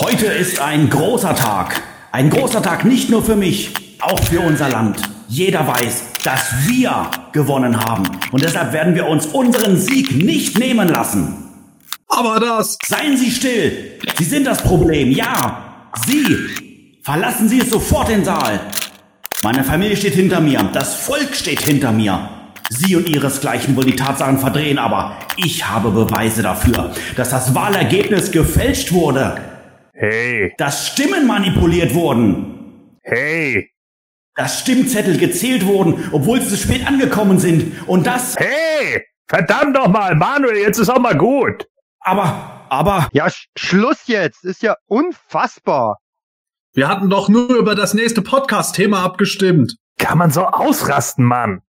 Heute ist ein großer Tag. Ein großer Tag nicht nur für mich, auch für unser Land. Jeder weiß, dass wir gewonnen haben. Und deshalb werden wir uns unseren Sieg nicht nehmen lassen. Aber das. Seien Sie still. Sie sind das Problem. Ja. Sie. Verlassen Sie es sofort den Saal. Meine Familie steht hinter mir. Das Volk steht hinter mir. Sie und Ihresgleichen wollen die Tatsachen verdrehen, aber ich habe Beweise dafür, dass das Wahlergebnis gefälscht wurde. Hey. Dass Stimmen manipuliert wurden. Hey. Dass Stimmzettel gezählt wurden, obwohl sie zu spät angekommen sind. Und das. Hey! Verdammt doch mal, Manuel, jetzt ist auch mal gut. Aber, aber. Ja, Sch Schluss jetzt. Ist ja unfassbar. Wir hatten doch nur über das nächste Podcast-Thema abgestimmt. Kann man so ausrasten, Mann.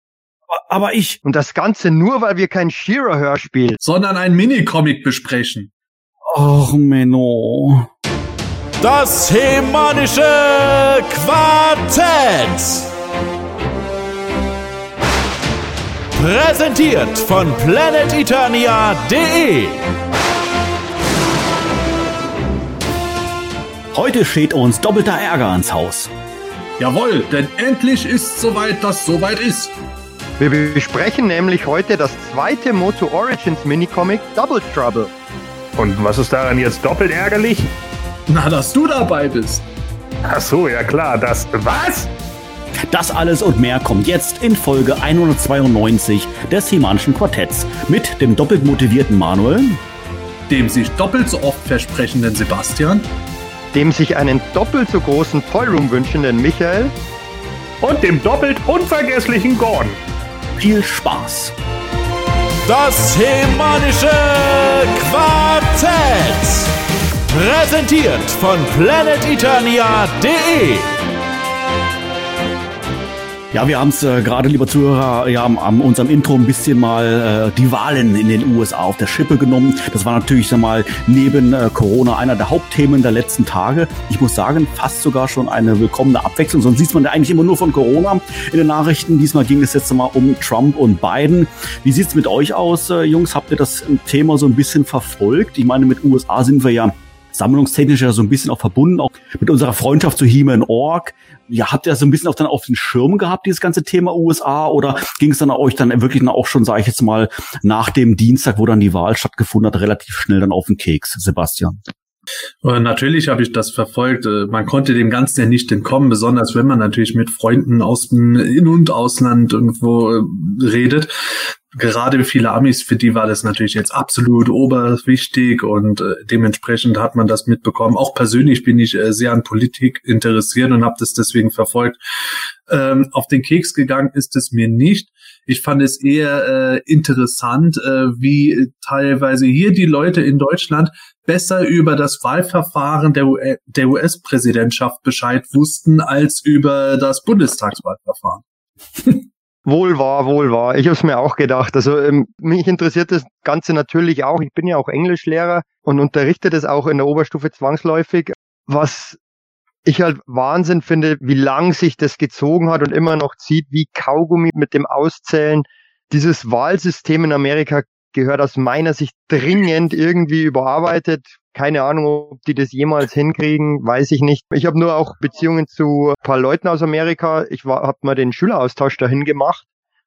Aber ich. Und das Ganze nur, weil wir kein Shearer-Hörspiel. Sondern ein Minicomic besprechen. Och, Menno. Das hemanische Quartett. Präsentiert von planeteternia.de. Heute steht uns doppelter Ärger ans Haus. Jawohl, denn endlich ist soweit, dass soweit ist. Wir besprechen nämlich heute das zweite Moto Origins Minicomic Double Trouble. Und was ist daran jetzt doppelt ärgerlich? Na, dass du dabei bist. Ach so, ja klar, das. Was? Das alles und mehr kommt jetzt in Folge 192 des Hemanischen Quartetts mit dem doppelt motivierten Manuel, dem sich doppelt so oft versprechenden Sebastian, dem sich einen doppelt so großen Toyroom wünschenden Michael und dem doppelt unvergesslichen Gordon. Viel Spaß! Das Hemanische Quartett. Präsentiert von planeteternia.de. Ja, wir haben es äh, gerade, lieber Zuhörer, ja, am unserem Intro ein bisschen mal äh, die Wahlen in den USA auf der Schippe genommen. Das war natürlich sag mal neben äh, Corona einer der Hauptthemen der letzten Tage. Ich muss sagen, fast sogar schon eine willkommene Abwechslung. Sonst sieht man ja eigentlich immer nur von Corona in den Nachrichten. Diesmal ging es jetzt mal um Trump und Biden. Wie sieht's mit euch aus, äh, Jungs? Habt ihr das Thema so ein bisschen verfolgt? Ich meine, mit USA sind wir ja sammlungstechnisch ja so ein bisschen auch verbunden, auch mit unserer Freundschaft zu He-Man Org. Ja, habt ihr so ein bisschen auch dann auf den Schirm gehabt, dieses ganze Thema USA, oder ging es dann euch dann wirklich auch schon, sage ich jetzt mal, nach dem Dienstag, wo dann die Wahl stattgefunden hat, relativ schnell dann auf den Keks, Sebastian? Äh, natürlich habe ich das verfolgt. Äh, man konnte dem Ganzen ja nicht entkommen, besonders wenn man natürlich mit Freunden aus dem In- und Ausland irgendwo äh, redet gerade viele Amis, für die war das natürlich jetzt absolut oberwichtig und äh, dementsprechend hat man das mitbekommen. Auch persönlich bin ich äh, sehr an Politik interessiert und habe das deswegen verfolgt. Ähm, auf den Keks gegangen ist es mir nicht. Ich fand es eher äh, interessant, äh, wie teilweise hier die Leute in Deutschland besser über das Wahlverfahren der, der US-Präsidentschaft Bescheid wussten als über das Bundestagswahlverfahren. Wohl wahr, wohl wahr. Ich habe es mir auch gedacht. Also ähm, mich interessiert das Ganze natürlich auch. Ich bin ja auch Englischlehrer und unterrichte das auch in der Oberstufe zwangsläufig. Was ich halt Wahnsinn finde, wie lang sich das gezogen hat und immer noch zieht, wie Kaugummi mit dem Auszählen. Dieses Wahlsystem in Amerika gehört aus meiner Sicht dringend irgendwie überarbeitet. Keine Ahnung, ob die das jemals hinkriegen, weiß ich nicht. Ich habe nur auch Beziehungen zu ein paar Leuten aus Amerika. Ich habe mal den Schüleraustausch dahin gemacht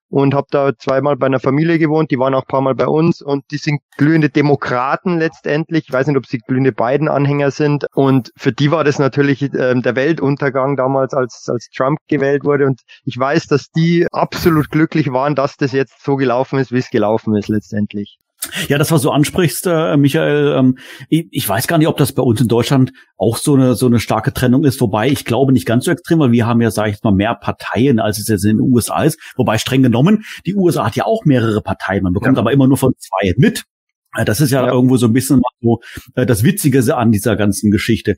und habe da zweimal bei einer Familie gewohnt, die waren auch ein paar Mal bei uns und die sind glühende Demokraten letztendlich. Ich weiß nicht, ob sie glühende Biden-Anhänger sind und für die war das natürlich äh, der Weltuntergang damals, als, als Trump gewählt wurde und ich weiß, dass die absolut glücklich waren, dass das jetzt so gelaufen ist, wie es gelaufen ist letztendlich. Ja, das, was du ansprichst, äh, Michael, ähm, ich, ich, weiß gar nicht, ob das bei uns in Deutschland auch so eine, so eine starke Trennung ist, wobei ich glaube nicht ganz so extrem, weil wir haben ja, sage ich mal, mehr Parteien, als es jetzt in den USA ist. Wobei streng genommen, die USA hat ja auch mehrere Parteien, man bekommt ja. aber immer nur von zwei mit. Äh, das ist ja, ja, irgendwo so ein bisschen so äh, das Witzige an dieser ganzen Geschichte.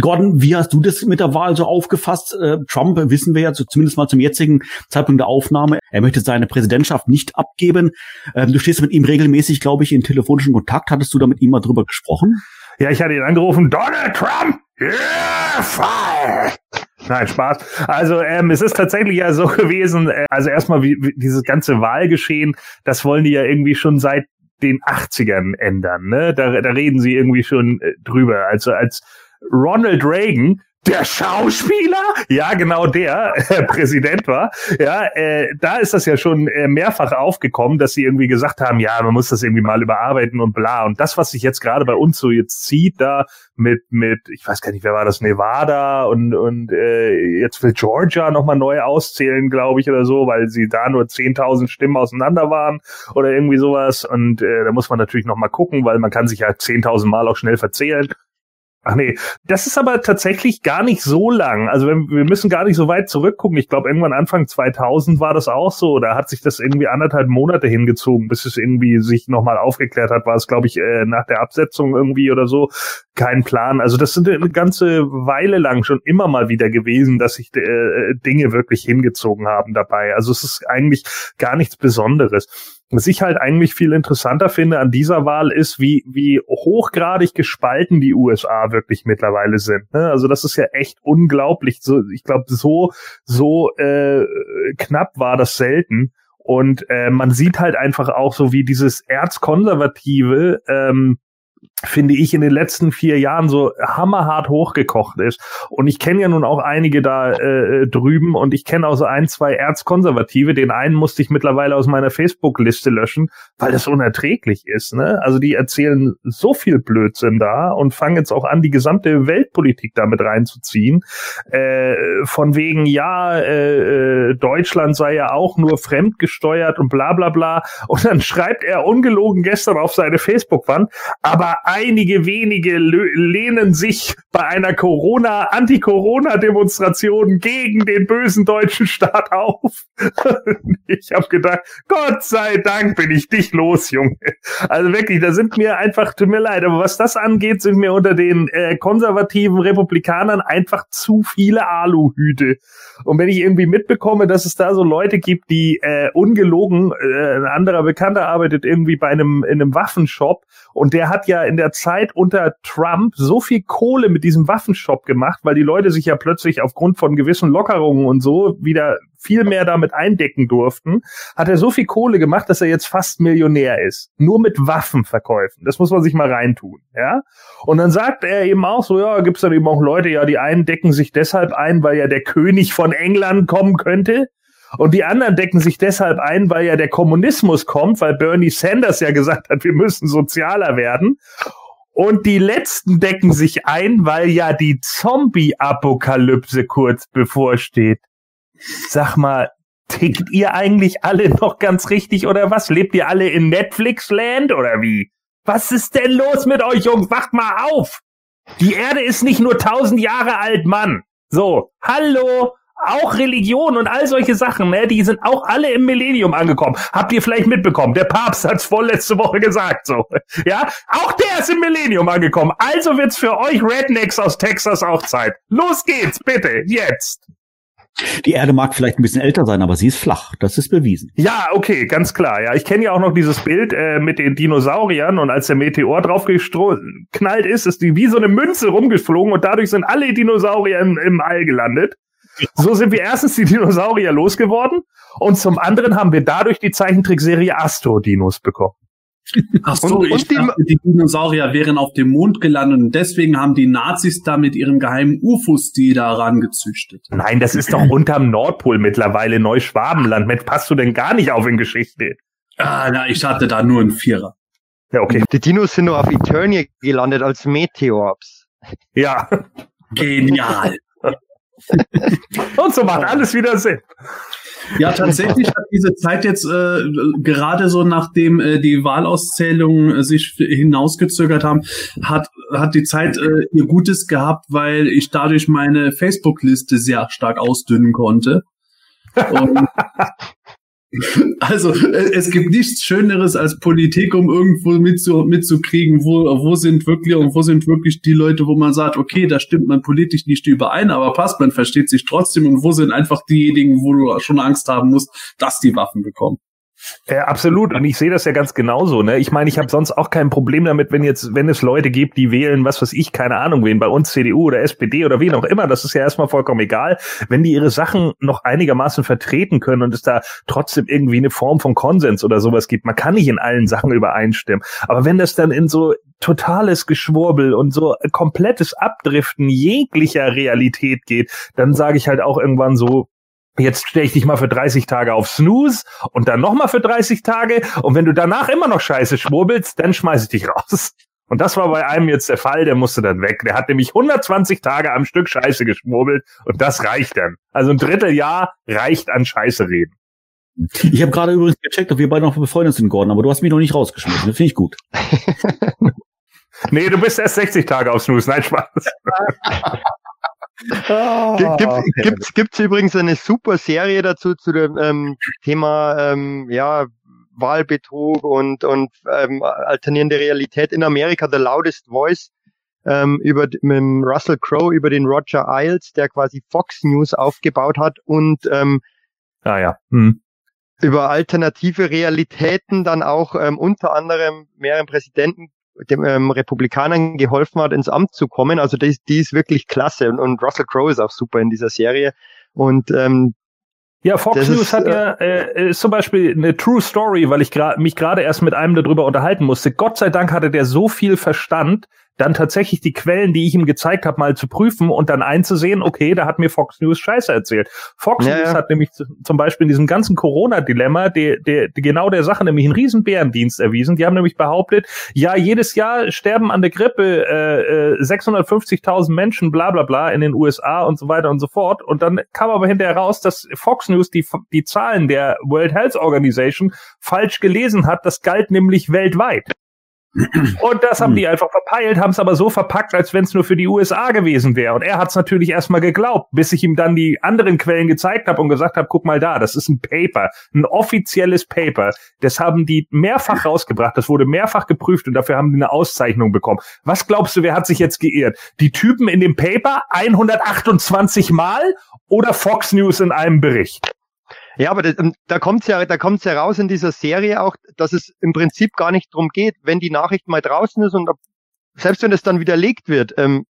Gordon, wie hast du das mit der Wahl so aufgefasst? Äh, Trump, wissen wir ja zumindest mal zum jetzigen Zeitpunkt der Aufnahme, er möchte seine Präsidentschaft nicht abgeben. Ähm, du stehst mit ihm regelmäßig, glaube ich, in telefonischen Kontakt. Hattest du da mit ihm mal drüber gesprochen? Ja, ich hatte ihn angerufen. Donald Trump! Yeah! Nein, Spaß. Also ähm, es ist tatsächlich ja so gewesen, äh, also erstmal wie, wie dieses ganze Wahlgeschehen, das wollen die ja irgendwie schon seit den 80ern ändern. Ne? Da, da reden sie irgendwie schon äh, drüber. Also als Ronald Reagan der Schauspieler, ja genau der äh, Präsident war, ja, äh, da ist das ja schon äh, mehrfach aufgekommen, dass sie irgendwie gesagt haben, ja, man muss das irgendwie mal überarbeiten und bla. Und das, was sich jetzt gerade bei uns so jetzt zieht, da mit mit, ich weiß gar nicht, wer war das, Nevada und und äh, jetzt will Georgia nochmal neu auszählen, glaube ich oder so, weil sie da nur 10.000 Stimmen auseinander waren oder irgendwie sowas. Und äh, da muss man natürlich nochmal gucken, weil man kann sich ja 10.000 Mal auch schnell verzählen. Ach nee, das ist aber tatsächlich gar nicht so lang. Also wir, müssen gar nicht so weit zurückgucken. Ich glaube, irgendwann Anfang 2000 war das auch so. Da hat sich das irgendwie anderthalb Monate hingezogen, bis es irgendwie sich nochmal aufgeklärt hat. War es, glaube ich, äh, nach der Absetzung irgendwie oder so. Kein Plan. Also das sind eine ganze Weile lang schon immer mal wieder gewesen, dass sich äh, Dinge wirklich hingezogen haben dabei. Also es ist eigentlich gar nichts Besonderes. Was ich halt eigentlich viel interessanter finde an dieser Wahl ist, wie, wie hochgradig gespalten die USA wirklich mittlerweile sind. Ne? Also das ist ja echt unglaublich. Ich glaube, so, so äh, knapp war das selten. Und äh, man sieht halt einfach auch so, wie dieses Erzkonservative ähm, finde ich, in den letzten vier Jahren so hammerhart hochgekocht ist. Und ich kenne ja nun auch einige da äh, drüben und ich kenne auch so ein, zwei Erzkonservative. Den einen musste ich mittlerweile aus meiner Facebook-Liste löschen, weil das unerträglich ist. Ne? Also die erzählen so viel Blödsinn da und fangen jetzt auch an, die gesamte Weltpolitik damit reinzuziehen. Äh, von wegen, ja, äh, äh Deutschland sei ja auch nur fremdgesteuert und bla bla bla. Und dann schreibt er ungelogen gestern auf seine Facebook-Wand, aber einige wenige lehnen sich bei einer Corona, Anti-Corona-Demonstration gegen den bösen deutschen Staat auf. ich habe gedacht, Gott sei Dank bin ich dich los, Junge. Also wirklich, da sind mir einfach, tut mir leid, aber was das angeht, sind mir unter den äh, konservativen Republikanern einfach zu viele Aluhüte. Und wenn ich irgendwie mitbekomme, dass es da so Leute gibt, die äh, ungelogen, äh, ein anderer Bekannter arbeitet irgendwie bei einem in einem Waffenshop und der hat ja in der Zeit unter Trump so viel Kohle mit diesem Waffenshop gemacht, weil die Leute sich ja plötzlich aufgrund von gewissen Lockerungen und so wieder viel mehr damit eindecken durften, hat er so viel Kohle gemacht, dass er jetzt fast Millionär ist. Nur mit Waffenverkäufen. Das muss man sich mal reintun, ja. Und dann sagt er eben auch so, ja, gibt's dann eben auch Leute, ja, die einen decken sich deshalb ein, weil ja der König von England kommen könnte. Und die anderen decken sich deshalb ein, weil ja der Kommunismus kommt, weil Bernie Sanders ja gesagt hat, wir müssen sozialer werden. Und die letzten decken sich ein, weil ja die Zombie-Apokalypse kurz bevorsteht. Sag mal, tickt ihr eigentlich alle noch ganz richtig oder was? Lebt ihr alle in Netflix-Land oder wie? Was ist denn los mit euch, Jungs? Wacht mal auf! Die Erde ist nicht nur tausend Jahre alt, Mann. So, hallo, auch Religion und all solche Sachen, ne, die sind auch alle im Millennium angekommen. Habt ihr vielleicht mitbekommen? Der Papst hat's vorletzte Woche gesagt, so. Ja, auch der ist im Millennium angekommen. Also wird's für euch Rednecks aus Texas auch Zeit. Los geht's, bitte, jetzt. Die Erde mag vielleicht ein bisschen älter sein, aber sie ist flach. Das ist bewiesen. Ja, okay, ganz klar. Ja, ich kenne ja auch noch dieses Bild äh, mit den Dinosauriern und als der Meteor drauf geknallt ist, ist die wie so eine Münze rumgeflogen und dadurch sind alle Dinosaurier im, im All gelandet. So sind wir erstens die Dinosaurier losgeworden und zum anderen haben wir dadurch die Zeichentrickserie Astro-Dinos bekommen. Ach so, und, ich und dachte, die, Dinosaurier wären auf dem Mond gelandet und deswegen haben die Nazis da mit ihren geheimen UFOs die da rangezüchtet. Nein, das ist doch unterm Nordpol mittlerweile Neuschwabenland. Mensch, passt du denn gar nicht auf in Geschichte? Ah, na, ich hatte da nur einen Vierer. Ja, okay. Die Dinos sind nur auf Eternia gelandet als Meteorbs. Ja. Genial. Und so macht alles wieder Sinn. Ja, tatsächlich hat diese Zeit jetzt äh, gerade so nachdem äh, die Wahlauszählungen äh, sich hinausgezögert haben, hat hat die Zeit äh, ihr Gutes gehabt, weil ich dadurch meine Facebook-Liste sehr stark ausdünnen konnte. Und Also es gibt nichts Schöneres als Politik, um irgendwo mitzu, mitzukriegen, wo, wo sind wirklich und wo sind wirklich die Leute, wo man sagt, okay, da stimmt man politisch nicht überein, aber passt, man versteht sich trotzdem und wo sind einfach diejenigen, wo du schon Angst haben musst, dass die Waffen bekommen. Ja, absolut. Und ich sehe das ja ganz genauso. Ne? Ich meine, ich habe sonst auch kein Problem damit, wenn jetzt, wenn es Leute gibt, die wählen, was weiß ich, keine Ahnung, wen bei uns CDU oder SPD oder wen auch immer. Das ist ja erstmal vollkommen egal. Wenn die ihre Sachen noch einigermaßen vertreten können und es da trotzdem irgendwie eine Form von Konsens oder sowas gibt. Man kann nicht in allen Sachen übereinstimmen. Aber wenn das dann in so totales Geschwurbel und so komplettes Abdriften jeglicher Realität geht, dann sage ich halt auch irgendwann so, Jetzt stelle ich dich mal für 30 Tage auf Snooze und dann nochmal für 30 Tage. Und wenn du danach immer noch scheiße schwurbelst, dann schmeiße ich dich raus. Und das war bei einem jetzt der Fall, der musste dann weg. Der hat nämlich 120 Tage am Stück Scheiße geschwurbelt und das reicht dann. Also ein Dritteljahr reicht an Scheiße reden. Ich habe gerade übrigens gecheckt, ob wir beide noch befreundet sind, Gordon, aber du hast mich noch nicht rausgeschmissen. Das finde ich gut. nee, du bist erst 60 Tage auf Snooze. Nein, Spaß. Oh, gibt, gibt's, gibt's übrigens eine super Serie dazu zu dem ähm, Thema ähm, ja Wahlbetrug und und ähm, alternierende Realität in Amerika The Loudest Voice ähm, über mit Russell Crowe über den Roger Ailes, der quasi Fox News aufgebaut hat und ähm, ah ja hm. über alternative Realitäten dann auch ähm, unter anderem mehreren Präsidenten dem ähm, Republikanern geholfen hat, ins Amt zu kommen. Also die, die ist wirklich klasse und, und Russell Crowe ist auch super in dieser Serie. Und ähm, ja, Fox News ist, hat ja äh, ist zum Beispiel eine True Story, weil ich gra mich gerade erst mit einem darüber unterhalten musste. Gott sei Dank hatte der so viel Verstand, dann tatsächlich die Quellen, die ich ihm gezeigt habe, mal zu prüfen und dann einzusehen, okay, da hat mir Fox News Scheiße erzählt. Fox ja, News ja. hat nämlich zum Beispiel in diesem ganzen Corona-Dilemma der, der, genau der Sache nämlich einen riesen Bärendienst erwiesen. Die haben nämlich behauptet, ja, jedes Jahr sterben an der Grippe äh, 650.000 äh, Menschen, bla bla bla, in den USA und so weiter und so fort. Und dann kam aber hinterher raus, dass Fox News die, die Zahlen der World Health Organization falsch gelesen hat. Das galt nämlich weltweit. Und das haben hm. die einfach verpeilt, haben es aber so verpackt, als wenn es nur für die USA gewesen wäre. Und er hat es natürlich erstmal geglaubt, bis ich ihm dann die anderen Quellen gezeigt habe und gesagt habe, guck mal da, das ist ein Paper, ein offizielles Paper. Das haben die mehrfach rausgebracht, das wurde mehrfach geprüft und dafür haben die eine Auszeichnung bekommen. Was glaubst du, wer hat sich jetzt geirrt? Die Typen in dem Paper 128 Mal oder Fox News in einem Bericht? Ja, aber das, ähm, da kommt's ja, da kommt's ja raus in dieser Serie auch, dass es im Prinzip gar nicht drum geht, wenn die Nachricht mal draußen ist und ob, selbst wenn es dann widerlegt wird, ähm,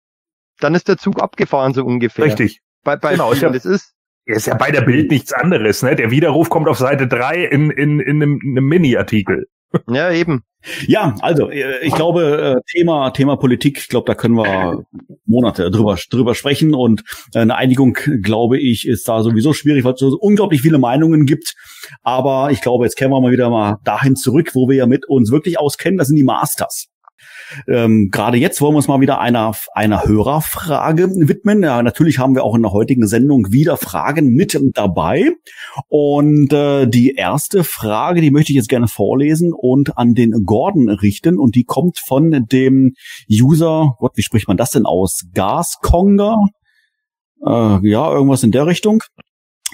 dann ist der Zug abgefahren so ungefähr. Richtig. Bei, bei genau, vielen, das ist ist ja bei der Bild nichts anderes, ne? Der Widerruf kommt auf Seite drei in, in, in einem, einem Mini-Artikel. Ja, eben. Ja, also äh, ich glaube, äh, Thema Thema Politik, ich glaube, da können wir Monate drüber drüber sprechen und äh, eine Einigung, glaube ich, ist da sowieso schwierig, weil es so unglaublich viele Meinungen gibt. Aber ich glaube, jetzt kehren wir mal wieder mal dahin zurück, wo wir ja mit uns wirklich auskennen. Das sind die Masters. Ähm, Gerade jetzt wollen wir uns mal wieder einer, einer Hörerfrage widmen. Ja, natürlich haben wir auch in der heutigen Sendung wieder Fragen mit dabei. Und äh, die erste Frage, die möchte ich jetzt gerne vorlesen und an den Gordon richten. Und die kommt von dem User, Gott, wie spricht man das denn aus? Gasconger? Äh, ja, irgendwas in der Richtung.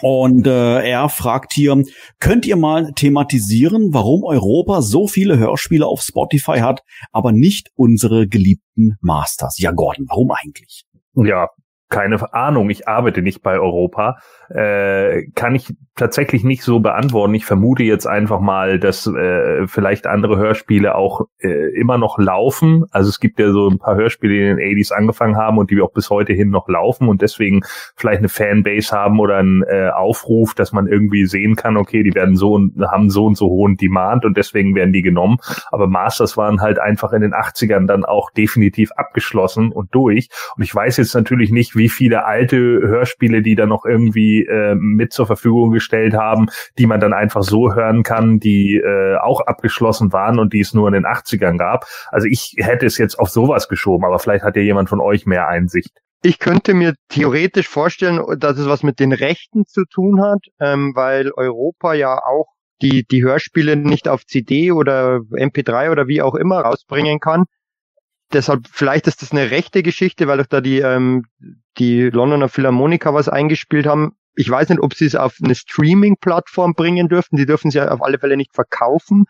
Und äh, er fragt hier, könnt ihr mal thematisieren, warum Europa so viele Hörspiele auf Spotify hat, aber nicht unsere geliebten Masters? Ja, Gordon, warum eigentlich? Ja, keine Ahnung, ich arbeite nicht bei Europa, äh, kann ich tatsächlich nicht so beantworten. Ich vermute jetzt einfach mal, dass äh, vielleicht andere Hörspiele auch äh, immer noch laufen. Also es gibt ja so ein paar Hörspiele, die in den 80s angefangen haben und die auch bis heute hin noch laufen und deswegen vielleicht eine Fanbase haben oder einen äh, Aufruf, dass man irgendwie sehen kann, okay, die werden so und haben so und so hohen Demand und deswegen werden die genommen. Aber Masters waren halt einfach in den 80ern dann auch definitiv abgeschlossen und durch. Und ich weiß jetzt natürlich nicht, wie viele alte Hörspiele, die da noch irgendwie äh, mit zur Verfügung gestellt haben, die man dann einfach so hören kann, die äh, auch abgeschlossen waren und die es nur in den 80ern gab. Also ich hätte es jetzt auf sowas geschoben, aber vielleicht hat ja jemand von euch mehr Einsicht. Ich könnte mir theoretisch vorstellen, dass es was mit den Rechten zu tun hat, ähm, weil Europa ja auch die, die Hörspiele nicht auf CD oder MP3 oder wie auch immer rausbringen kann deshalb, vielleicht ist das eine rechte Geschichte, weil doch da die, ähm, die Londoner Philharmoniker was eingespielt haben. Ich weiß nicht, ob sie es auf eine Streaming-Plattform bringen dürften. Die dürfen sie ja auf alle Fälle nicht verkaufen.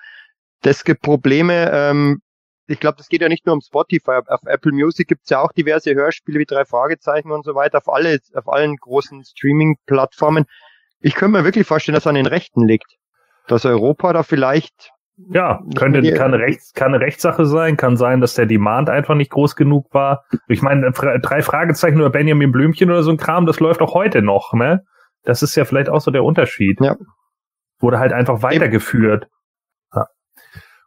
Das gibt Probleme. Ähm, ich glaube, das geht ja nicht nur um Spotify. Auf Apple Music gibt es ja auch diverse Hörspiele wie drei Fragezeichen und so weiter. Auf alle, auf allen großen Streaming-Plattformen. Ich könnte mir wirklich vorstellen, dass es an den Rechten liegt. dass Europa da vielleicht ja, könnte, kann, rechts, kann eine Rechtssache sein, kann sein, dass der Demand einfach nicht groß genug war. Ich meine, drei Fragezeichen oder Benjamin Blümchen oder so ein Kram, das läuft auch heute noch, ne? Das ist ja vielleicht auch so der Unterschied. Ja. Wurde halt einfach weitergeführt. Ja.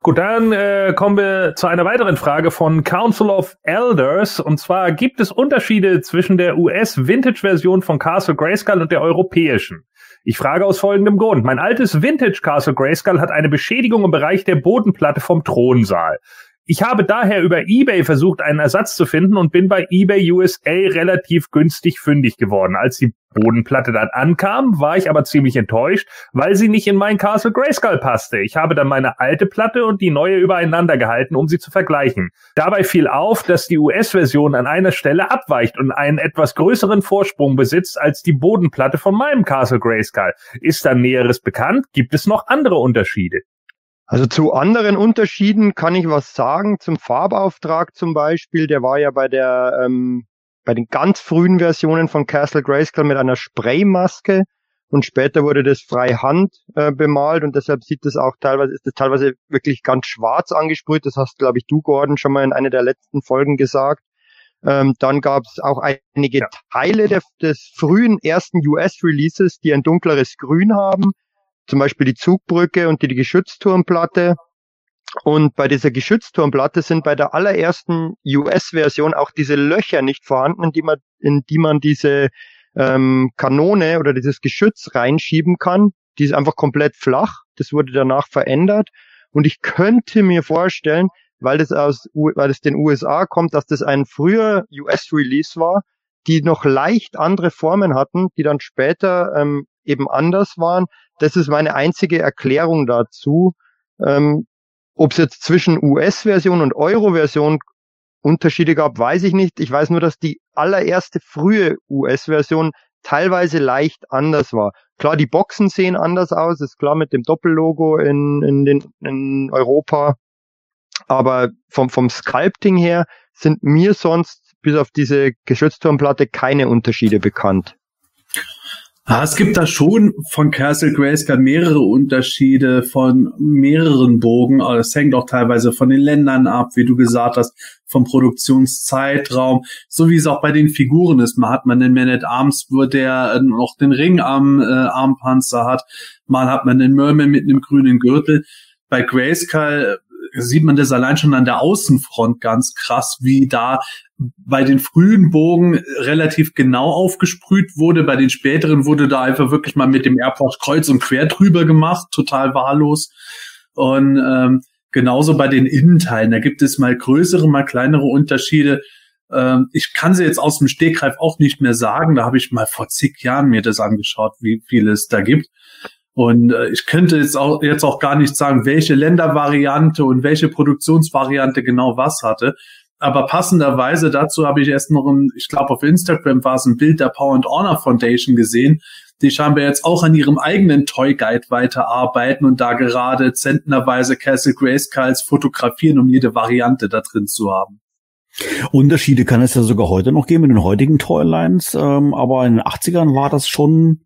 Gut, dann äh, kommen wir zu einer weiteren Frage von Council of Elders. Und zwar gibt es Unterschiede zwischen der US-Vintage-Version von Castle Grayskull und der europäischen? Ich frage aus folgendem Grund. Mein altes Vintage Castle Grayskull hat eine Beschädigung im Bereich der Bodenplatte vom Thronsaal. Ich habe daher über eBay versucht, einen Ersatz zu finden und bin bei eBay USA relativ günstig fündig geworden. Als die Bodenplatte dann ankam, war ich aber ziemlich enttäuscht, weil sie nicht in mein Castle Grayskull passte. Ich habe dann meine alte Platte und die neue übereinander gehalten, um sie zu vergleichen. Dabei fiel auf, dass die US-Version an einer Stelle abweicht und einen etwas größeren Vorsprung besitzt als die Bodenplatte von meinem Castle Grayskull. Ist da Näheres bekannt? Gibt es noch andere Unterschiede? Also zu anderen Unterschieden kann ich was sagen. Zum Farbauftrag zum Beispiel, der war ja bei der ähm, bei den ganz frühen Versionen von Castle Grayskull mit einer Spraymaske und später wurde das freihand äh, bemalt und deshalb sieht das auch teilweise ist das teilweise wirklich ganz schwarz angesprüht. Das hast glaube ich du Gordon schon mal in einer der letzten Folgen gesagt. Ähm, dann gab es auch einige ja. Teile der, des frühen ersten US-Releases, die ein dunkleres Grün haben zum Beispiel die Zugbrücke und die, Geschützturmplatte. Und bei dieser Geschützturmplatte sind bei der allerersten US-Version auch diese Löcher nicht vorhanden, in die man, in die man diese ähm, Kanone oder dieses Geschütz reinschieben kann. Die ist einfach komplett flach. Das wurde danach verändert. Und ich könnte mir vorstellen, weil das aus, weil das den USA kommt, dass das ein früher US-Release war, die noch leicht andere Formen hatten, die dann später ähm, eben anders waren. Das ist meine einzige Erklärung dazu. Ähm, Ob es jetzt zwischen US-Version und Euro-Version Unterschiede gab, weiß ich nicht. Ich weiß nur, dass die allererste frühe US-Version teilweise leicht anders war. Klar, die Boxen sehen anders aus, ist klar mit dem Doppellogo in, in, den, in Europa. Aber vom, vom Sculpting her sind mir sonst bis auf diese Geschützturmplatte keine Unterschiede bekannt. Ja, es gibt da schon von Castle Grayskull mehrere Unterschiede von mehreren Bogen. Es hängt auch teilweise von den Ländern ab, wie du gesagt hast, vom Produktionszeitraum, so wie es auch bei den Figuren ist. Mal hat man den Man at Arms, wo der äh, noch den Ring am äh, Armpanzer hat. Mal hat man den Merman mit einem grünen Gürtel. Bei Grayskull sieht man das allein schon an der Außenfront ganz krass, wie da bei den frühen Bogen relativ genau aufgesprüht wurde. Bei den späteren wurde da einfach wirklich mal mit dem Airport kreuz und quer drüber gemacht, total wahllos. Und ähm, genauso bei den Innenteilen, da gibt es mal größere, mal kleinere Unterschiede. Ähm, ich kann sie jetzt aus dem Stegreif auch nicht mehr sagen. Da habe ich mal vor zig Jahren mir das angeschaut, wie viel es da gibt. Und äh, ich könnte jetzt auch, jetzt auch gar nicht sagen, welche Ländervariante und welche Produktionsvariante genau was hatte. Aber passenderweise dazu habe ich erst noch ein, ich glaube auf Instagram war es ein Bild der Power and Honor Foundation gesehen, die scheinbar jetzt auch an ihrem eigenen Toy Guide weiterarbeiten und da gerade zentnerweise Castle Grayskulls fotografieren, um jede Variante da drin zu haben. Unterschiede kann es ja sogar heute noch geben in den heutigen Toylines, ähm, aber in den 80ern war das schon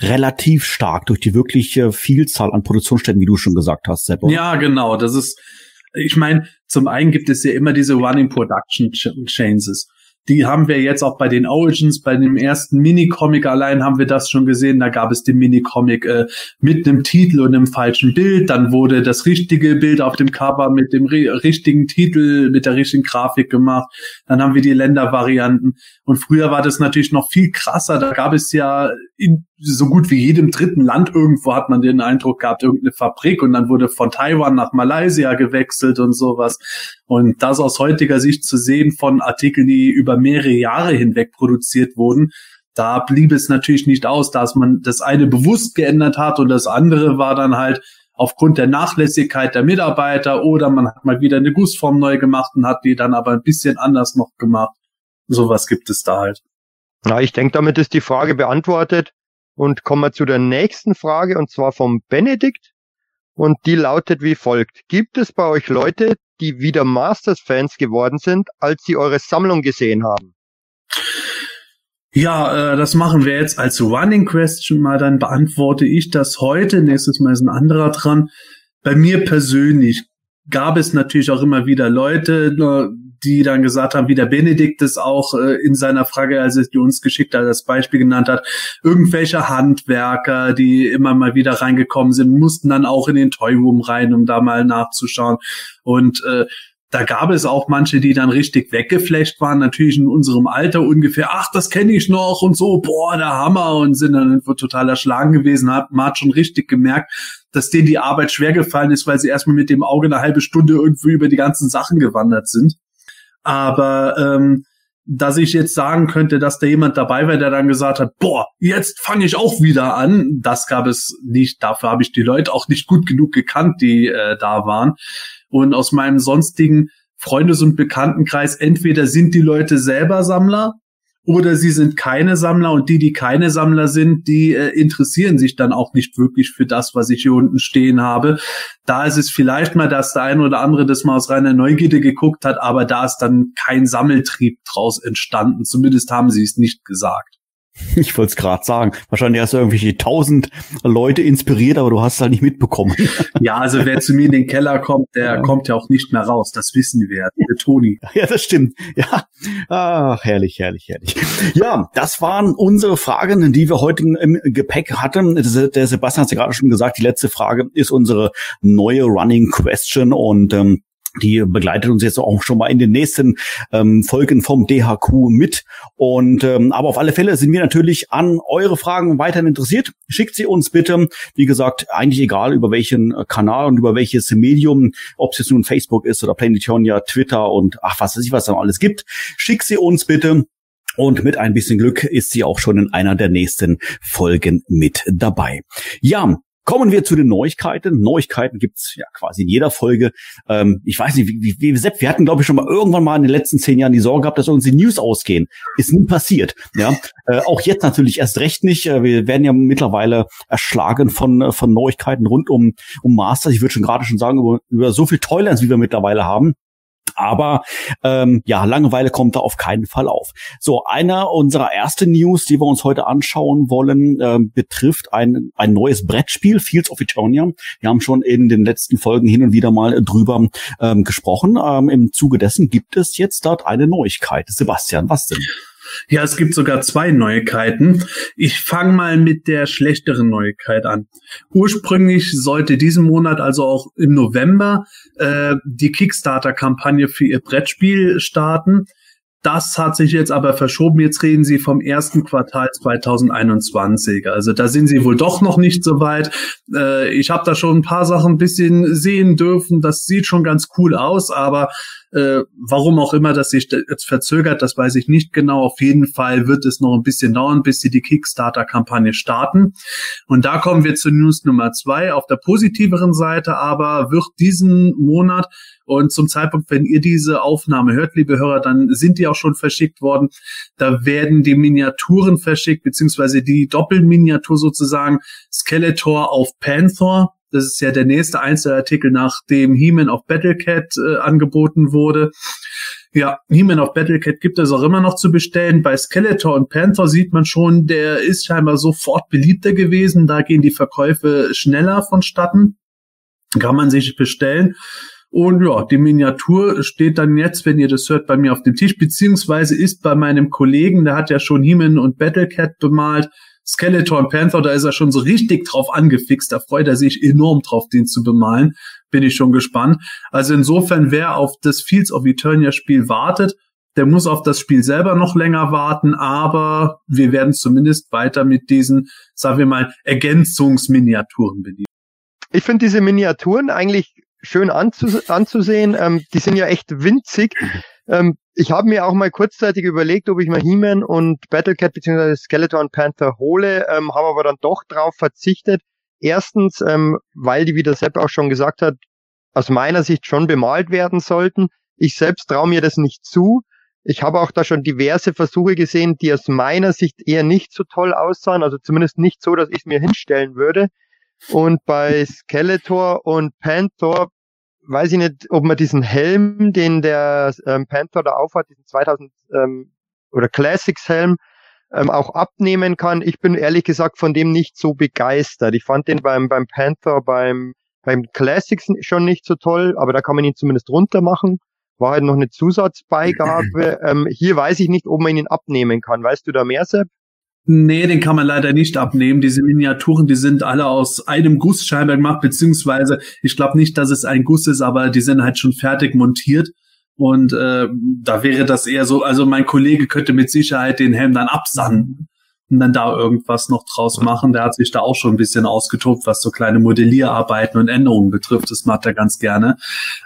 relativ stark durch die wirkliche Vielzahl an Produktionsstätten, wie du schon gesagt hast, Sepp. Ja, genau. Das ist, ich meine, zum einen gibt es ja immer diese Running Production Chains die haben wir jetzt auch bei den Origins, bei dem ersten Minicomic allein haben wir das schon gesehen. Da gab es den Minicomic äh, mit einem Titel und einem falschen Bild. Dann wurde das richtige Bild auf dem Cover mit dem richtigen Titel, mit der richtigen Grafik gemacht. Dann haben wir die Ländervarianten. Und früher war das natürlich noch viel krasser. Da gab es ja in so gut wie jedem dritten Land irgendwo hat man den Eindruck gehabt, irgendeine Fabrik und dann wurde von Taiwan nach Malaysia gewechselt und sowas. Und das aus heutiger Sicht zu sehen von Artikeln, die über mehrere Jahre hinweg produziert wurden, da blieb es natürlich nicht aus, dass man das eine bewusst geändert hat und das andere war dann halt aufgrund der Nachlässigkeit der Mitarbeiter oder man hat mal wieder eine Gussform neu gemacht und hat die dann aber ein bisschen anders noch gemacht. Sowas gibt es da halt. Na, ich denke, damit ist die Frage beantwortet. Und kommen wir zu der nächsten Frage, und zwar vom Benedikt. Und die lautet wie folgt. Gibt es bei euch Leute, die wieder Masters-Fans geworden sind, als sie eure Sammlung gesehen haben? Ja, äh, das machen wir jetzt als Running Question mal. Dann beantworte ich das heute. Nächstes Mal ist ein anderer dran. Bei mir persönlich gab es natürlich auch immer wieder Leute, die dann gesagt haben, wie der Benedikt es auch äh, in seiner Frage, als er die uns geschickt hat, das Beispiel genannt hat, irgendwelche Handwerker, die immer mal wieder reingekommen sind, mussten dann auch in den Toy Room rein, um da mal nachzuschauen. Und äh, da gab es auch manche, die dann richtig weggeflecht waren, natürlich in unserem Alter ungefähr, ach, das kenne ich noch und so, boah, der Hammer und sind dann total erschlagen gewesen, hat, man hat schon richtig gemerkt, dass denen die Arbeit schwer gefallen ist, weil sie erstmal mit dem Auge eine halbe Stunde irgendwie über die ganzen Sachen gewandert sind. Aber ähm, dass ich jetzt sagen könnte, dass da jemand dabei war, der dann gesagt hat, boah, jetzt fange ich auch wieder an, das gab es nicht. Dafür habe ich die Leute auch nicht gut genug gekannt, die äh, da waren. Und aus meinem sonstigen Freundes- und Bekanntenkreis, entweder sind die Leute selber Sammler oder sie sind keine Sammler und die, die keine Sammler sind, die äh, interessieren sich dann auch nicht wirklich für das, was ich hier unten stehen habe. Da ist es vielleicht mal, dass der eine oder andere das mal aus reiner Neugierde geguckt hat, aber da ist dann kein Sammeltrieb draus entstanden. Zumindest haben sie es nicht gesagt. Ich wollte es gerade sagen. Wahrscheinlich hast du irgendwelche tausend Leute inspiriert, aber du hast es halt nicht mitbekommen. Ja, also wer zu mir in den Keller kommt, der ja. kommt ja auch nicht mehr raus. Das wissen wir, der Toni. Ja, das stimmt. Ja, ach, herrlich, herrlich, herrlich. Ja, das waren unsere Fragen, die wir heute im Gepäck hatten. Der Sebastian hat ja gerade schon gesagt, die letzte Frage ist unsere neue Running Question und ähm, die begleitet uns jetzt auch schon mal in den nächsten ähm, Folgen vom DHQ mit. Und ähm, aber auf alle Fälle sind wir natürlich an eure Fragen weiterhin interessiert. Schickt sie uns bitte. Wie gesagt, eigentlich egal über welchen äh, Kanal und über welches Medium, ob es jetzt nun Facebook ist oder Planetonia, Twitter und ach was weiß ich, was da alles gibt. Schickt sie uns bitte. Und mit ein bisschen Glück ist sie auch schon in einer der nächsten Folgen mit dabei. Ja, Kommen wir zu den Neuigkeiten. Neuigkeiten gibt's ja quasi in jeder Folge. Ähm, ich weiß nicht, wie, wie, wie Sepp, wir hatten, glaube ich, schon mal irgendwann mal in den letzten zehn Jahren die Sorge gehabt, dass uns die News ausgehen. Ist nie passiert. Ja, äh, Auch jetzt natürlich erst recht nicht. Äh, wir werden ja mittlerweile erschlagen von, äh, von Neuigkeiten rund um, um Masters. Ich würde schon gerade schon sagen, über, über so viel Toylands, wie wir mittlerweile haben. Aber ähm, ja, Langeweile kommt da auf keinen Fall auf. So, einer unserer ersten News, die wir uns heute anschauen wollen, äh, betrifft ein, ein neues Brettspiel, Fields of Eternia. Wir haben schon in den letzten Folgen hin und wieder mal drüber ähm, gesprochen. Ähm, Im Zuge dessen gibt es jetzt dort eine Neuigkeit. Sebastian, was denn? Ja, es gibt sogar zwei Neuigkeiten. Ich fange mal mit der schlechteren Neuigkeit an. Ursprünglich sollte diesen Monat, also auch im November, äh, die Kickstarter-Kampagne für ihr Brettspiel starten. Das hat sich jetzt aber verschoben. Jetzt reden Sie vom ersten Quartal 2021. Also da sind Sie wohl doch noch nicht so weit. Äh, ich habe da schon ein paar Sachen ein bisschen sehen dürfen. Das sieht schon ganz cool aus, aber äh, warum auch immer das sich jetzt verzögert, das weiß ich nicht genau. Auf jeden Fall wird es noch ein bisschen dauern, bis sie die Kickstarter-Kampagne starten. Und da kommen wir zu News Nummer zwei. Auf der positiveren Seite aber wird diesen Monat und zum Zeitpunkt, wenn ihr diese Aufnahme hört, liebe Hörer, dann sind die auch schon verschickt worden. Da werden die Miniaturen verschickt, beziehungsweise die Doppelminiatur sozusagen Skeletor auf Panther das ist ja der nächste Einzelartikel, nachdem He-Man of Battlecat äh, angeboten wurde. Ja, He-Man of Battlecat gibt es auch immer noch zu bestellen. Bei Skeletor und Panther sieht man schon, der ist scheinbar sofort beliebter gewesen. Da gehen die Verkäufe schneller vonstatten. Kann man sich bestellen. Und ja, die Miniatur steht dann jetzt, wenn ihr das hört, bei mir auf dem Tisch, beziehungsweise ist bei meinem Kollegen, der hat ja schon He-Man und Battlecat bemalt. Skeletor Panther, da ist er schon so richtig drauf angefixt. Da freut er sich enorm drauf, den zu bemalen. Bin ich schon gespannt. Also insofern, wer auf das Fields of Eternia Spiel wartet, der muss auf das Spiel selber noch länger warten, aber wir werden zumindest weiter mit diesen, sagen wir mal, Ergänzungsminiaturen bedienen. Ich finde diese Miniaturen eigentlich schön anzus anzusehen. Ähm, die sind ja echt winzig. Ähm, ich habe mir auch mal kurzzeitig überlegt, ob ich mal He-Man und Battlecat bzw. Skeleton Panther hole, ähm, habe aber dann doch drauf verzichtet. Erstens, ähm, weil die, wie der Sepp auch schon gesagt hat, aus meiner Sicht schon bemalt werden sollten. Ich selbst traue mir das nicht zu. Ich habe auch da schon diverse Versuche gesehen, die aus meiner Sicht eher nicht so toll aussahen, also zumindest nicht so, dass ich es mir hinstellen würde. Und bei Skeletor und Panther weiß ich nicht, ob man diesen Helm, den der ähm, Panther da aufhat, diesen 2000 ähm, oder Classics Helm, ähm, auch abnehmen kann. Ich bin ehrlich gesagt von dem nicht so begeistert. Ich fand den beim, beim Panther, beim, beim Classics schon nicht so toll, aber da kann man ihn zumindest runter machen. War halt noch eine Zusatzbeigabe. ähm, hier weiß ich nicht, ob man ihn abnehmen kann. Weißt du da mehr, Sepp? Nee, den kann man leider nicht abnehmen. Diese Miniaturen, die sind alle aus einem Guss scheinbar gemacht, beziehungsweise ich glaube nicht, dass es ein Guss ist, aber die sind halt schon fertig montiert. Und äh, da wäre das eher so, also mein Kollege könnte mit Sicherheit den Helm dann absanden und dann da irgendwas noch draus machen. Der hat sich da auch schon ein bisschen ausgetobt, was so kleine Modellierarbeiten und Änderungen betrifft. Das macht er ganz gerne.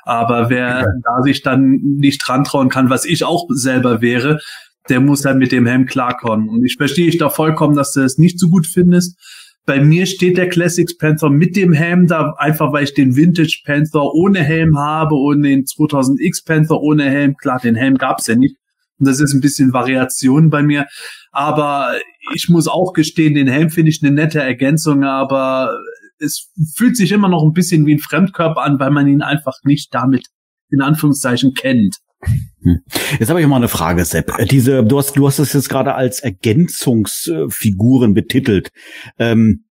Aber wer ja. da sich dann nicht dran trauen kann, was ich auch selber wäre, der muss halt mit dem Helm klarkommen. Und ich verstehe ich da vollkommen, dass du es nicht so gut findest. Bei mir steht der Classics Panther mit dem Helm da, einfach weil ich den Vintage Panther ohne Helm habe und den 2000X Panther ohne Helm. Klar, den Helm gab's ja nicht. Und das ist ein bisschen Variation bei mir. Aber ich muss auch gestehen, den Helm finde ich eine nette Ergänzung, aber es fühlt sich immer noch ein bisschen wie ein Fremdkörper an, weil man ihn einfach nicht damit in Anführungszeichen kennt. Hm. Jetzt habe ich mal eine Frage, Sepp. Diese, du hast, du hast es jetzt gerade als Ergänzungsfiguren betitelt. Ähm,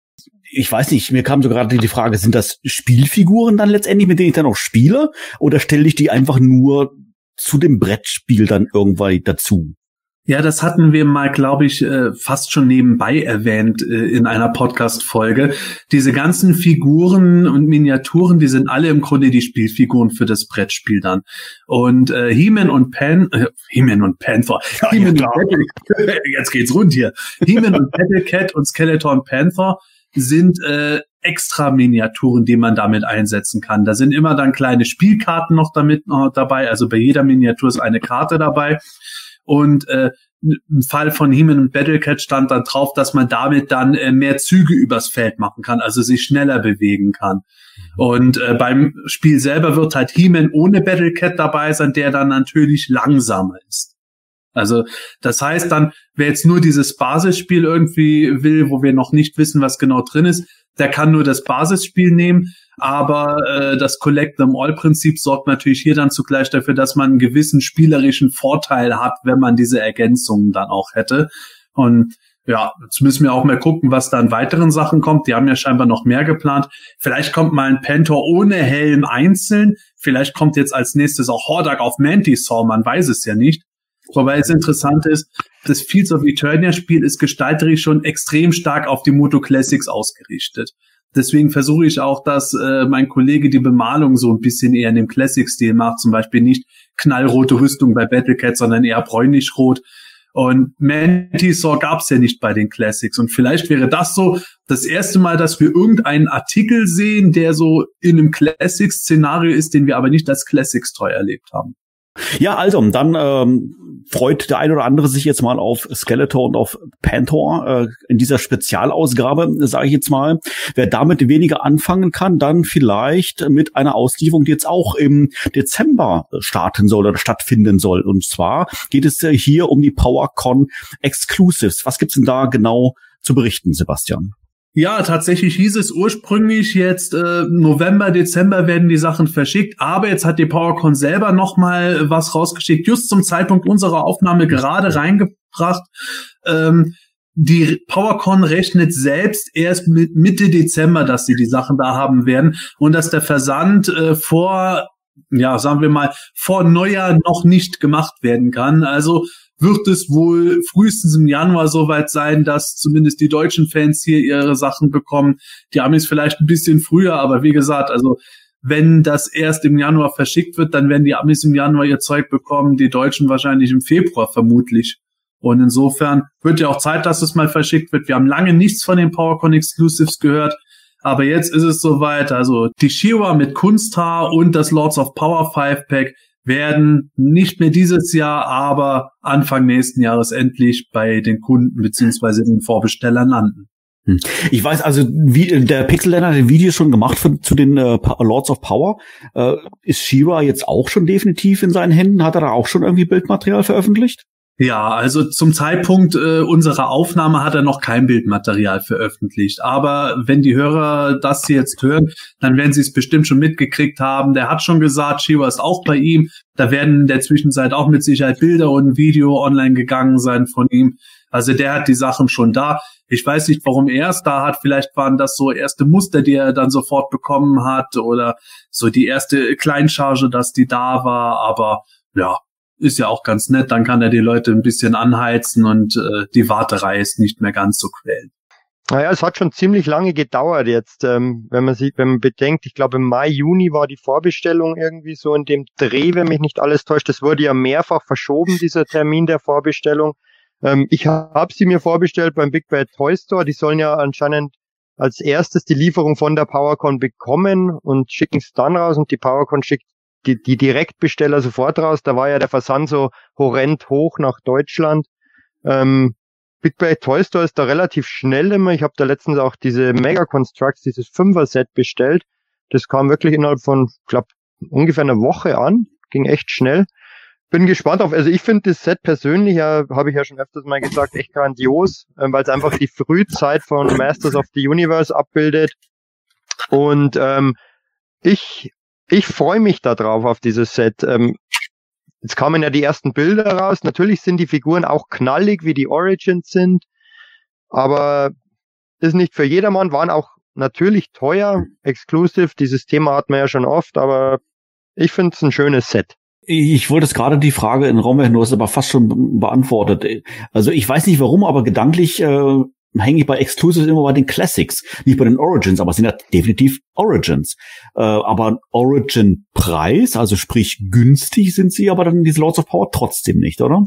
ich weiß nicht, mir kam so gerade die Frage, sind das Spielfiguren dann letztendlich, mit denen ich dann auch spiele? Oder stelle ich die einfach nur zu dem Brettspiel dann irgendwann dazu? Ja, das hatten wir mal, glaube ich, äh, fast schon nebenbei erwähnt äh, in einer Podcast-Folge. Diese ganzen Figuren und Miniaturen, die sind alle im Grunde die Spielfiguren für das Brettspiel dann. Und äh, He-Man und Pan, äh, He-Man und Panther, ja, He-Man ja, und jetzt geht's rund hier. He-Man und Battlecat und Skeleton Panther sind äh, extra Miniaturen, die man damit einsetzen kann. Da sind immer dann kleine Spielkarten noch damit noch dabei. Also bei jeder Miniatur ist eine Karte dabei. Und äh, im Fall von He-Man und Battlecat stand dann drauf, dass man damit dann äh, mehr Züge übers Feld machen kann, also sich schneller bewegen kann. Mhm. Und äh, beim Spiel selber wird halt He-Man ohne Battlecat dabei sein, der dann natürlich langsamer ist. Also das heißt dann, wer jetzt nur dieses Basisspiel irgendwie will, wo wir noch nicht wissen, was genau drin ist, der kann nur das Basisspiel nehmen. Aber äh, das Collect them all Prinzip sorgt natürlich hier dann zugleich dafür, dass man einen gewissen spielerischen Vorteil hat, wenn man diese Ergänzungen dann auch hätte. Und ja, jetzt müssen wir auch mal gucken, was da an weiteren Sachen kommt. Die haben ja scheinbar noch mehr geplant. Vielleicht kommt mal ein Pentor ohne Helm einzeln. Vielleicht kommt jetzt als nächstes auch Hordak auf Mantisaur. Man weiß es ja nicht. Wobei es interessant ist, das Fields of Eternia Spiel ist gestalterisch schon extrem stark auf die Moto Classics ausgerichtet. Deswegen versuche ich auch, dass äh, mein Kollege die Bemalung so ein bisschen eher in dem Classic-Stil macht. Zum Beispiel nicht knallrote Rüstung bei Battlecat, sondern eher bräunlich-rot. Und Mantisaur gab es ja nicht bei den Classics. Und vielleicht wäre das so das erste Mal, dass wir irgendeinen Artikel sehen, der so in einem Classics-Szenario ist, den wir aber nicht als Classics-Toy erlebt haben. Ja, also, dann ähm, freut der ein oder andere sich jetzt mal auf Skeletor und auf Panther äh, in dieser Spezialausgabe, sage ich jetzt mal. Wer damit weniger anfangen kann, dann vielleicht mit einer Auslieferung, die jetzt auch im Dezember starten soll oder stattfinden soll. Und zwar geht es hier um die PowerCon Exclusives. Was gibt's denn da genau zu berichten, Sebastian? Ja, tatsächlich hieß es ursprünglich jetzt äh, November, Dezember werden die Sachen verschickt, aber jetzt hat die PowerCon selber noch mal was rausgeschickt, just zum Zeitpunkt unserer Aufnahme gerade reingebracht. Ähm, die PowerCon rechnet selbst erst mit Mitte Dezember, dass sie die Sachen da haben werden und dass der Versand äh, vor ja, sagen wir mal, vor Neujahr noch nicht gemacht werden kann. Also wird es wohl frühestens im Januar soweit sein, dass zumindest die deutschen Fans hier ihre Sachen bekommen. Die Amis vielleicht ein bisschen früher, aber wie gesagt, also wenn das erst im Januar verschickt wird, dann werden die Amis im Januar ihr Zeug bekommen, die Deutschen wahrscheinlich im Februar vermutlich. Und insofern wird ja auch Zeit, dass es mal verschickt wird. Wir haben lange nichts von den PowerCon Exclusives gehört. Aber jetzt ist es soweit. Also die Shiwa mit Kunsthaar und das Lords of Power 5 Pack werden nicht mehr dieses Jahr, aber Anfang nächsten Jahres endlich bei den Kunden beziehungsweise den Vorbestellern landen. Hm. Ich weiß also, wie der Pixel hat ein Video schon gemacht für, zu den äh, Lords of Power. Äh, ist Shira jetzt auch schon definitiv in seinen Händen? Hat er da auch schon irgendwie Bildmaterial veröffentlicht? Ja, also zum Zeitpunkt äh, unserer Aufnahme hat er noch kein Bildmaterial veröffentlicht. Aber wenn die Hörer das jetzt hören, dann werden sie es bestimmt schon mitgekriegt haben. Der hat schon gesagt, Shiva ist auch bei ihm. Da werden in der Zwischenzeit auch mit Sicherheit Bilder und Video online gegangen sein von ihm. Also der hat die Sachen schon da. Ich weiß nicht, warum er es da hat. Vielleicht waren das so erste Muster, die er dann sofort bekommen hat oder so die erste Kleincharge, dass die da war. Aber ja, ist ja auch ganz nett, dann kann er die Leute ein bisschen anheizen und äh, die Warterei ist nicht mehr ganz so quälend. Naja, es hat schon ziemlich lange gedauert jetzt, ähm, wenn man sich, wenn man bedenkt, ich glaube im Mai, Juni war die Vorbestellung irgendwie so in dem Dreh, wenn mich nicht alles täuscht. Das wurde ja mehrfach verschoben, dieser Termin der Vorbestellung. Ähm, ich habe sie mir vorbestellt beim Big Bad Toy Store. Die sollen ja anscheinend als erstes die Lieferung von der PowerCon bekommen und schicken es dann raus und die PowerCon schickt die, die Direktbesteller sofort raus. Da war ja der Versand so horrend hoch nach Deutschland. Ähm, Big Bad Toy Store ist da relativ schnell immer. Ich habe da letztens auch diese Mega Constructs, dieses Fünfer-Set bestellt. Das kam wirklich innerhalb von, glaube ungefähr einer Woche an. Ging echt schnell. Bin gespannt auf, also ich finde das Set persönlich, ja, habe ich ja schon öfters mal gesagt, echt grandios, ähm, weil es einfach die Frühzeit von Masters of the Universe abbildet. Und ähm, ich ich freue mich darauf auf dieses Set. Ähm, jetzt kamen ja die ersten Bilder raus. Natürlich sind die Figuren auch knallig, wie die Origins sind, aber ist nicht für jedermann, waren auch natürlich teuer, exclusive. Dieses Thema hat man ja schon oft, aber ich finde es ein schönes Set. Ich wollte es gerade die Frage in Raum werfen, du hast aber fast schon beantwortet. Also ich weiß nicht warum, aber gedanklich äh, hänge ich bei Exclusives immer bei den Classics, nicht bei den Origins, aber es sind ja definitiv Origins. Äh, aber Origin-Preis, also sprich günstig sind sie, aber dann diese Lords of Power trotzdem nicht, oder?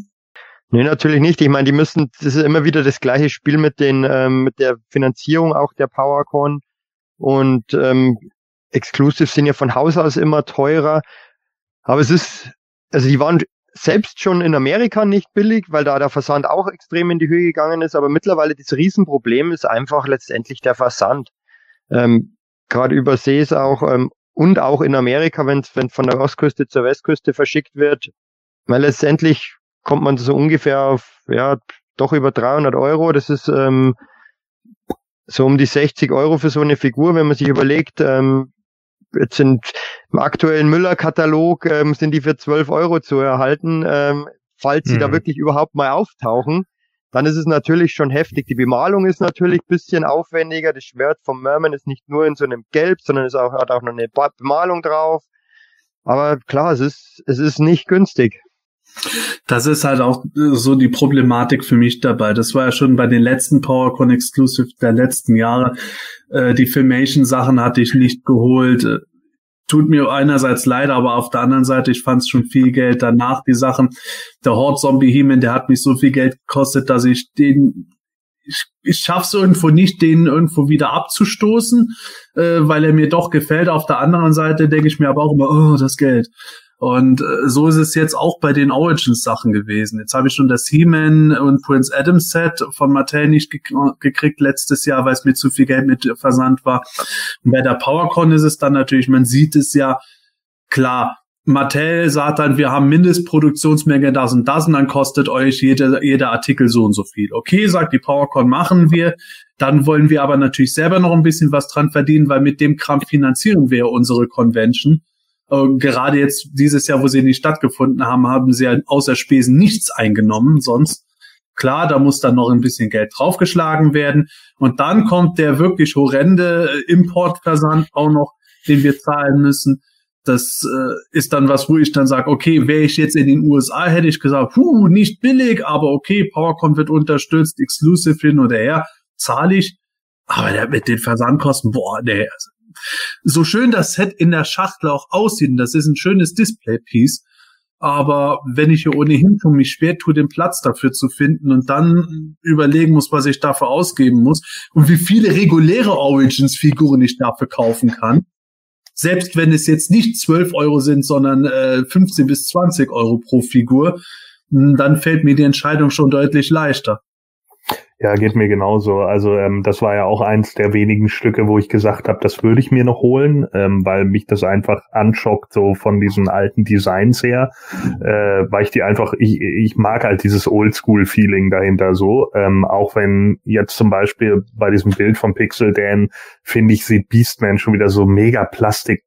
Nee, natürlich nicht. Ich meine, die müssen, das ist immer wieder das gleiche Spiel mit den, ähm, mit der Finanzierung auch der PowerCon. Und ähm, Exclusives sind ja von Haus aus immer teurer. Aber es ist, also die waren selbst schon in Amerika nicht billig, weil da der Versand auch extrem in die Höhe gegangen ist. Aber mittlerweile das Riesenproblem ist einfach letztendlich der Versand. Ähm, Gerade übersees auch ähm, und auch in Amerika, wenn wenn von der Ostküste zur Westküste verschickt wird, weil letztendlich kommt man so ungefähr auf ja doch über 300 Euro. Das ist ähm, so um die 60 Euro für so eine Figur, wenn man sich überlegt, ähm, jetzt sind im aktuellen Müller-Katalog ähm, sind die für 12 Euro zu erhalten. Ähm, falls sie mhm. da wirklich überhaupt mal auftauchen, dann ist es natürlich schon heftig. Die Bemalung ist natürlich bisschen aufwendiger. Das Schwert vom Merman ist nicht nur in so einem Gelb, sondern es hat auch noch eine Bemalung drauf. Aber klar, es ist, es ist nicht günstig. Das ist halt auch so die Problematik für mich dabei. Das war ja schon bei den letzten PowerCon Exclusive der letzten Jahre. Äh, die Filmation-Sachen hatte ich nicht geholt. Äh, tut mir einerseits leid, aber auf der anderen Seite, ich fand es schon viel Geld danach. Die Sachen, der Horde Zombie Heman, der hat mich so viel Geld gekostet, dass ich den ich, ich schaff's irgendwo nicht, den irgendwo wieder abzustoßen, äh, weil er mir doch gefällt. Auf der anderen Seite denke ich mir aber auch immer, oh, das Geld. Und äh, so ist es jetzt auch bei den Origins-Sachen gewesen. Jetzt habe ich schon das He-Man und Prince Adam Set von Mattel nicht gek gekriegt letztes Jahr, weil es mir zu viel Geld mit Versand war. Und bei der PowerCon ist es dann natürlich, man sieht es ja klar. Mattel sagt dann, wir haben Mindestproduktionsmenge das und das und dann kostet euch jeder, jeder Artikel so und so viel. Okay, sagt die PowerCon, machen wir. Dann wollen wir aber natürlich selber noch ein bisschen was dran verdienen, weil mit dem Kram finanzieren wir unsere Convention. Äh, gerade jetzt dieses Jahr, wo sie nicht stattgefunden haben, haben sie ja außer Spesen nichts eingenommen. Sonst, klar, da muss dann noch ein bisschen Geld draufgeschlagen werden. Und dann kommt der wirklich horrende äh, Importversand auch noch, den wir zahlen müssen. Das äh, ist dann was, wo ich dann sage, okay, wäre ich jetzt in den USA, hätte ich gesagt, puh, nicht billig, aber okay, PowerCon wird unterstützt, exclusive hin oder her, zahle ich. Aber mit den Versandkosten, boah, nee, so schön das Set in der Schachtel auch aussieht, das ist ein schönes Display-Piece, aber wenn ich hier ohnehin von mich schwer tue, den Platz dafür zu finden und dann überlegen muss, was ich dafür ausgeben muss und wie viele reguläre Origins-Figuren ich dafür kaufen kann, selbst wenn es jetzt nicht 12 Euro sind, sondern äh, 15 bis 20 Euro pro Figur, dann fällt mir die Entscheidung schon deutlich leichter. Ja, geht mir genauso. Also ähm, das war ja auch eins der wenigen Stücke, wo ich gesagt habe, das würde ich mir noch holen, ähm, weil mich das einfach anschockt, so von diesen alten Designs her, äh, weil ich die einfach, ich, ich mag halt dieses Oldschool-Feeling dahinter so. Ähm, auch wenn jetzt zum Beispiel bei diesem Bild von Pixel Dan, finde ich, sieht Beastman schon wieder so mega Plastik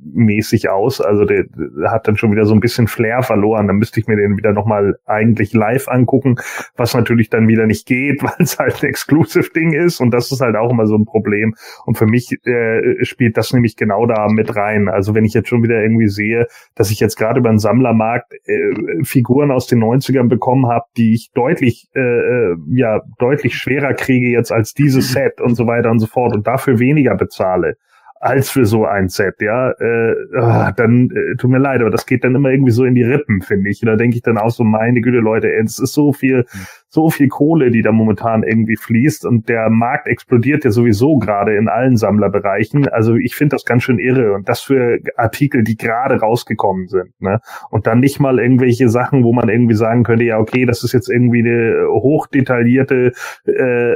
mäßig aus. Also der, der, hat dann schon wieder so ein bisschen Flair verloren. Dann müsste ich mir den wieder nochmal eigentlich live angucken, was natürlich dann wieder nicht geht, weil es halt ein Exclusive-Ding ist. Und das ist halt auch immer so ein Problem. Und für mich äh, spielt das nämlich genau da mit rein. Also wenn ich jetzt schon wieder irgendwie sehe, dass ich jetzt gerade über den Sammlermarkt äh, Figuren aus den 90ern bekommen habe, die ich deutlich, äh, äh, ja, deutlich schwerer kriege jetzt als dieses Set und so weiter und so fort und dafür weniger bezahle als für so ein Set, ja, äh, ah, dann äh, tut mir leid, aber das geht dann immer irgendwie so in die Rippen, finde ich. Und da denke ich dann auch so, meine Güte, Leute, es ist so viel, mhm so viel Kohle, die da momentan irgendwie fließt und der Markt explodiert ja sowieso gerade in allen Sammlerbereichen. Also ich finde das ganz schön irre und das für Artikel, die gerade rausgekommen sind. Ne? Und dann nicht mal irgendwelche Sachen, wo man irgendwie sagen könnte, ja okay, das ist jetzt irgendwie eine hochdetaillierte, äh,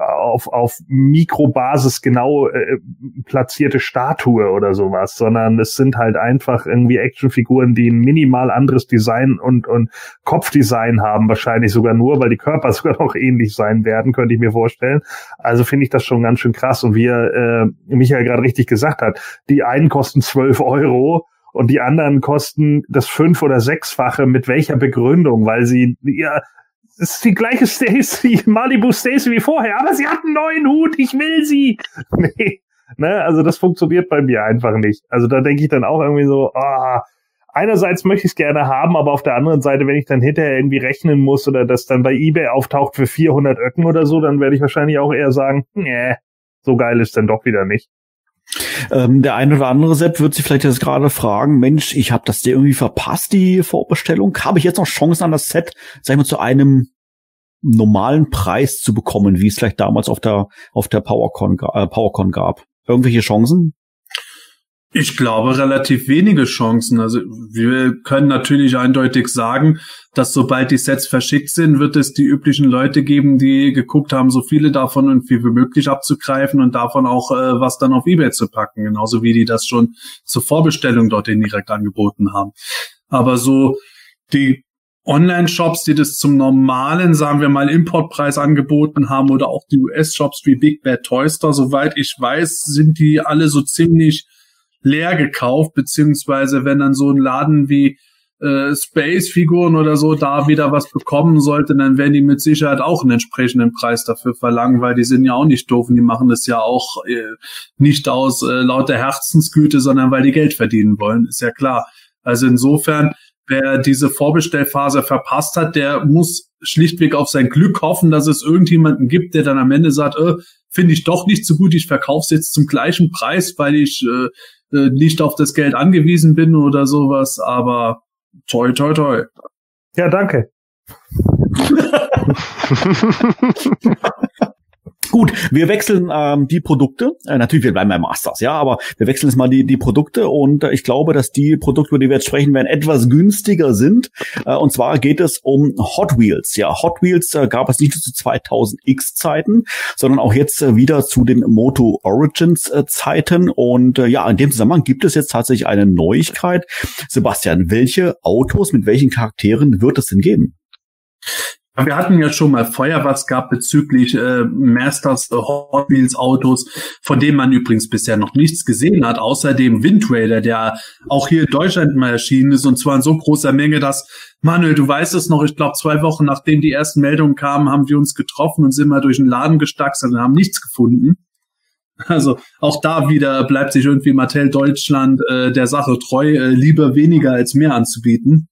auf, auf Mikrobasis genau äh, platzierte Statue oder sowas, sondern es sind halt einfach irgendwie Actionfiguren, die ein minimal anderes Design und, und Kopfdesign haben, wahrscheinlich sogar nur, weil die Körper sogar noch ähnlich sein werden, könnte ich mir vorstellen. Also finde ich das schon ganz schön krass. Und wie äh, Michael gerade richtig gesagt hat, die einen kosten 12 Euro und die anderen kosten das fünf- oder sechsfache. Mit welcher Begründung? Weil sie, ja, es ist die gleiche Stacy, Malibu Stacy wie vorher, aber sie hat einen neuen Hut, ich will sie. Nee. Ne, also das funktioniert bei mir einfach nicht. Also da denke ich dann auch irgendwie so, ah, einerseits möchte ich es gerne haben, aber auf der anderen Seite, wenn ich dann hinterher irgendwie rechnen muss oder das dann bei eBay auftaucht für 400 Öcken oder so, dann werde ich wahrscheinlich auch eher sagen, nee, so geil ist denn doch wieder nicht. Ähm, der eine oder andere Sepp wird sich vielleicht jetzt gerade fragen, Mensch, ich habe das dir irgendwie verpasst, die Vorbestellung. Habe ich jetzt noch Chancen an das Set, sag ich mal, zu einem normalen Preis zu bekommen, wie es vielleicht damals auf der auf der PowerCon, äh, PowerCon gab? Irgendwelche Chancen? Ich glaube relativ wenige Chancen. Also wir können natürlich eindeutig sagen, dass sobald die Sets verschickt sind, wird es die üblichen Leute geben, die geguckt haben, so viele davon und viel wie möglich abzugreifen und davon auch äh, was dann auf eBay zu packen, genauso wie die das schon zur Vorbestellung dorthin direkt angeboten haben. Aber so die Online-Shops, die das zum normalen, sagen wir mal, Importpreis angeboten haben oder auch die US-Shops wie Big Bad Toy Store, soweit ich weiß, sind die alle so ziemlich leer gekauft, beziehungsweise wenn dann so ein Laden wie äh, Space-Figuren oder so da wieder was bekommen sollte, dann werden die mit Sicherheit auch einen entsprechenden Preis dafür verlangen, weil die sind ja auch nicht doof und die machen das ja auch äh, nicht aus äh, lauter Herzensgüte, sondern weil die Geld verdienen wollen, ist ja klar. Also insofern, wer diese Vorbestellphase verpasst hat, der muss schlichtweg auf sein Glück hoffen, dass es irgendjemanden gibt, der dann am Ende sagt, äh, finde ich doch nicht so gut, ich verkaufe es jetzt zum gleichen Preis, weil ich äh, äh, nicht auf das Geld angewiesen bin oder sowas, aber toi, toi, toi. Ja, danke. Gut, wir wechseln ähm, die Produkte. Äh, natürlich, wir bleiben bei Masters, ja, aber wir wechseln jetzt mal die, die Produkte und äh, ich glaube, dass die Produkte, über die wir jetzt sprechen werden, etwas günstiger sind. Äh, und zwar geht es um Hot Wheels. Ja, Hot Wheels äh, gab es nicht nur zu 2000X Zeiten, sondern auch jetzt äh, wieder zu den Moto Origins äh. Und äh, ja, in dem Zusammenhang gibt es jetzt tatsächlich eine Neuigkeit. Sebastian, welche Autos mit welchen Charakteren wird es denn geben? Wir hatten ja schon mal vorher was gehabt bezüglich äh, Masters äh, Hot Wheels Autos, von denen man übrigens bisher noch nichts gesehen hat, außer dem Wind Raider, der auch hier in Deutschland mal erschienen ist und zwar in so großer Menge, dass Manuel, du weißt es noch, ich glaube zwei Wochen nachdem die ersten Meldungen kamen, haben wir uns getroffen und sind mal durch den Laden gestackst und haben nichts gefunden. Also auch da wieder bleibt sich irgendwie Mattel Deutschland äh, der Sache treu, äh, lieber weniger als mehr anzubieten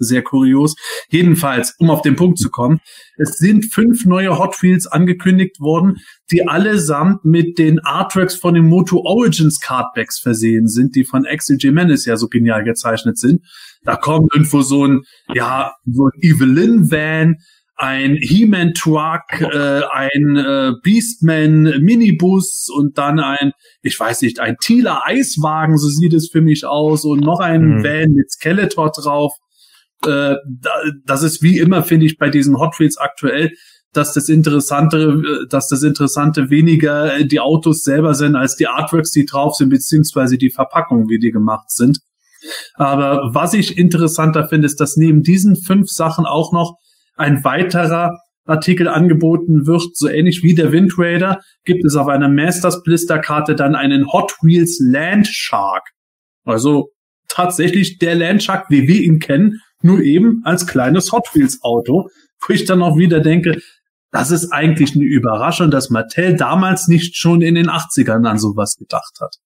sehr kurios. Jedenfalls, um auf den Punkt zu kommen, es sind fünf neue Hot Wheels angekündigt worden, die allesamt mit den Artworks von den Moto Origins Cardbacks versehen sind, die von Axel Jimenez ja so genial gezeichnet sind. Da kommt irgendwo so ein, ja, so ein Evelyn Van, ein He-Man Truck, äh, ein äh, Beastman Minibus und dann ein, ich weiß nicht, ein Thieler Eiswagen, so sieht es für mich aus und noch ein mhm. Van mit Skeletor drauf äh, das ist wie immer, finde ich, bei diesen Hot Wheels aktuell. dass das Interessante, dass das Interessante weniger die Autos selber sind als die Artworks, die drauf sind, beziehungsweise die Verpackungen, wie die gemacht sind. Aber was ich interessanter finde, ist, dass neben diesen fünf Sachen auch noch ein weiterer Artikel angeboten wird, so ähnlich wie der Wind Raider, gibt es auf einer Masters Blisterkarte dann einen Hot Wheels Land Shark. Also tatsächlich der Land Shark, wie wir ihn kennen, nur eben als kleines Hot Wheels Auto, wo ich dann auch wieder denke, das ist eigentlich eine Überraschung, dass Mattel damals nicht schon in den 80ern an sowas gedacht hat.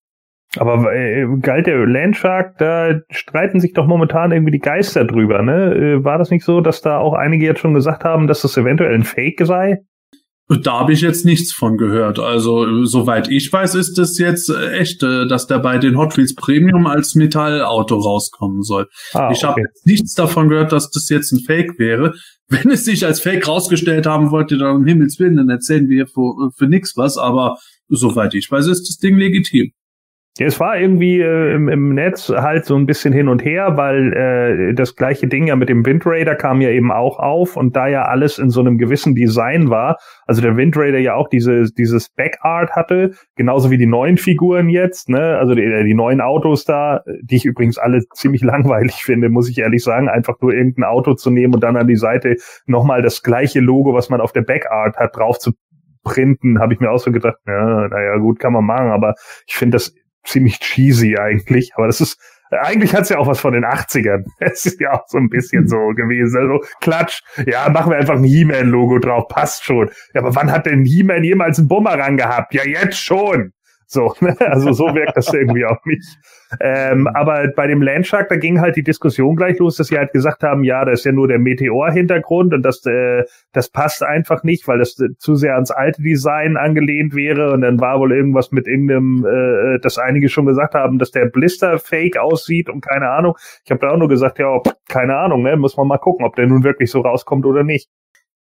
Aber äh, galt der Landshark, da streiten sich doch momentan irgendwie die Geister drüber, ne? Äh, war das nicht so, dass da auch einige jetzt schon gesagt haben, dass das eventuell ein Fake sei? Da habe ich jetzt nichts von gehört. Also, soweit ich weiß, ist es jetzt echt, äh, dass der bei den Hot Wheels Premium als Metallauto rauskommen soll. Ah, ich habe jetzt nichts davon gehört, dass das jetzt ein Fake wäre. Wenn es sich als Fake rausgestellt haben wollte, dann um Himmels Willen, dann erzählen wir für, für nix was. Aber soweit ich weiß, ist das Ding legitim. Es war irgendwie äh, im, im Netz halt so ein bisschen hin und her, weil äh, das gleiche Ding ja mit dem Wind Raider kam ja eben auch auf und da ja alles in so einem gewissen Design war, also der Wind Raider ja auch diese, dieses Backart hatte, genauso wie die neuen Figuren jetzt, ne, also die, die neuen Autos da, die ich übrigens alle ziemlich langweilig finde, muss ich ehrlich sagen, einfach nur irgendein Auto zu nehmen und dann an die Seite nochmal das gleiche Logo, was man auf der Backart hat, drauf zu printen, habe ich mir auch so gedacht, ja, naja, gut, kann man machen, aber ich finde das ziemlich cheesy eigentlich, aber das ist, eigentlich hat's ja auch was von den 80ern. Es ist ja auch so ein bisschen so gewesen. Also Klatsch, ja, machen wir einfach ein He-Man-Logo drauf, passt schon. Ja, aber wann hat denn He-Man jemals einen Bumerang gehabt? Ja, jetzt schon. So, ne? also so wirkt das irgendwie auch nicht. Ähm, aber bei dem Landshark, da ging halt die Diskussion gleich los, dass sie halt gesagt haben, ja, das ist ja nur der Meteor-Hintergrund und das, äh, das passt einfach nicht, weil das zu sehr ans alte Design angelehnt wäre. Und dann war wohl irgendwas mit irgendeinem, äh, dass einige schon gesagt haben, dass der Blister fake aussieht und keine Ahnung. Ich habe da auch nur gesagt, ja, keine Ahnung, ne, muss man mal gucken, ob der nun wirklich so rauskommt oder nicht.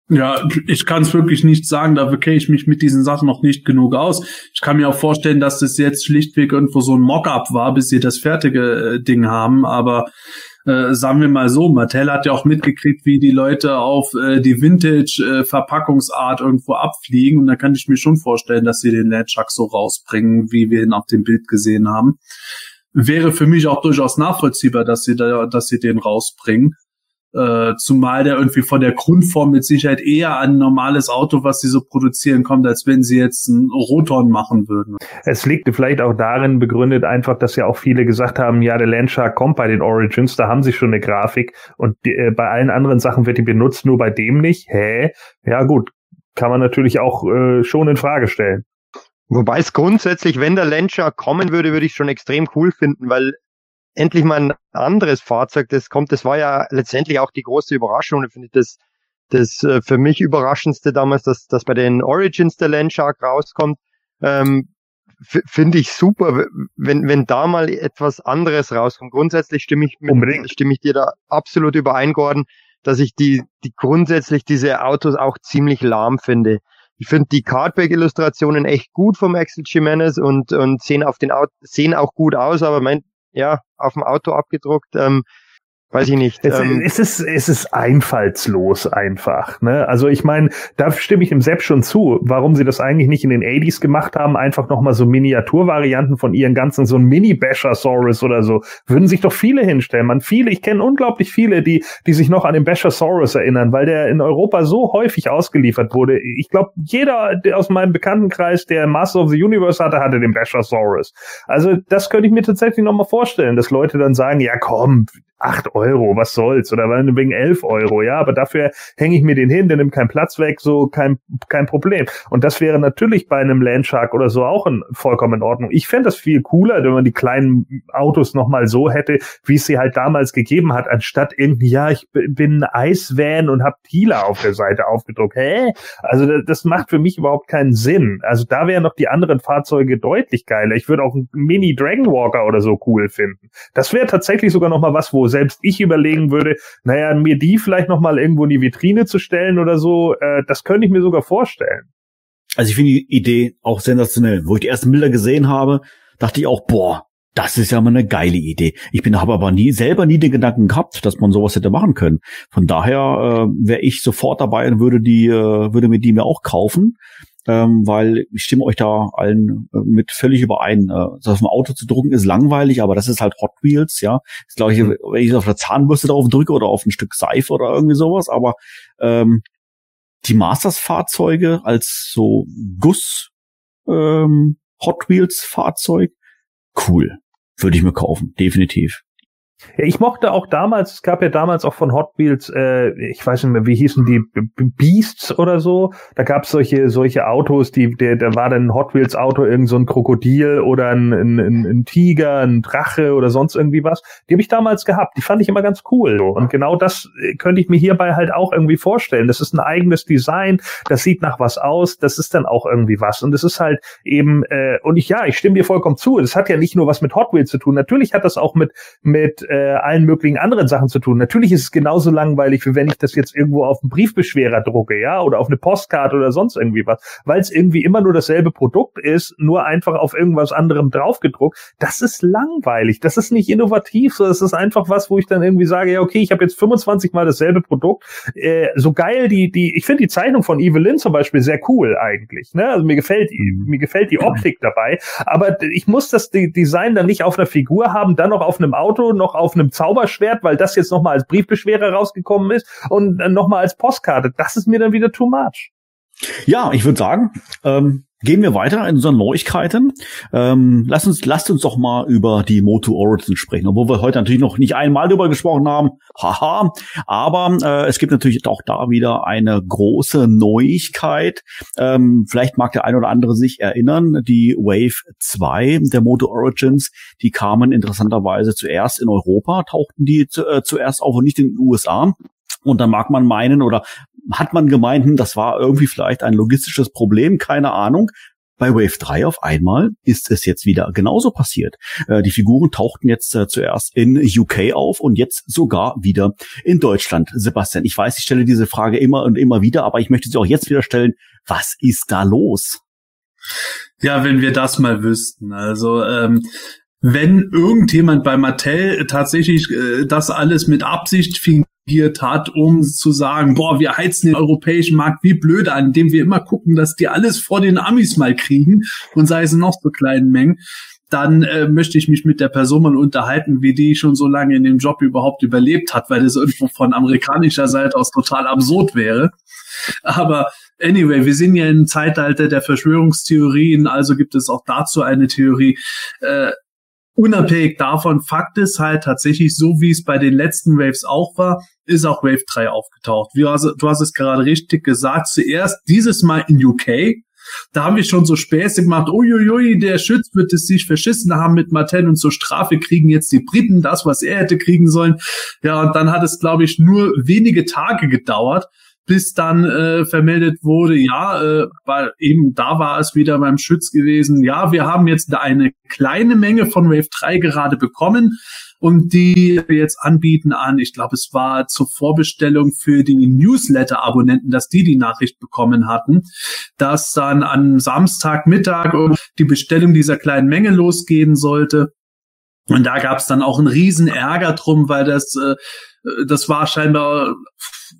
Ja, ich kann es wirklich nicht sagen, dafür kenne ich mich mit diesen Sachen noch nicht genug aus. Ich kann mir auch vorstellen, dass das jetzt schlichtweg irgendwo so ein Mock-up war, bis sie das fertige äh, Ding haben, aber äh, sagen wir mal so, Mattel hat ja auch mitgekriegt, wie die Leute auf äh, die Vintage-Verpackungsart äh, irgendwo abfliegen und da kann ich mir schon vorstellen, dass sie den Ledchuck so rausbringen, wie wir ihn auf dem Bild gesehen haben. Wäre für mich auch durchaus nachvollziehbar, dass sie da, dass sie den rausbringen. Äh, zumal der irgendwie von der Grundform mit Sicherheit eher an ein normales Auto, was sie so produzieren, kommt, als wenn sie jetzt einen Rotor machen würden. Es liegt vielleicht auch darin begründet einfach, dass ja auch viele gesagt haben, ja, der Landshark kommt bei den Origins, da haben sie schon eine Grafik und die, äh, bei allen anderen Sachen wird die benutzt, nur bei dem nicht. Hä? Ja gut, kann man natürlich auch äh, schon in Frage stellen. Wobei es grundsätzlich, wenn der Landshark kommen würde, würde ich schon extrem cool finden, weil endlich mal ein anderes Fahrzeug, das kommt. Das war ja letztendlich auch die große Überraschung. Ich finde das, das äh, für mich überraschendste damals, dass, dass bei den Origins der Landshark rauskommt. Ähm, finde ich super, wenn, wenn da mal etwas anderes rauskommt. Grundsätzlich stimme ich, mit, stimme ich dir da absolut überein, Gordon, dass ich die, die grundsätzlich diese Autos auch ziemlich lahm finde. Ich finde die Cardback-Illustrationen echt gut vom Axel Jimenez und, und sehen auf den Auto, sehen auch gut aus, aber mein, ja, auf dem Auto abgedruckt. Ähm, Weiß ich nicht. Es, ähm, es, ist, es ist einfallslos einfach. Ne? Also ich meine, da stimme ich dem Sepp schon zu, warum sie das eigentlich nicht in den 80s gemacht haben, einfach nochmal so Miniaturvarianten von ihren ganzen, so ein Mini-Bashasaurus oder so, würden sich doch viele hinstellen. Man, viele, ich kenne unglaublich viele, die, die sich noch an den Bashasaurus erinnern, weil der in Europa so häufig ausgeliefert wurde. Ich glaube, jeder der aus meinem Bekanntenkreis, der Master of the Universe hatte, hatte den Bashasaurus. Also das könnte ich mir tatsächlich nochmal vorstellen, dass Leute dann sagen, ja komm, acht Euro, was soll's? Oder wegen elf Euro, ja, aber dafür hänge ich mir den hin, der nimmt keinen Platz weg, so kein, kein Problem. Und das wäre natürlich bei einem Landshark oder so auch in, vollkommen in Ordnung. Ich fände das viel cooler, wenn man die kleinen Autos nochmal so hätte, wie es sie halt damals gegeben hat, anstatt irgendwie, ja, ich bin ein Eisvan und hab Tila auf der Seite aufgedruckt. Hä? Also das, das macht für mich überhaupt keinen Sinn. Also da wären noch die anderen Fahrzeuge deutlich geiler. Ich würde auch einen Mini Dragon Walker oder so cool finden. Das wäre tatsächlich sogar nochmal was, wo selbst ich überlegen würde, naja, mir die vielleicht nochmal irgendwo in die Vitrine zu stellen oder so, äh, das könnte ich mir sogar vorstellen. Also ich finde die Idee auch sensationell. Wo ich die ersten Bilder gesehen habe, dachte ich auch, boah, Das ist ja mal eine geile Idee. Ich bin habe aber nie selber nie den Gedanken gehabt, dass man sowas hätte machen können. Von daher äh, wäre ich sofort dabei und würde die äh, würde mir die mir auch kaufen, ähm, weil ich stimme euch da allen äh, mit völlig überein. Äh, das auf dem Auto zu drucken ist langweilig, aber das ist halt Hot Wheels, ja. Das glaube ich, Mhm. wenn ich auf der Zahnbürste drauf drücke oder auf ein Stück Seife oder irgendwie sowas, aber ähm, die Masters-Fahrzeuge als so Guss ähm, Hot Wheels-Fahrzeug, cool. Würde ich mir kaufen, definitiv. Ich mochte auch damals, es gab ja damals auch von Hot Wheels, äh, ich weiß nicht mehr, wie hießen die, Beasts oder so. Da gab es solche, solche Autos, die, der, da war dann ein Hot Wheels Auto, irgend so ein Krokodil oder ein, ein, ein, ein Tiger, ein Drache oder sonst irgendwie was. Die habe ich damals gehabt. Die fand ich immer ganz cool. Und genau das äh, könnte ich mir hierbei halt auch irgendwie vorstellen. Das ist ein eigenes Design, das sieht nach was aus, das ist dann auch irgendwie was. Und es ist halt eben, äh, und ich, ja, ich stimme dir vollkommen zu. Das hat ja nicht nur was mit Hot Wheels zu tun. Natürlich hat das auch mit, mit äh, allen möglichen anderen Sachen zu tun. Natürlich ist es genauso langweilig, wie wenn ich das jetzt irgendwo auf einen Briefbeschwerer drucke, ja, oder auf eine Postkarte oder sonst irgendwie was, weil es irgendwie immer nur dasselbe Produkt ist, nur einfach auf irgendwas anderem draufgedruckt. Das ist langweilig. Das ist nicht innovativ, so das ist einfach was, wo ich dann irgendwie sage, ja, okay, ich habe jetzt 25 mal dasselbe Produkt. Äh, so geil die die ich finde die Zeichnung von Evelyn zum Beispiel sehr cool eigentlich, ne? Also mir gefällt mir gefällt die Optik dabei, aber ich muss das Design dann nicht auf einer Figur haben, dann noch auf einem Auto, noch auf einem Zauberschwert, weil das jetzt nochmal als Briefbeschwerer rausgekommen ist und dann nochmal als Postkarte. Das ist mir dann wieder too much. Ja, ich würde sagen, ähm, gehen wir weiter in unseren Neuigkeiten. Ähm, lass uns, lasst uns doch mal über die Moto Origins sprechen, obwohl wir heute natürlich noch nicht einmal drüber gesprochen haben. Haha. Aber äh, es gibt natürlich auch da wieder eine große Neuigkeit. Ähm, vielleicht mag der ein oder andere sich erinnern, die Wave 2 der Moto Origins, die kamen interessanterweise zuerst in Europa, tauchten die zu, äh, zuerst auf und nicht in den USA. Und dann mag man meinen oder hat man gemeint, hm, das war irgendwie vielleicht ein logistisches Problem, keine Ahnung. Bei Wave 3 auf einmal ist es jetzt wieder genauso passiert. Äh, die Figuren tauchten jetzt äh, zuerst in UK auf und jetzt sogar wieder in Deutschland. Sebastian, ich weiß, ich stelle diese Frage immer und immer wieder, aber ich möchte sie auch jetzt wieder stellen. Was ist da los? Ja, wenn wir das mal wüssten. Also ähm, wenn irgendjemand bei Mattel tatsächlich äh, das alles mit Absicht fingiert hat, um zu sagen, boah, wir heizen den europäischen Markt wie blöde an, indem wir immer gucken, dass die alles vor den Amis mal kriegen und sei es noch so kleinen Mengen, dann äh, möchte ich mich mit der Person mal unterhalten, wie die schon so lange in dem Job überhaupt überlebt hat, weil das irgendwo von amerikanischer Seite aus total absurd wäre. Aber anyway, wir sind ja im Zeitalter der Verschwörungstheorien, also gibt es auch dazu eine Theorie. Äh, unabhängig davon, Fakt ist halt tatsächlich, so wie es bei den letzten Waves auch war, ist auch Wave 3 aufgetaucht. Wie, also, du hast es gerade richtig gesagt, zuerst dieses Mal in UK. Da haben wir schon so Späße gemacht, uiuiui, der Schütz wird es sich verschissen haben mit Mattel und zur Strafe kriegen jetzt die Briten das, was er hätte kriegen sollen. Ja, und dann hat es, glaube ich, nur wenige Tage gedauert, bis dann äh, vermeldet wurde, ja, äh, weil eben da war es wieder beim Schütz gewesen, ja, wir haben jetzt eine kleine Menge von Wave 3 gerade bekommen und die wir jetzt anbieten an, ich glaube, es war zur Vorbestellung für die Newsletter-Abonnenten, dass die die Nachricht bekommen hatten, dass dann am Samstagmittag die Bestellung dieser kleinen Menge losgehen sollte. Und da gab es dann auch einen riesen Ärger drum, weil das, äh, das war scheinbar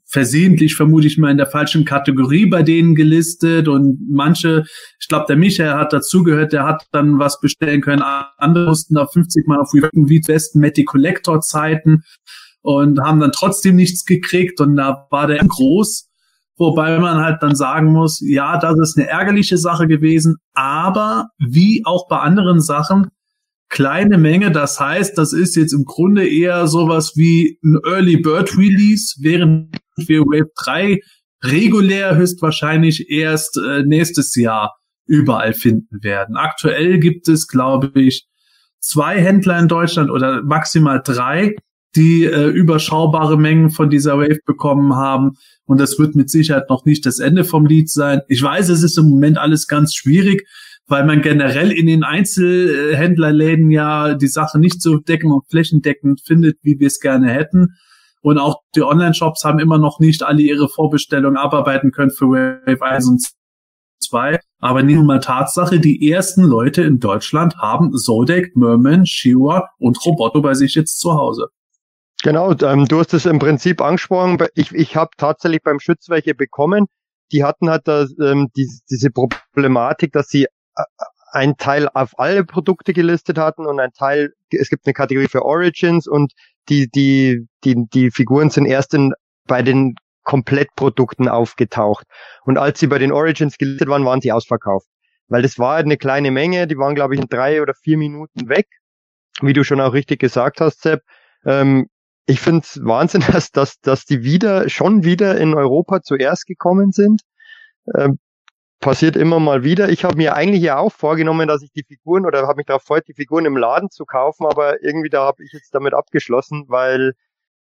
versehentlich, vermute ich mal, in der falschen Kategorie bei denen gelistet. Und manche, ich glaube, der Michael hat dazugehört, der hat dann was bestellen können, andere mussten da 50 Mal auf Westen Matty Collector Zeiten und haben dann trotzdem nichts gekriegt. Und da war der groß, wobei man halt dann sagen muss, ja, das ist eine ärgerliche Sache gewesen, aber wie auch bei anderen Sachen, kleine Menge. Das heißt, das ist jetzt im Grunde eher sowas wie ein Early Bird Release, während wir Wave 3 regulär höchstwahrscheinlich erst äh, nächstes Jahr überall finden werden. Aktuell gibt es, glaube ich, zwei Händler in Deutschland oder maximal drei, die äh, überschaubare Mengen von dieser Wave bekommen haben. Und das wird mit Sicherheit noch nicht das Ende vom Lied sein. Ich weiß, es ist im Moment alles ganz schwierig, weil man generell in den Einzelhändlerläden ja die Sache nicht so decken und flächendeckend findet, wie wir es gerne hätten. Und auch die Online-Shops haben immer noch nicht alle ihre Vorbestellungen abarbeiten können für Wave 1 und 2. Aber nehmen wir mal Tatsache, die ersten Leute in Deutschland haben Zodek, Merman, Shiwa und Roboto bei sich jetzt zu Hause. Genau, ähm, du hast es im Prinzip angesprochen. Ich, ich habe tatsächlich beim Schütz welche bekommen. Die hatten halt das, ähm, die, diese Problematik, dass sie ein Teil auf alle Produkte gelistet hatten und ein Teil, es gibt eine Kategorie für Origins und die, die, die, die Figuren sind erst in, bei den Komplettprodukten aufgetaucht. Und als sie bei den Origins gelistet waren, waren sie ausverkauft. Weil das war eine kleine Menge, die waren, glaube ich, in drei oder vier Minuten weg. Wie du schon auch richtig gesagt hast, Sepp. Ähm, ich finde es Wahnsinn, dass, dass, dass die wieder, schon wieder in Europa zuerst gekommen sind. Ähm, passiert immer mal wieder. Ich habe mir eigentlich ja auch vorgenommen, dass ich die Figuren oder habe mich darauf freut, die Figuren im Laden zu kaufen, aber irgendwie da habe ich jetzt damit abgeschlossen, weil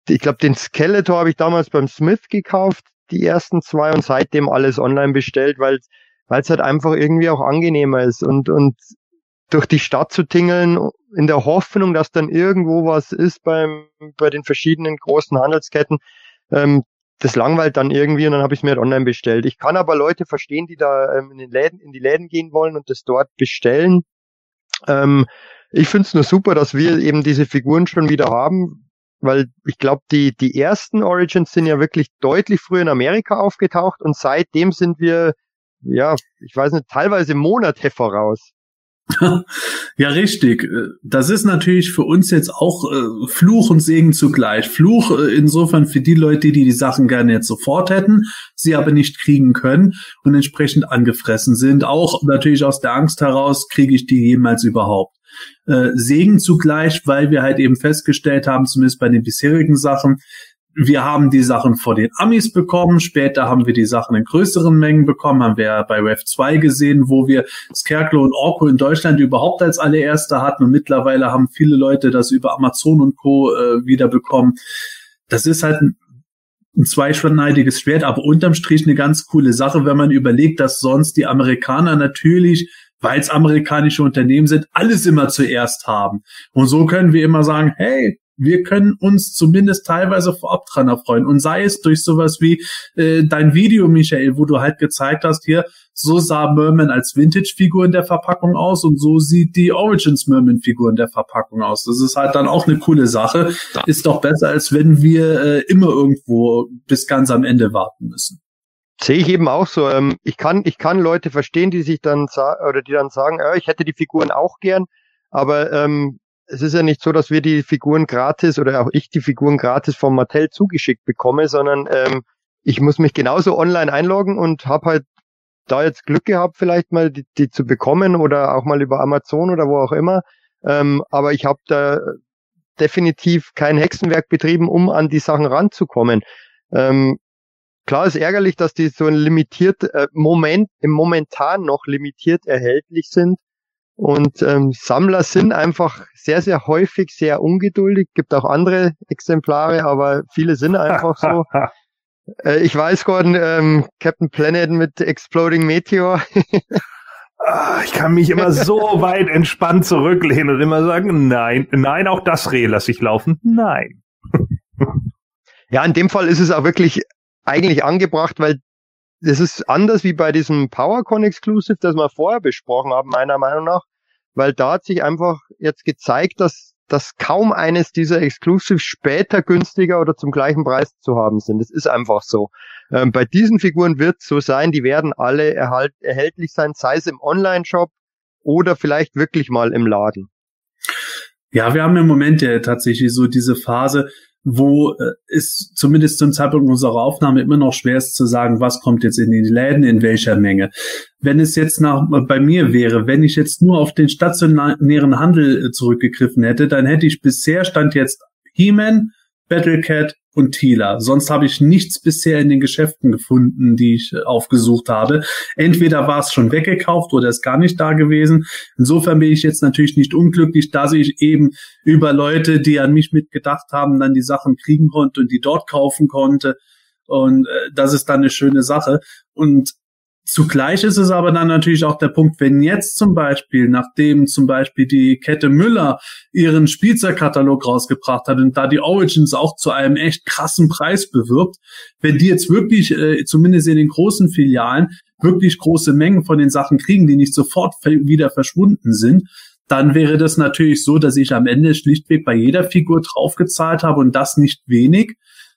ich glaube, den Skeletor habe ich damals beim Smith gekauft, die ersten zwei und seitdem alles online bestellt, weil weil es halt einfach irgendwie auch angenehmer ist und und durch die Stadt zu tingeln in der Hoffnung, dass dann irgendwo was ist beim bei den verschiedenen großen Handelsketten. Ähm, das langweilt dann irgendwie und dann habe ich es mir halt online bestellt. Ich kann aber Leute verstehen, die da ähm, in den Läden, in die Läden gehen wollen und das dort bestellen. Ähm, ich finde es nur super, dass wir eben diese Figuren schon wieder haben, weil ich glaube, die, die ersten Origins sind ja wirklich deutlich früher in Amerika aufgetaucht und seitdem sind wir, ja, ich weiß nicht, teilweise Monate voraus. Ja, richtig. Das ist natürlich für uns jetzt auch äh, Fluch und Segen zugleich. Fluch äh, insofern für die Leute, die die Sachen gerne jetzt sofort hätten, sie aber nicht kriegen können und entsprechend angefressen sind. Auch natürlich aus der Angst heraus, kriege ich die jemals überhaupt. Äh, Segen zugleich, weil wir halt eben festgestellt haben, zumindest bei den bisherigen Sachen, wir haben die Sachen vor den Amis bekommen, später haben wir die Sachen in größeren Mengen bekommen, haben wir bei Rev 2 gesehen, wo wir Scarecrow und Orko in Deutschland überhaupt als allererste hatten und mittlerweile haben viele Leute das über Amazon und Co. Äh, wieder bekommen. Das ist halt ein, ein zweischneidiges Schwert, aber unterm Strich eine ganz coole Sache, wenn man überlegt, dass sonst die Amerikaner natürlich weil es amerikanische Unternehmen sind, alles immer zuerst haben. Und so können wir immer sagen, hey, wir können uns zumindest teilweise vorab dran erfreuen. Und sei es durch sowas wie äh, dein Video, Michael, wo du halt gezeigt hast, hier, so sah Merman als Vintage-Figur in der Verpackung aus und so sieht die Origins Merman-Figur in der Verpackung aus. Das ist halt dann auch eine coole Sache. Ist doch besser, als wenn wir äh, immer irgendwo bis ganz am Ende warten müssen. Sehe ich eben auch so. Ähm, ich kann, ich kann Leute verstehen, die sich dann sagen, oder die dann sagen, äh, ich hätte die Figuren auch gern, aber ähm, es ist ja nicht so, dass wir die Figuren gratis oder auch ich die Figuren gratis vom Mattel zugeschickt bekomme, sondern ähm, ich muss mich genauso online einloggen und habe halt da jetzt Glück gehabt, vielleicht mal die, die zu bekommen oder auch mal über Amazon oder wo auch immer. Ähm, aber ich habe da definitiv kein Hexenwerk betrieben, um an die Sachen ranzukommen. Ähm, klar ist ärgerlich, dass die so ein limitiert äh, Moment im momentan noch limitiert erhältlich sind. Und ähm, Sammler sind einfach sehr, sehr häufig sehr ungeduldig. Gibt auch andere Exemplare, aber viele sind einfach so. äh, ich weiß, Gordon, ähm, Captain Planet mit Exploding Meteor. Ah, ich kann mich immer so weit entspannt zurücklehnen und immer sagen, nein, nein, auch das Reh lasse ich laufen. Nein. ja, in dem Fall ist es auch wirklich eigentlich angebracht, weil das ist anders wie bei diesem PowerCon Exclusive, das wir vorher besprochen haben, meiner Meinung nach, weil da hat sich einfach jetzt gezeigt, dass, dass kaum eines dieser Exclusives später günstiger oder zum gleichen Preis zu haben sind. Das ist einfach so. Ähm, bei diesen Figuren wird es so sein, die werden alle erhalt, erhältlich sein, sei es im Online-Shop oder vielleicht wirklich mal im Laden. Ja, wir haben im Moment ja tatsächlich so diese Phase, wo äh, es zumindest zum Zeitpunkt unserer Aufnahme immer noch schwer ist zu sagen, was kommt jetzt in die Läden, in welcher Menge. Wenn es jetzt nach, bei mir wäre, wenn ich jetzt nur auf den stationären Handel äh, zurückgegriffen hätte, dann hätte ich bisher stand jetzt He-Man, Battlecat, und Thieler. Sonst habe ich nichts bisher in den Geschäften gefunden, die ich äh, aufgesucht habe. Entweder war es schon weggekauft oder ist gar nicht da gewesen. Insofern bin ich jetzt natürlich nicht unglücklich, dass ich eben über Leute, die an mich mitgedacht haben, dann die Sachen kriegen konnte und die dort kaufen konnte. Und äh, das ist dann eine schöne Sache. Und Zugleich ist es aber dann natürlich auch der Punkt, wenn jetzt zum Beispiel, nachdem zum Beispiel die Kette Müller ihren Spielzeugkatalog rausgebracht hat und da die Origins auch zu einem echt krassen Preis bewirbt, wenn die jetzt wirklich, äh, zumindest in den großen Filialen, wirklich große Mengen von den Sachen kriegen, die nicht sofort wieder verschwunden sind, dann wäre das natürlich so, dass ich am Ende schlichtweg bei jeder Figur draufgezahlt habe und das nicht wenig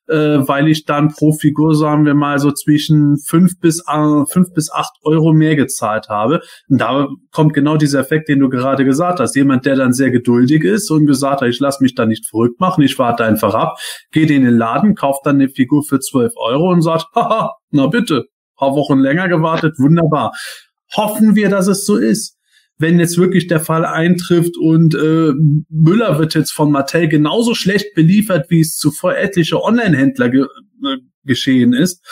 äh, weil ich dann pro Figur, sagen wir mal, so zwischen fünf bis äh, fünf bis acht Euro mehr gezahlt habe. Und da kommt genau dieser Effekt, den du gerade gesagt hast. Jemand, der dann sehr geduldig ist und gesagt hat, ich lasse mich da nicht verrückt machen, ich warte einfach ab, geht in den Laden, kauft dann eine Figur für zwölf Euro und sagt, haha, na bitte, paar Wochen länger gewartet, wunderbar. Hoffen wir, dass es so ist wenn jetzt wirklich der Fall eintrifft und äh, Müller wird jetzt von Mattel genauso schlecht beliefert, wie es zuvor etliche Online-Händler ge äh, geschehen ist,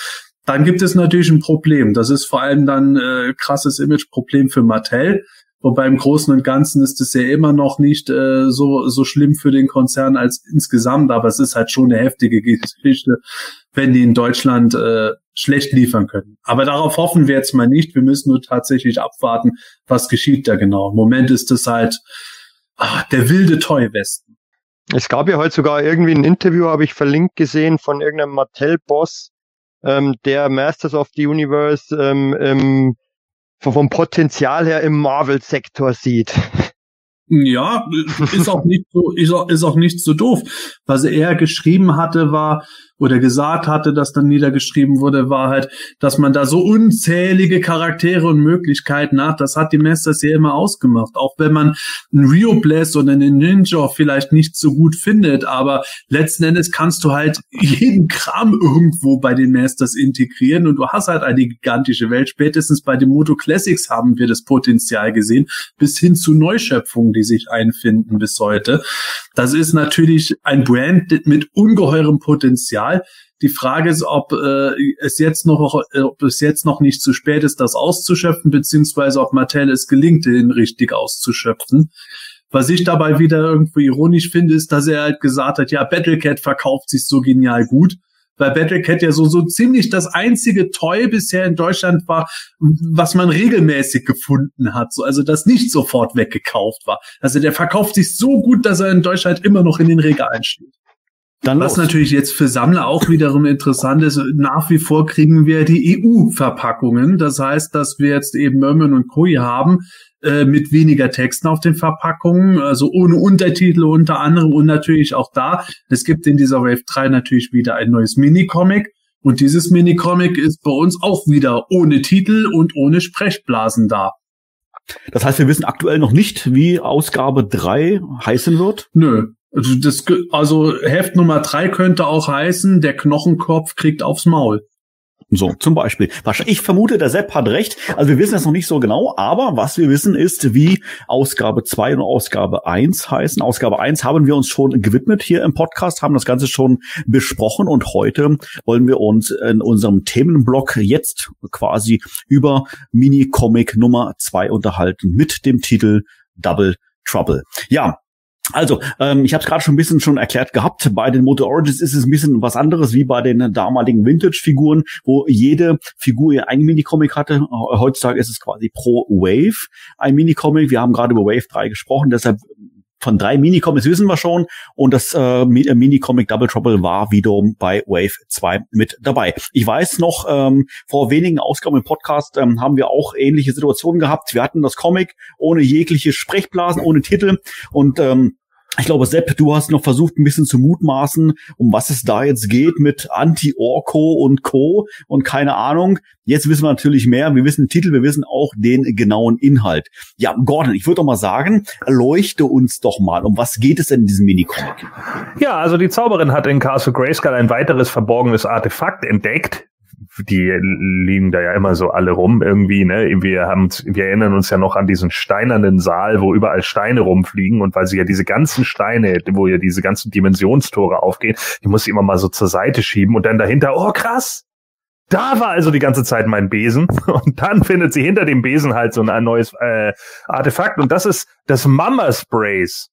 dann gibt es natürlich ein Problem. Das ist vor allem dann äh, krasses Image-Problem für Mattel. Wobei im Großen und Ganzen ist es ja immer noch nicht äh, so, so schlimm für den Konzern als insgesamt, aber es ist halt schon eine heftige Geschichte, wenn die in Deutschland äh, schlecht liefern können. Aber darauf hoffen wir jetzt mal nicht. Wir müssen nur tatsächlich abwarten, was geschieht da genau. Im Moment ist es halt ah, der wilde Toy Westen. Es gab ja heute sogar irgendwie ein Interview, habe ich verlinkt gesehen, von irgendeinem Mattel-Boss, ähm, der Masters of the Universe ähm, ähm, vom Potenzial her im Marvel-Sektor sieht. Ja, ist auch nicht so, ist auch, ist auch nicht so doof. Was er geschrieben hatte, war, oder gesagt hatte, dass dann niedergeschrieben wurde, war halt, dass man da so unzählige Charaktere und Möglichkeiten hat. Das hat die Masters ja immer ausgemacht. Auch wenn man einen Rio Bless oder einen Ninja vielleicht nicht so gut findet, aber letzten Endes kannst du halt jeden Kram irgendwo bei den Masters integrieren und du hast halt eine gigantische Welt. Spätestens bei den Moto Classics haben wir das Potenzial gesehen, bis hin zu Neuschöpfungen, die sich einfinden bis heute. Das ist natürlich ein Brand mit ungeheurem Potenzial egal. Die Frage ist, ob äh, es jetzt noch, ob es jetzt noch nicht zu spät ist, das auszuschöpfen, beziehungsweise ob Mattel es gelingt, den richtig auszuschöpfen. Was ich dabei wieder irgendwie ironisch finde, ist, dass er halt gesagt hat, ja, Battlecat verkauft sich so genial gut weil Battlecat ja so, so ziemlich das einzige Toy bisher in Deutschland war, was man regelmäßig gefunden hat, so, also das nicht sofort weggekauft war. Also der verkauft sich so gut, dass er in Deutschland immer noch in den Regalen steht. Dann Was los. natürlich jetzt für Sammler auch wiederum interessant ist, nach wie vor kriegen wir die EU-Verpackungen. Das heißt, dass wir jetzt eben Merman und Koi haben äh, mit weniger Texten auf den Verpackungen, also ohne Untertitel unter anderem und natürlich auch da. Es gibt in dieser Wave 3 natürlich wieder ein neues Mini-Comic. Und dieses Mini-Comic ist bei uns auch wieder ohne Titel und ohne Sprechblasen da. Das heißt, wir wissen aktuell noch nicht, wie Ausgabe 3 heißen wird? Nö, also, das, also Heft Nummer drei könnte auch heißen, der Knochenkopf kriegt aufs Maul. So, zum Beispiel. Ich vermute, der Sepp hat recht. Also wir wissen es noch nicht so genau, aber was wir wissen ist, wie Ausgabe 2 und Ausgabe 1 heißen. Ausgabe 1 haben wir uns schon gewidmet hier im Podcast, haben das Ganze schon besprochen und heute wollen wir uns in unserem Themenblock jetzt quasi über Mini-Comic Nummer 2 unterhalten mit dem Titel Double Trouble. Ja, also, ähm, ich habe es gerade schon ein bisschen schon erklärt gehabt. Bei den Moto Origins ist es ein bisschen was anderes wie bei den damaligen Vintage-Figuren, wo jede Figur ihr eigenen Minicomic hatte. Heutzutage ist es quasi pro Wave ein Minicomic. Wir haben gerade über Wave 3 gesprochen, deshalb von drei Minicomics wissen wir schon und das äh, Minicomic Double Trouble war wiederum bei Wave 2 mit dabei. Ich weiß noch, ähm, vor wenigen Ausgaben im Podcast ähm, haben wir auch ähnliche Situationen gehabt. Wir hatten das Comic ohne jegliche Sprechblasen, ohne Titel und ähm, ich glaube, Sepp, du hast noch versucht, ein bisschen zu mutmaßen, um was es da jetzt geht mit Anti-Orko und Co. und keine Ahnung. Jetzt wissen wir natürlich mehr. Wir wissen den Titel, wir wissen auch den genauen Inhalt. Ja, Gordon, ich würde doch mal sagen, leuchte uns doch mal. Um was geht es denn in diesem Minicomic? Ja, also die Zauberin hat in Castle Grayskull ein weiteres verborgenes Artefakt entdeckt, die liegen da ja immer so alle rum irgendwie, ne? Wir haben, wir erinnern uns ja noch an diesen steinernen Saal, wo überall Steine rumfliegen und weil sie ja diese ganzen Steine, wo ja diese ganzen Dimensionstore aufgehen, die muss sie immer mal so zur Seite schieben und dann dahinter, oh krass, da war also die ganze Zeit mein Besen. Und dann findet sie hinter dem Besen halt so ein neues äh, Artefakt. Und das ist das Mama Sprays.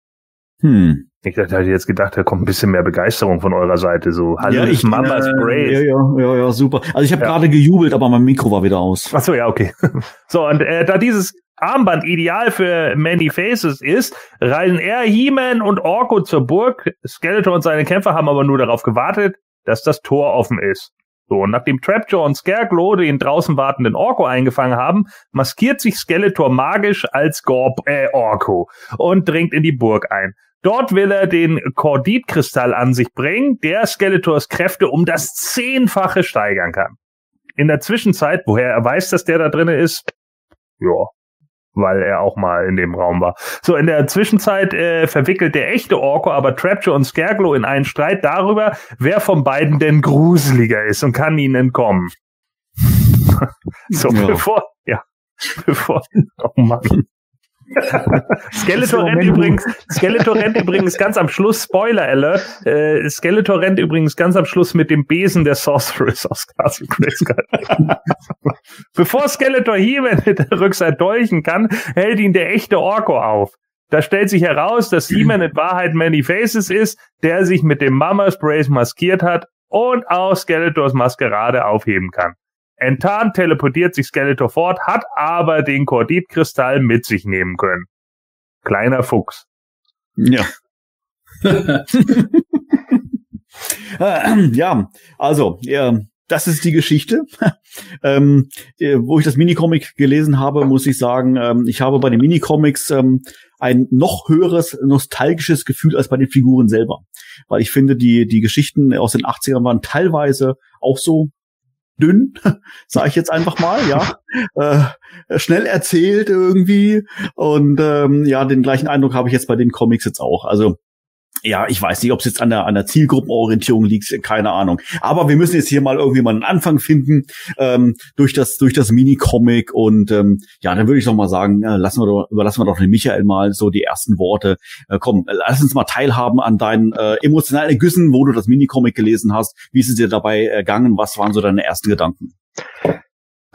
Hm. Ich hätte halt jetzt gedacht, da kommt ein bisschen mehr Begeisterung von eurer Seite. So, hallo, ja, ich, Mama äh, Sprays. Ja, ja, ja, ja, super. Also ich habe ja. gerade gejubelt, aber mein Mikro war wieder aus. Ach so, ja, okay. so, und äh, da dieses Armband ideal für Many Faces ist, reisen er, He-Man und Orko zur Burg. Skeletor und seine Kämpfer haben aber nur darauf gewartet, dass das Tor offen ist. So, und nachdem Trapjaw und Scarecrow den draußen wartenden Orko eingefangen haben, maskiert sich Skeletor magisch als Gorb, äh, Orko und dringt in die Burg ein. Dort will er den Korditkristall an sich bringen, der Skeletors Kräfte um das Zehnfache steigern kann. In der Zwischenzeit, woher er weiß, dass der da drinne ist, ja, weil er auch mal in dem Raum war. So, in der Zwischenzeit äh, verwickelt der echte Orko aber Trapjaw und Scareglow in einen Streit darüber, wer von beiden denn gruseliger ist und kann ihnen entkommen. so, ja. bevor, ja, bevor, oh Mann. Skeletor rennt übrigens, Skeletor rennt übrigens ganz am Schluss, Spoiler Alert, äh, Skeletor rennt übrigens ganz am Schluss mit dem Besen der Sorceress aus Castle Grayskull. Bevor Skeletor hier mit der Rückseite dolchen kann, hält ihn der echte Orko auf. Da stellt sich heraus, dass He-Man in Wahrheit Many Faces ist, der sich mit dem Mama's Brace maskiert hat und auch Skeletors Maskerade aufheben kann. Enttarnt teleportiert sich Skeletor fort, hat aber den Korditkristall mit sich nehmen können. Kleiner Fuchs. Ja. ja, also, ja, das ist die Geschichte. ähm, äh, wo ich das Minicomic gelesen habe, muss ich sagen, ähm, ich habe bei den Minicomics ähm, ein noch höheres nostalgisches Gefühl als bei den Figuren selber. Weil ich finde, die, die Geschichten aus den 80ern waren teilweise auch so dünn, sage ich jetzt einfach mal, ja, äh, schnell erzählt irgendwie und ähm, ja, den gleichen Eindruck habe ich jetzt bei den Comics jetzt auch. Also ja, ich weiß nicht, ob es jetzt an der, an der Zielgruppenorientierung liegt, keine Ahnung. Aber wir müssen jetzt hier mal irgendwie mal einen Anfang finden ähm, durch das durch das Mini-Comic und ähm, ja, dann würde ich doch mal sagen, äh, lassen wir doch, überlassen wir doch den Michael mal so die ersten Worte. Äh, komm, lass uns mal teilhaben an deinen äh, emotionalen Ergüssen, wo du das Mini-Comic gelesen hast. Wie ist es dir dabei ergangen? Was waren so deine ersten Gedanken?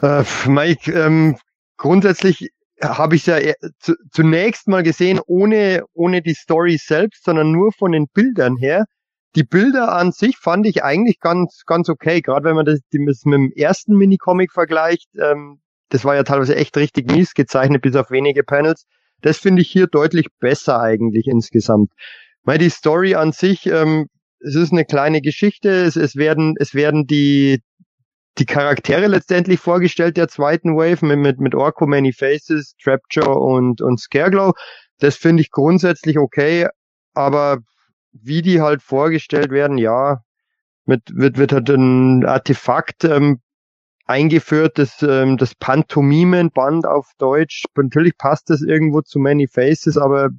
Äh, Mike, ähm, grundsätzlich habe ich ja zu, zunächst mal gesehen, ohne, ohne die Story selbst, sondern nur von den Bildern her. Die Bilder an sich fand ich eigentlich ganz, ganz okay, gerade wenn man das, das mit dem ersten Minicomic vergleicht. Ähm, das war ja teilweise echt richtig mies gezeichnet, bis auf wenige Panels. Das finde ich hier deutlich besser eigentlich insgesamt. Weil die Story an sich, ähm, es ist eine kleine Geschichte, es, es werden, es werden die, die Charaktere letztendlich vorgestellt der zweiten Wave mit, mit, mit Orko, Many Faces, Trapjaw und, und Scareglow. Das finde ich grundsätzlich okay, aber wie die halt vorgestellt werden, ja, mit, wird, wird halt ein Artefakt ähm, eingeführt, das, ähm, das Pantomimenband auf Deutsch. Natürlich passt das irgendwo zu Many Faces, aber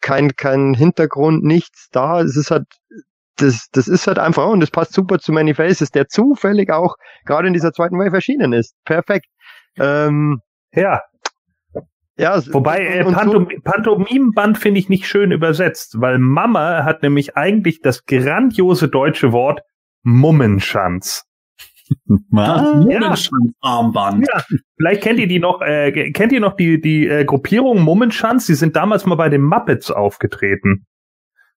kein, kein Hintergrund, nichts da. Es ist halt das, das ist halt einfach, und das passt super zu Many Faces, der zufällig auch gerade in dieser zweiten Wave erschienen ist. Perfekt. Ähm, ja. Ja, Wobei äh, Pantom so Pantomimenband finde ich nicht schön übersetzt, weil Mama hat nämlich eigentlich das grandiose deutsche Wort Mummenschanz. Mummenschanz-Armband. Ja, vielleicht kennt ihr die noch, äh, kennt ihr noch die, die äh, Gruppierung Mummenschanz? Die sind damals mal bei den Muppets aufgetreten.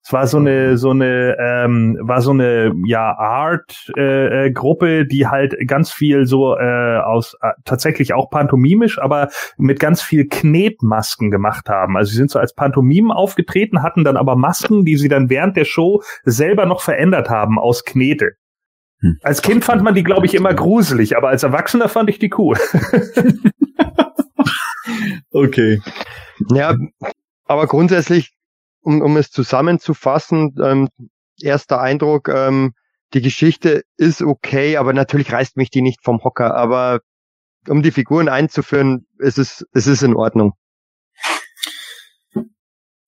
Es war so eine, so eine, ähm, war so eine ja Art-Gruppe, äh, Gruppe, die halt ganz viel so äh, aus äh, tatsächlich auch pantomimisch, aber mit ganz viel Knetmasken gemacht haben. Also sie sind so als Pantomimen aufgetreten, hatten dann aber Masken, die sie dann während der Show selber noch verändert haben aus Knete. Hm. Als Kind fand man die, glaube ich, immer gruselig, aber als Erwachsener fand ich die cool. okay. Ja, aber grundsätzlich um, um es zusammenzufassen, ähm, erster Eindruck, ähm, die Geschichte ist okay, aber natürlich reißt mich die nicht vom Hocker. Aber um die Figuren einzuführen, ist es, es ist in Ordnung.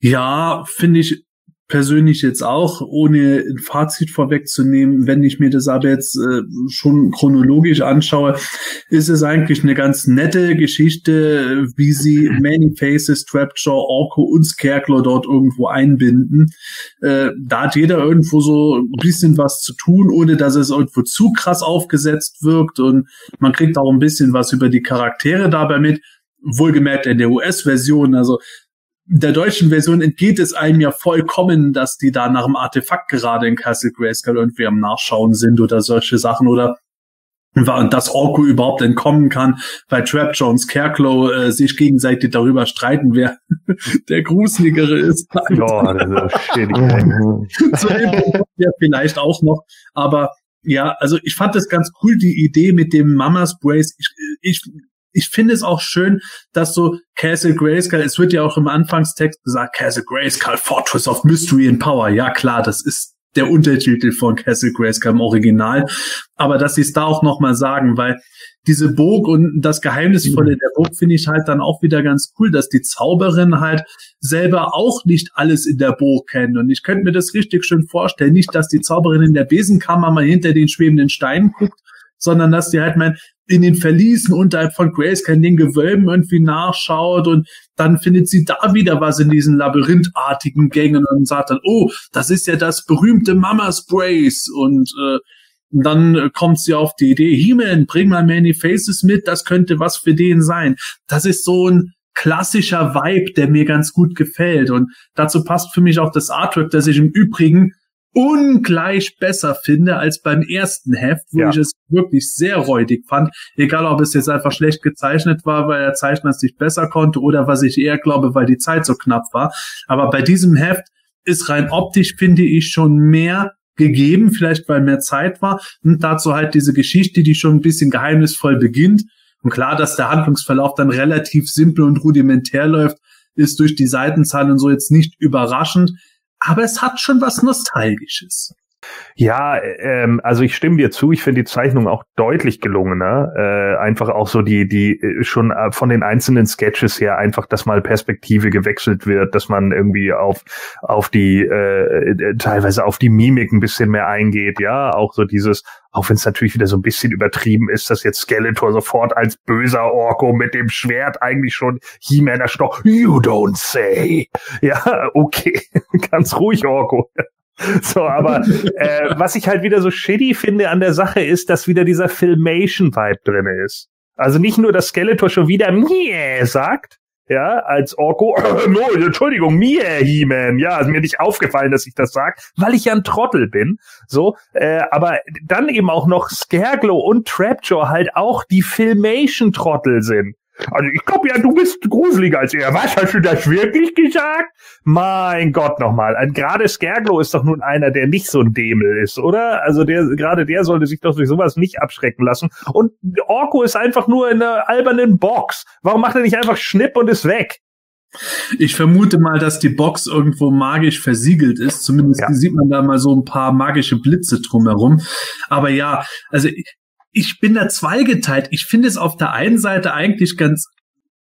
Ja, finde ich persönlich jetzt auch, ohne ein Fazit vorwegzunehmen, wenn ich mir das aber jetzt äh, schon chronologisch anschaue, ist es eigentlich eine ganz nette Geschichte, wie sie Many Faces, Trapjaw, Orko und Scarecrow dort irgendwo einbinden. Äh, da hat jeder irgendwo so ein bisschen was zu tun, ohne dass es irgendwo zu krass aufgesetzt wirkt. Und man kriegt auch ein bisschen was über die Charaktere dabei mit. Wohlgemerkt in der US-Version, also der deutschen Version entgeht es einem ja vollkommen, dass die da nach dem Artefakt gerade in Castle Grayskull irgendwie am Nachschauen sind oder solche Sachen oder und dass Orko überhaupt entkommen kann, weil Trap Jones Careclow äh, sich gegenseitig darüber streiten, wer der gruseligere ist. Ja, das ist so ja vielleicht auch noch, aber Ja, also ich fand das ganz cool, die Idee mit dem Mamas Brace. Ich, ich, ich finde es auch schön, dass so Castle Grayskull, es wird ja auch im Anfangstext gesagt, Castle Grayskull, Fortress of Mystery and Power. Ja klar, das ist der Untertitel von Castle Grayskull im Original. Aber dass sie es da auch nochmal sagen, weil diese Burg und das Geheimnisvolle der Burg finde ich halt dann auch wieder ganz cool, dass die Zauberin halt selber auch nicht alles in der Burg kennt. Und ich könnte mir das richtig schön vorstellen. Nicht, dass die Zauberin in der Besenkammer mal hinter den schwebenden Steinen guckt, sondern dass die halt mal in den Verliesen unterhalb von Grace in den Gewölben irgendwie nachschaut und dann findet sie da wieder was in diesen labyrinthartigen Gängen und sagt dann, oh, das ist ja das berühmte Mamas Brace und äh, dann kommt sie auf die Idee, He-Man, bring mal Many Faces mit, das könnte was für den sein. Das ist so ein klassischer Vibe, der mir ganz gut gefällt. Und dazu passt für mich auch das Artwork, das ich im Übrigen ungleich besser finde als beim ersten Heft, wo ja. ich es wirklich sehr räudig fand. Egal, ob es jetzt einfach schlecht gezeichnet war, weil der Zeichner es nicht besser konnte oder was ich eher glaube, weil die Zeit so knapp war. Aber bei diesem Heft ist rein optisch, finde ich, schon mehr gegeben, vielleicht weil mehr Zeit war. Und dazu halt diese Geschichte, die schon ein bisschen geheimnisvoll beginnt. Und klar, dass der Handlungsverlauf dann relativ simpel und rudimentär läuft, ist durch die Seitenzahlen und so jetzt nicht überraschend aber es hat schon was Nostalgisches. Ja, ähm, also ich stimme dir zu. Ich finde die Zeichnung auch deutlich gelungener. Äh, einfach auch so die, die äh, schon äh, von den einzelnen Sketches her einfach, dass mal Perspektive gewechselt wird, dass man irgendwie auf auf die äh, äh, teilweise auf die Mimik ein bisschen mehr eingeht. Ja, auch so dieses, auch wenn es natürlich wieder so ein bisschen übertrieben ist, dass jetzt Skeletor sofort als böser Orko mit dem Schwert eigentlich schon He-Man erstocht. You don't say. Ja, okay, ganz ruhig Orko. So, aber äh, was ich halt wieder so shitty finde an der Sache ist, dass wieder dieser Filmation-Vibe drin ist. Also nicht nur, dass Skeletor schon wieder Mie sagt, ja, als Orko, äh, no, Entschuldigung, mir, He-Man, ja, ist mir nicht aufgefallen, dass ich das sag, weil ich ja ein Trottel bin, so, äh, aber dann eben auch noch Scareglow und Trapjaw halt auch die Filmation-Trottel sind. Also ich glaube ja, du bist gruseliger als er. Was, hast du das wirklich gesagt? Mein Gott nochmal. Gerade Skerglo ist doch nun einer, der nicht so ein Dämel ist, oder? Also der gerade der sollte sich doch durch sowas nicht abschrecken lassen. Und Orko ist einfach nur in einer albernen Box. Warum macht er nicht einfach Schnipp und ist weg? Ich vermute mal, dass die Box irgendwo magisch versiegelt ist. Zumindest ja. sieht man da mal so ein paar magische Blitze drumherum. Aber ja, also ich bin da zweigeteilt. Ich finde es auf der einen Seite eigentlich ganz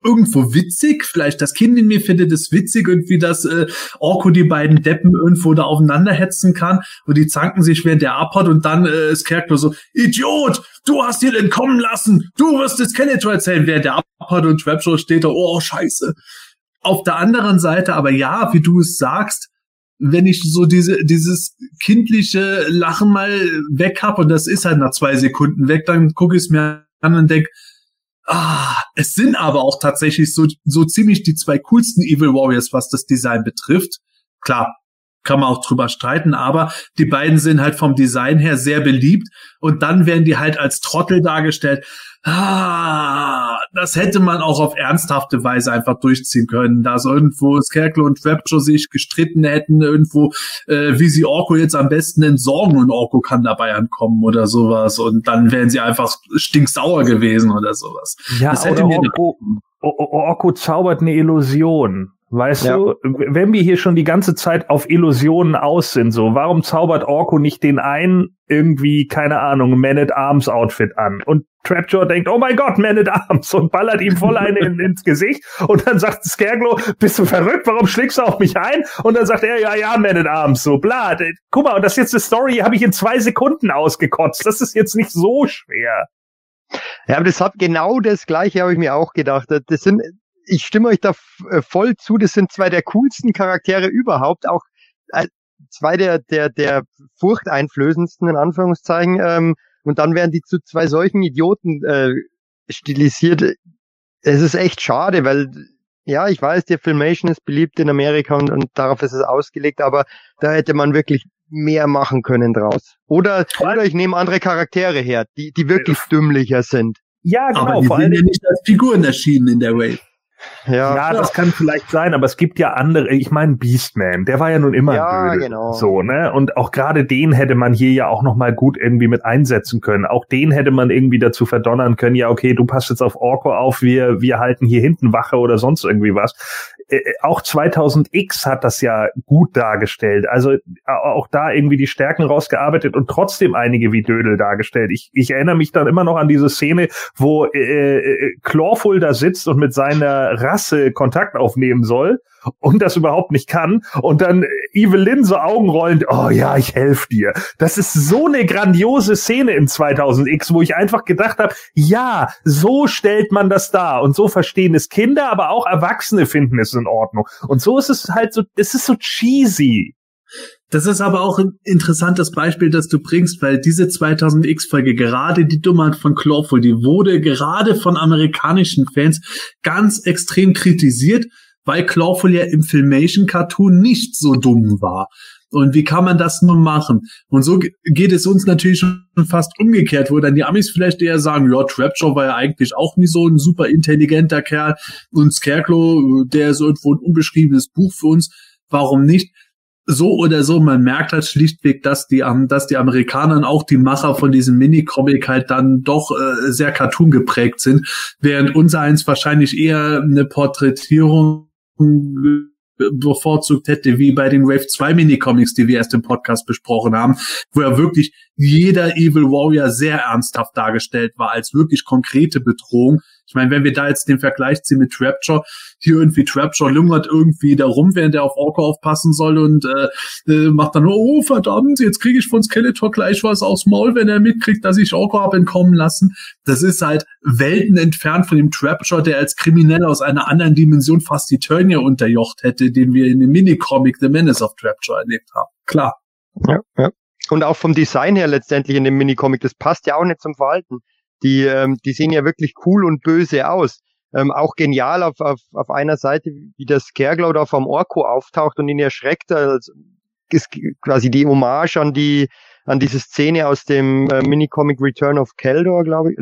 irgendwo witzig. Vielleicht das Kind in mir findet es witzig, irgendwie, dass äh, Orko die beiden Deppen irgendwo da aufeinander hetzen kann und die zanken sich während der abhaut und dann äh, ist Kerkler so, Idiot, du hast ihn entkommen lassen, du wirst es Skeletor erzählen, während der abhaut und Trapjaw steht da, oh, scheiße. Auf der anderen Seite, aber ja, wie du es sagst, wenn ich so diese, dieses kindliche Lachen mal weg hab und das ist halt nach zwei Sekunden weg, dann gucke ich es mir an und denk, ah, es sind aber auch tatsächlich so, so ziemlich die zwei coolsten Evil Warriors, was das Design betrifft. Klar, kann man auch drüber streiten, aber die beiden sind halt vom Design her sehr beliebt und dann werden die halt als Trottel dargestellt. Ah, das hätte man auch auf ernsthafte Weise einfach durchziehen können, dass irgendwo Scarecrow und Rapture sich gestritten hätten, irgendwo, äh, wie sie Orko jetzt am besten entsorgen und Orko kann dabei ankommen oder sowas und dann wären sie einfach stinksauer gewesen oder sowas. Ja, das hätte mir Orko, Orko zaubert eine Illusion. Weißt ja. du, wenn wir hier schon die ganze Zeit auf Illusionen aus sind, so, warum zaubert Orko nicht den einen irgendwie, keine Ahnung, Man at Arms Outfit an? Und Trapjaw denkt, oh mein Gott, Man at Arms und ballert ihm voll eine in, ins Gesicht und dann sagt Scareglow, bist du verrückt, warum schlägst du auf mich ein? Und dann sagt er, ja, ja, Man at Arms, so, bla. Guck mal, und das ist jetzt eine Story, habe ich in zwei Sekunden ausgekotzt. Das ist jetzt nicht so schwer. Ja, aber das hat genau das Gleiche, habe ich mir auch gedacht. Das sind ich stimme euch da äh, voll zu. Das sind zwei der coolsten Charaktere überhaupt. Auch äh, zwei der, der, der furchteinflößendsten, in Anführungszeichen. Ähm, und dann werden die zu zwei solchen Idioten äh, stilisiert. Es ist echt schade, weil ja, ich weiß, die Filmation ist beliebt in Amerika und, und darauf ist es ausgelegt, aber da hätte man wirklich mehr machen können draus. Oder, oder ich nehme andere Charaktere her, die, die wirklich dümmlicher sind. Ja, genau. Aber die sind ja nicht als Figuren erschienen in der Wave. Ja. ja, das kann vielleicht sein, aber es gibt ja andere, ich meine Beastman, der war ja nun immer Ja, Dödel, genau. so, ne? Und auch gerade den hätte man hier ja auch noch mal gut irgendwie mit einsetzen können. Auch den hätte man irgendwie dazu verdonnern können, ja, okay, du passt jetzt auf Orko auf, wir wir halten hier hinten Wache oder sonst irgendwie was. Äh, auch 2000X hat das ja gut dargestellt. Also äh, auch da irgendwie die Stärken rausgearbeitet und trotzdem einige wie Dödel dargestellt. Ich, ich erinnere mich dann immer noch an diese Szene, wo äh, äh, Clawful da sitzt und mit seiner Rasse Kontakt aufnehmen soll und das überhaupt nicht kann und dann Evelyn so augenrollend, oh ja, ich helfe dir. Das ist so eine grandiose Szene in 2000X, wo ich einfach gedacht habe, ja, so stellt man das dar und so verstehen es Kinder, aber auch Erwachsene finden es in Ordnung. Und so ist es halt so, es ist so cheesy. Das ist aber auch ein interessantes Beispiel, das du bringst, weil diese 2000X-Folge, gerade die Dummheit von Clawful, die wurde gerade von amerikanischen Fans ganz extrem kritisiert, weil Clawful ja im Filmation-Cartoon nicht so dumm war. Und wie kann man das nun machen? Und so ge- geht es uns natürlich schon fast umgekehrt, wo dann die Amis vielleicht eher sagen, ja, Trapjaw war ja eigentlich auch nie so ein super intelligenter Kerl und Scarecrow, der ist irgendwo ein unbeschriebenes Buch für uns. Warum nicht? So oder so, man merkt halt schlichtweg, dass die, dass die Amerikaner und auch die Macher von diesem Mini-Comic halt dann doch äh, sehr Cartoon geprägt sind, während unser eins wahrscheinlich eher eine Porträtierung bevorzugt hätte, wie bei den Wave 2 Mini-Comics, die wir erst im Podcast besprochen haben, wo ja wirklich jeder Evil Warrior sehr ernsthaft dargestellt war, als wirklich konkrete Bedrohung. Ich meine, wenn wir da jetzt den Vergleich ziehen mit Trapjaw, hier irgendwie Trapjaw lungert irgendwie da rum, während er auf Orko aufpassen soll und äh, äh, macht dann, oh verdammt, jetzt kriege ich von Skeletor gleich was aufs Maul, wenn er mitkriegt, dass ich Orko hab entkommen lassen. Das ist halt Welten entfernt von dem Trapjaw, der als Kriminell aus einer anderen Dimension fast die Turnier unterjocht hätte, den wir in dem Minicomic The Menace of Trapjaw erlebt haben. Klar. Ja, ja. Und auch vom Design her letztendlich in dem Minicomic, das passt ja auch nicht zum Verhalten. Die, ähm, die sehen ja wirklich cool und böse aus. Ähm, auch genial auf, auf, auf einer Seite, wie der Scareglow da vom Orko auftaucht und ihn erschreckt. Also, ist quasi die Hommage an die an diese Szene aus dem äh, Minicomic Return of Keldor, glaube ich.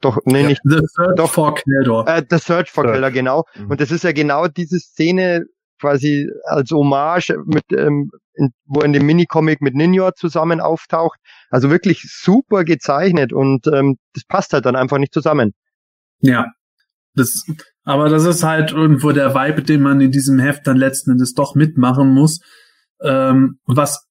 Doch, nee, nicht. The Third Doch. for Keldor. Äh, The Search for Search. Keldor, genau. Mhm. Und das ist ja genau diese Szene quasi als Hommage mit, ähm, in, wo in dem Minicomic mit Ninja zusammen auftaucht. Also wirklich super gezeichnet und ähm, das passt halt dann einfach nicht zusammen. Ja. Das, aber das ist halt irgendwo der Vibe, den man in diesem Heft dann letzten Endes doch mitmachen muss. Ähm, was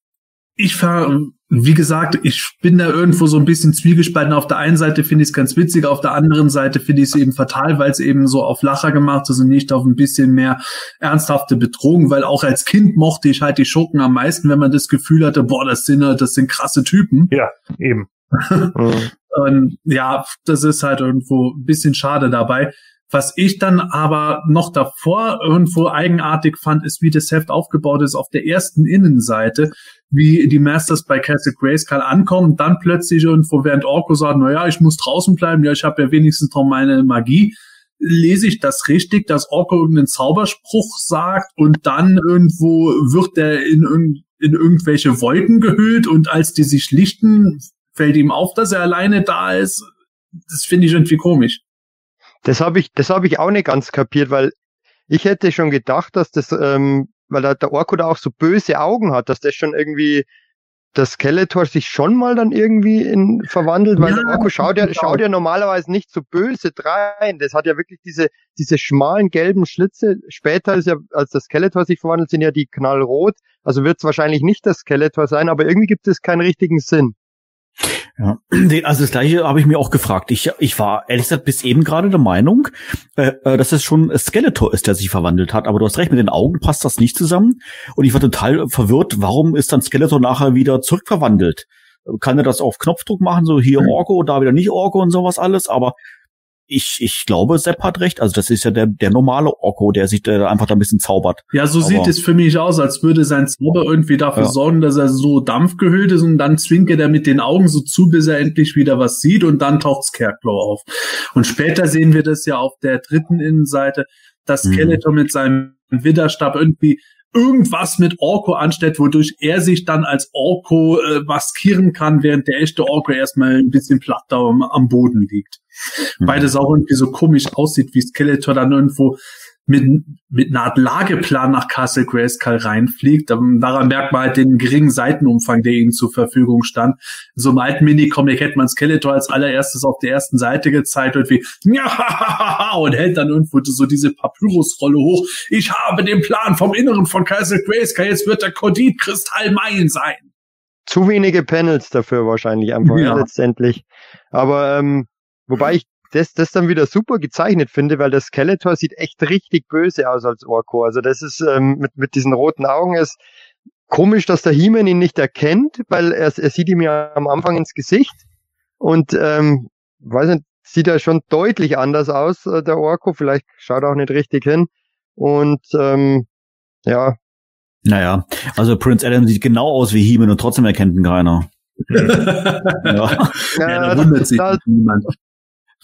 ich ver, wie gesagt, ich bin da irgendwo so ein bisschen zwiegespalten. Auf der einen Seite finde ich es ganz witzig, auf der anderen Seite finde ich es eben fatal, weil es eben so auf Lacher gemacht ist und nicht auf ein bisschen mehr ernsthafte Bedrohung, weil auch als Kind mochte ich halt die Schurken am meisten, wenn man das Gefühl hatte, boah, das sind, das sind krasse Typen. Ja, eben. Mhm. Und ja, das ist halt irgendwo ein bisschen schade dabei. Was ich dann aber noch davor irgendwo eigenartig fand, ist, wie das Heft aufgebaut ist auf der ersten Innenseite, wie die Masters bei Castle Grayskull ankommen, dann plötzlich irgendwo, während Orko sagt, na ja, ich muss draußen bleiben, ja, ich habe ja wenigstens noch meine Magie, lese ich das richtig, dass Orko irgendeinen Zauberspruch sagt und dann irgendwo wird er in, in irgendwelche Wolken gehüllt und als die sich lichten, fällt ihm auf, dass er alleine da ist. Das finde ich irgendwie komisch. Das habe ich, das habe ich auch nicht ganz kapiert, weil ich hätte schon gedacht, dass das, ähm, weil der, der Orko da auch so böse Augen hat, dass das schon irgendwie das Skeletor sich schon mal dann irgendwie in verwandelt, weil Ja, der Orko schaut ja, schaut ja normalerweise nicht so böse drein. Das hat ja wirklich diese, diese schmalen gelben Schlitze. Später ist ja, als das Skeletor sich verwandelt, sind ja die knallrot. Also wird es wahrscheinlich nicht das Skeletor sein, aber irgendwie gibt es keinen richtigen Sinn. Ja, also das gleiche habe ich mir auch gefragt. Ich, ich war ehrlich gesagt bis eben gerade der Meinung, äh, äh, dass es schon Skeletor ist, der sich verwandelt hat. Aber du hast recht, mit den Augen passt das nicht zusammen. Und ich war total verwirrt, warum ist dann Skeletor nachher wieder zurückverwandelt? Kann er das auf Knopfdruck machen, so hier Hm. Orko, da wieder nicht Orko und sowas alles? Aber ich, ich glaube, Sepp hat recht. Also das ist ja der, der normale Orko, der sich da einfach da ein bisschen zaubert. Ja, so Aber- sieht es für mich aus, als würde sein Zauber irgendwie dafür Ja. sorgen, dass er so dampfgehüllt ist und dann zwinkert er mit den Augen so zu, bis er endlich wieder was sieht und dann taucht Scarecrow auf. Und später sehen wir das ja auf der dritten Innenseite, dass Mhm. Skeletor mit seinem Widerstab irgendwie irgendwas mit Orko anstellt, wodurch er sich dann als Orko äh, maskieren kann, während der echte Orko erstmal ein bisschen platt da am, am Boden liegt. Mhm. Weil das auch irgendwie so komisch aussieht, wie Skeletor dann irgendwo mit, mit einer Art Lageplan nach Castle Grayskull reinfliegt. Daran merkt man halt den geringen Seitenumfang, der ihm zur Verfügung stand. In so einem alten Mini-Comic hätte man Skeletor als allererstes auf der ersten Seite gezeigt und wie und hält dann irgendwo so diese Papyrusrolle hoch. Ich habe den Plan vom Inneren von Castle Grayskull. Jetzt wird der Kodit-Kristall mein sein. Zu wenige Panels dafür wahrscheinlich einfach ja. letztendlich. Aber ähm, wobei ich das, das dann wieder super gezeichnet finde, weil der Skeletor sieht echt richtig böse aus als Orko. Also das ist ähm, mit, mit diesen roten Augen ist komisch, dass der He-Man ihn nicht erkennt, weil er, er sieht ihm ja am Anfang ins Gesicht und ähm, weiß nicht, sieht er schon deutlich anders aus, äh, der Orko. Vielleicht schaut er auch nicht richtig hin. Und ähm, ja. Naja, also Prince Adam sieht genau aus wie He-Man und trotzdem erkennt ihn keiner. ja. ja, da wundert sich niemand.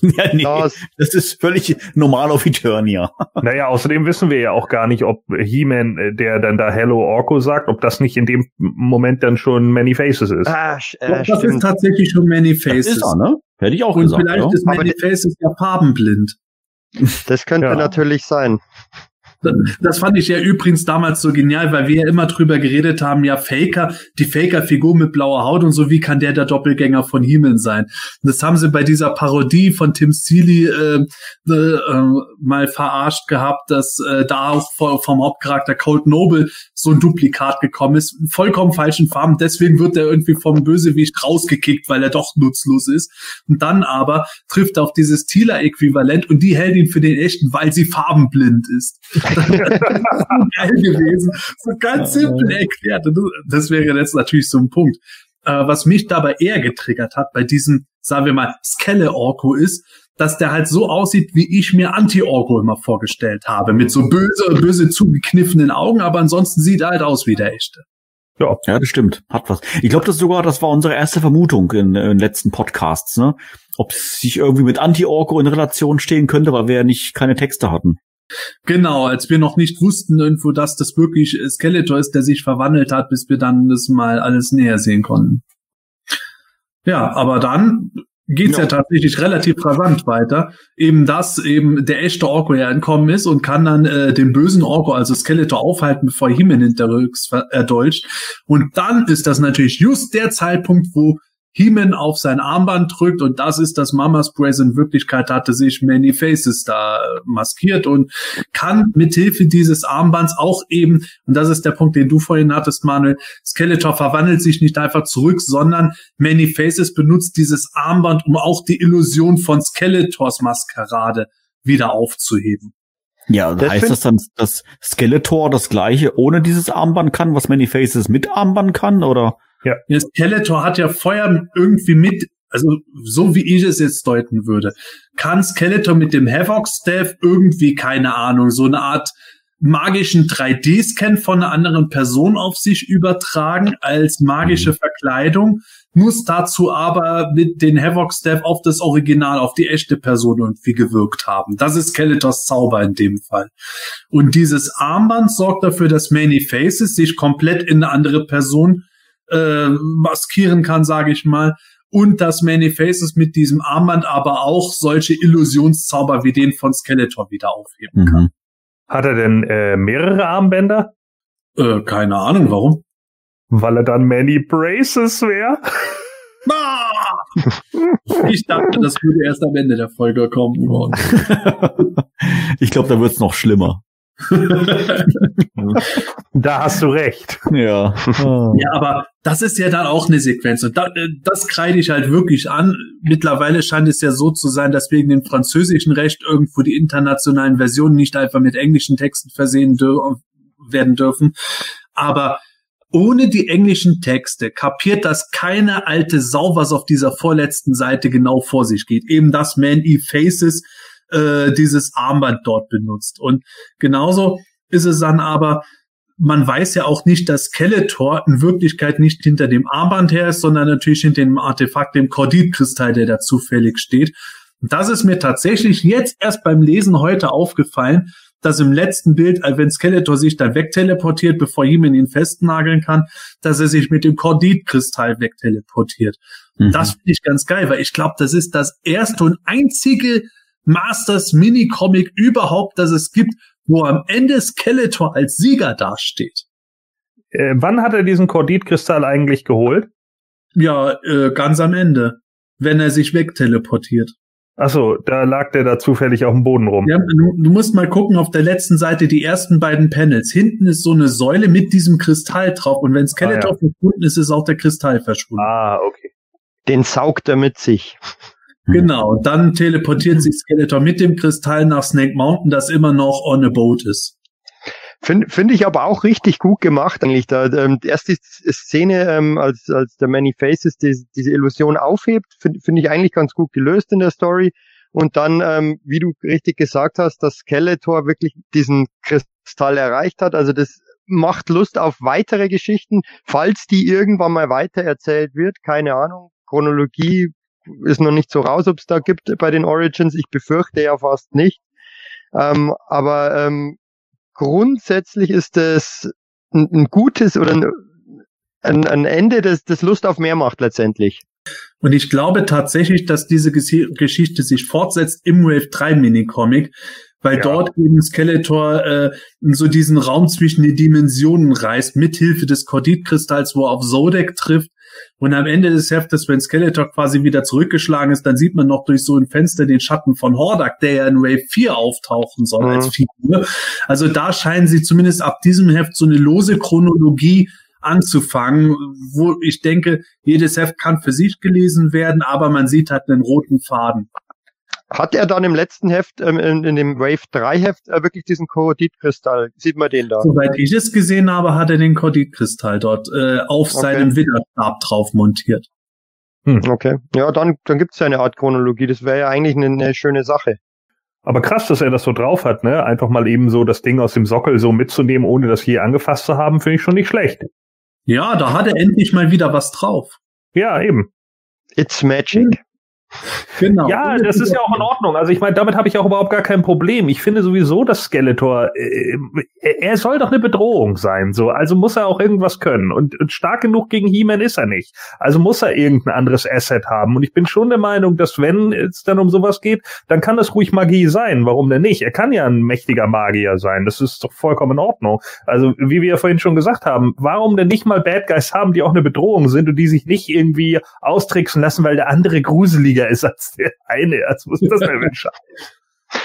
Ja, nee, das ist völlig normal auf Eternia. Naja, außerdem wissen wir ja auch gar nicht, ob He-Man, äh, der dann da Hello Orko sagt, ob das nicht in dem Moment dann schon Many Faces ist. Ah, äh, das ist tatsächlich schon Many Faces. Das ist er, ne? Hätte ich auch Und gesagt. vielleicht ja. ist Many Faces ja farbenblind. Das könnte ja. natürlich sein. Das fand ich ja übrigens damals so genial, weil wir ja immer drüber geredet haben, ja, Faker, die Faker-Figur mit blauer Haut und so, wie kann der der Doppelgänger von Himmel sein? Das haben sie bei dieser Parodie von Tim Seeley äh, äh, mal verarscht gehabt, dass äh, da auch vom Hauptcharakter Cold Noble so ein Duplikat gekommen ist, vollkommen falschen Farben, deswegen wird er irgendwie vom Bösewicht rausgekickt, weil er doch nutzlos ist. Und dann aber trifft er auf dieses Tila-Äquivalent und die hält ihn für den echten, weil sie farbenblind ist. geil gewesen. So ganz simpel erklärt. Das wäre jetzt natürlich so ein Punkt. Äh, was mich dabei eher getriggert hat bei diesem, sagen wir mal, Skelle-Orko ist, dass der halt so aussieht, wie ich mir Anti-Orko immer vorgestellt habe. Mit so böse, böse zugekniffenen Augen, aber ansonsten sieht er halt aus wie der echte. Ja, ja, das stimmt. Hat was. Ich glaube, das sogar, das war unsere erste Vermutung in, in letzten Podcasts, ne? Ob es sich irgendwie mit Anti-Orko in Relation stehen könnte, weil wir ja nicht keine Texte hatten. Genau, als wir noch nicht wussten irgendwo, dass das wirklich Skeletor ist, der sich verwandelt hat, bis wir dann das mal alles näher sehen konnten. Ja, aber dann geht's ja. ja tatsächlich relativ rasant weiter. Eben dass eben der echte Orko ja entkommen ist und kann dann äh, den bösen Orko, also Skeletor, aufhalten, bevor Himen hinterrücks erdolcht. Und dann ist das natürlich just der Zeitpunkt, wo Heeman auf sein Armband drückt und das ist das Mamas Brace. In Wirklichkeit hatte sich Many Faces da maskiert und kann mithilfe dieses Armbands auch eben, und das ist der Punkt, den du vorhin hattest, Manuel, Skeletor verwandelt sich nicht einfach zurück, sondern Many Faces benutzt dieses Armband, um auch die Illusion von Skeletors Maskerade wieder aufzuheben. Ja, das heißt das dann, dass Skeletor das gleiche ohne dieses Armband kann, was Many Faces mit Armband kann, oder? Ja. Der Skeletor hat ja Feuer irgendwie mit, also so wie ich es jetzt deuten würde, kann Skeletor mit dem Havoc Staff irgendwie, keine Ahnung, so eine Art magischen 3D-Scan von einer anderen Person auf sich übertragen als magische mhm. Verkleidung, muss dazu aber mit den Havoc Staff auf das Original, auf die echte Person irgendwie gewirkt haben. Das ist Skeletors Zauber in dem Fall. Und dieses Armband sorgt dafür, dass Many Faces sich komplett in eine andere Person äh, maskieren kann, sage ich mal. Und dass Many Faces mit diesem Armband aber auch solche Illusionszauber wie den von Skeletor wieder aufheben kann. Mhm. Hat er denn äh, mehrere Armbänder? Äh, keine Ahnung, warum? Weil er dann Many Braces wäre. Ah! Ich dachte, das würde erst am Ende der Folge kommen. ich glaube, da wird's noch schlimmer. da hast du recht. Ja. Ja, aber das ist ja dann auch eine Sequenz. Und da, äh, das kreide ich halt wirklich an. Mittlerweile scheint es ja so zu sein, dass wegen dem französischen Recht irgendwo die internationalen Versionen nicht einfach mit englischen Texten versehen dür werden dürfen. Aber ohne die englischen Texte kapiert das keine alte Sau, was auf dieser vorletzten Seite genau vor sich geht. Eben das Man E Faces äh, dieses Armband dort benutzt. Und genauso ist es dann aber, man weiß ja auch nicht, dass Skeletor in Wirklichkeit nicht hinter dem Armband her ist, sondern natürlich hinter dem Artefakt, dem Korditkristall, der da zufällig steht. Und das ist mir tatsächlich jetzt erst beim Lesen heute aufgefallen, dass im letzten Bild, äh, wenn Skeletor sich dann wegteleportiert, bevor Heeman ihn festnageln kann, dass er sich mit dem Korditkristall wegteleportiert. Mhm. Das finde ich ganz geil, weil ich glaube, das ist das erste und einzige Masters Mini-Comic überhaupt, das es gibt, wo am Ende Skeletor als Sieger dasteht. Äh, wann hat er diesen Korditkristall eigentlich geholt? Ja, äh, ganz am Ende, wenn er sich wegteleportiert. Achso, da lag der da zufällig auf dem Boden rum. Ja, du, du musst mal gucken auf der letzten Seite die ersten beiden Panels. Hinten ist so eine Säule mit diesem Kristall drauf und wenn Skeletor Ah, ja. verschwunden ist, ist auch der Kristall verschwunden. Ah, okay. Den saugt er mit sich. Genau, und dann teleportiert sich Skeletor mit dem Kristall nach Snake Mountain, das immer noch on a boat ist. Finde find ich aber auch richtig gut gemacht eigentlich. Da, ähm, erst die Szene, ähm, als, als der Many Faces die, diese Illusion aufhebt, finde find ich eigentlich ganz gut gelöst in der Story. Und dann, ähm, wie du richtig gesagt hast, dass Skeletor wirklich diesen Kristall erreicht hat. Also das macht Lust auf weitere Geschichten, falls die irgendwann mal weiter erzählt wird. Keine Ahnung. Chronologie ist noch nicht so raus, ob es da gibt bei den Origins. Ich befürchte ja fast nicht. Ähm, aber ähm, grundsätzlich ist es ein, ein gutes oder ein, ein, ein Ende, das, das Lust auf mehr macht letztendlich. Und ich glaube tatsächlich, dass diese Geschichte sich fortsetzt im Wave 3 Minicomic, weil Ja. dort eben Skeletor äh, so diesen Raum zwischen die Dimensionen reist, mithilfe des Korditkristalls, wo er auf Zodek trifft. Und am Ende des Heftes, wenn Skeletor quasi wieder zurückgeschlagen ist, dann sieht man noch durch so ein Fenster den Schatten von Hordak, der ja in Wave 4 auftauchen soll Mhm. als Figur. Also da scheinen sie zumindest ab diesem Heft so eine lose Chronologie anzufangen, wo ich denke, jedes Heft kann für sich gelesen werden, aber man sieht halt einen roten Faden. Hat er dann im letzten Heft, ähm, in, in dem Wave 3 Heft, äh, wirklich diesen Korodit-Kristall? Sieht man den da? Soweit ich es gesehen habe, hat er den Korditkristall dort äh, auf Okay. seinem Widerstab drauf montiert. Okay. Ja, dann, dann gibt's ja eine Art Chronologie. Das wäre ja eigentlich eine, eine schöne Sache. Aber krass, dass er das so drauf hat, ne? Einfach mal eben so das Ding aus dem Sockel so mitzunehmen, ohne das je angefasst zu haben, finde ich schon nicht schlecht. Ja, da hat er endlich mal wieder was drauf. Ja, eben. It's magic. Genau. Ja, das ist ja auch in Ordnung. Also ich meine, damit habe ich auch überhaupt gar kein Problem. Ich finde sowieso, dass Skeletor, äh, er soll doch eine Bedrohung sein. So, also muss er auch irgendwas können. Und, und stark genug gegen He-Man ist er nicht. Also muss er irgendein anderes Asset haben. Und ich bin schon der Meinung, dass wenn es dann um sowas geht, dann kann das ruhig Magie sein. Warum denn nicht? Er kann ja ein mächtiger Magier sein. Das ist doch vollkommen in Ordnung. Also wie wir ja vorhin schon gesagt haben, warum denn nicht mal Bad Guys haben, die auch eine Bedrohung sind und die sich nicht irgendwie austricksen lassen, weil der andere gruseliger ist als der eine. Das denn für ein Scheiß?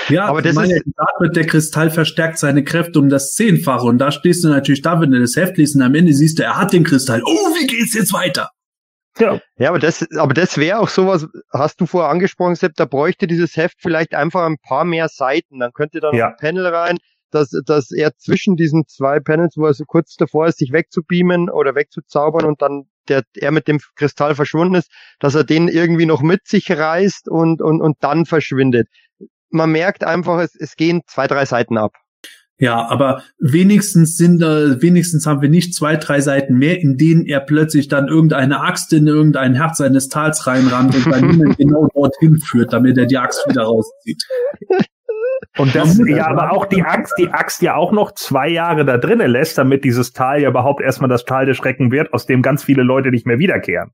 Ja, Aber das das meine, ist- wird, der Kristall verstärkt seine Kräfte um das Zehnfache. Und da stehst du natürlich da, wenn du das Heft liest und am Ende siehst du, er hat den Kristall. Oh, wie geht's jetzt weiter? Ja, Ja, aber das, aber das wäre auch sowas, hast du vorher angesprochen, Sepp, da bräuchte dieses Heft vielleicht einfach ein paar mehr Seiten. Dann könnte da noch Ja. ein Panel rein, dass, dass er zwischen diesen zwei Panels, wo er so kurz davor ist, sich wegzubeamen oder wegzuzaubern und dann der, er mit dem Kristall verschwunden ist, dass er den irgendwie noch mit sich reißt und, und, und dann verschwindet. Man merkt einfach, es, es gehen zwei, drei Seiten ab. Ja, aber wenigstens sind da, wenigstens haben wir nicht zwei, drei Seiten mehr, in denen er plötzlich dann irgendeine Axt in irgendein Herz seines Tals reinrammt und dann genau dorthin führt, damit er die Axt wieder rauszieht. Und das, ja, aber auch die Axt, die Axt ja auch noch zwei Jahre da drinnen lässt, damit dieses Tal ja überhaupt erstmal das Tal des Schrecken wird, aus dem ganz viele Leute nicht mehr wiederkehren.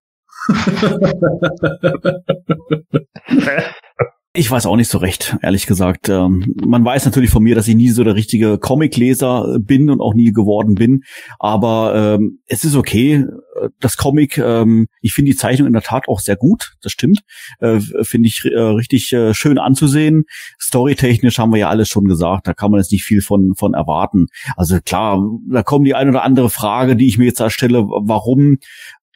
Ich weiß auch nicht so recht, ehrlich gesagt. Ähm, man weiß natürlich von mir, dass ich nie so der richtige Comicleser bin und auch nie geworden bin. Aber ähm, es ist okay. Das Comic, ähm, ich finde die Zeichnung in der Tat auch sehr gut. Das stimmt. Äh, finde ich äh, richtig äh, schön anzusehen. Storytechnisch haben wir ja alles schon gesagt. Da kann man jetzt nicht viel von von erwarten. Also klar, da kommt die eine oder andere Frage, die ich mir jetzt da stelle. Warum?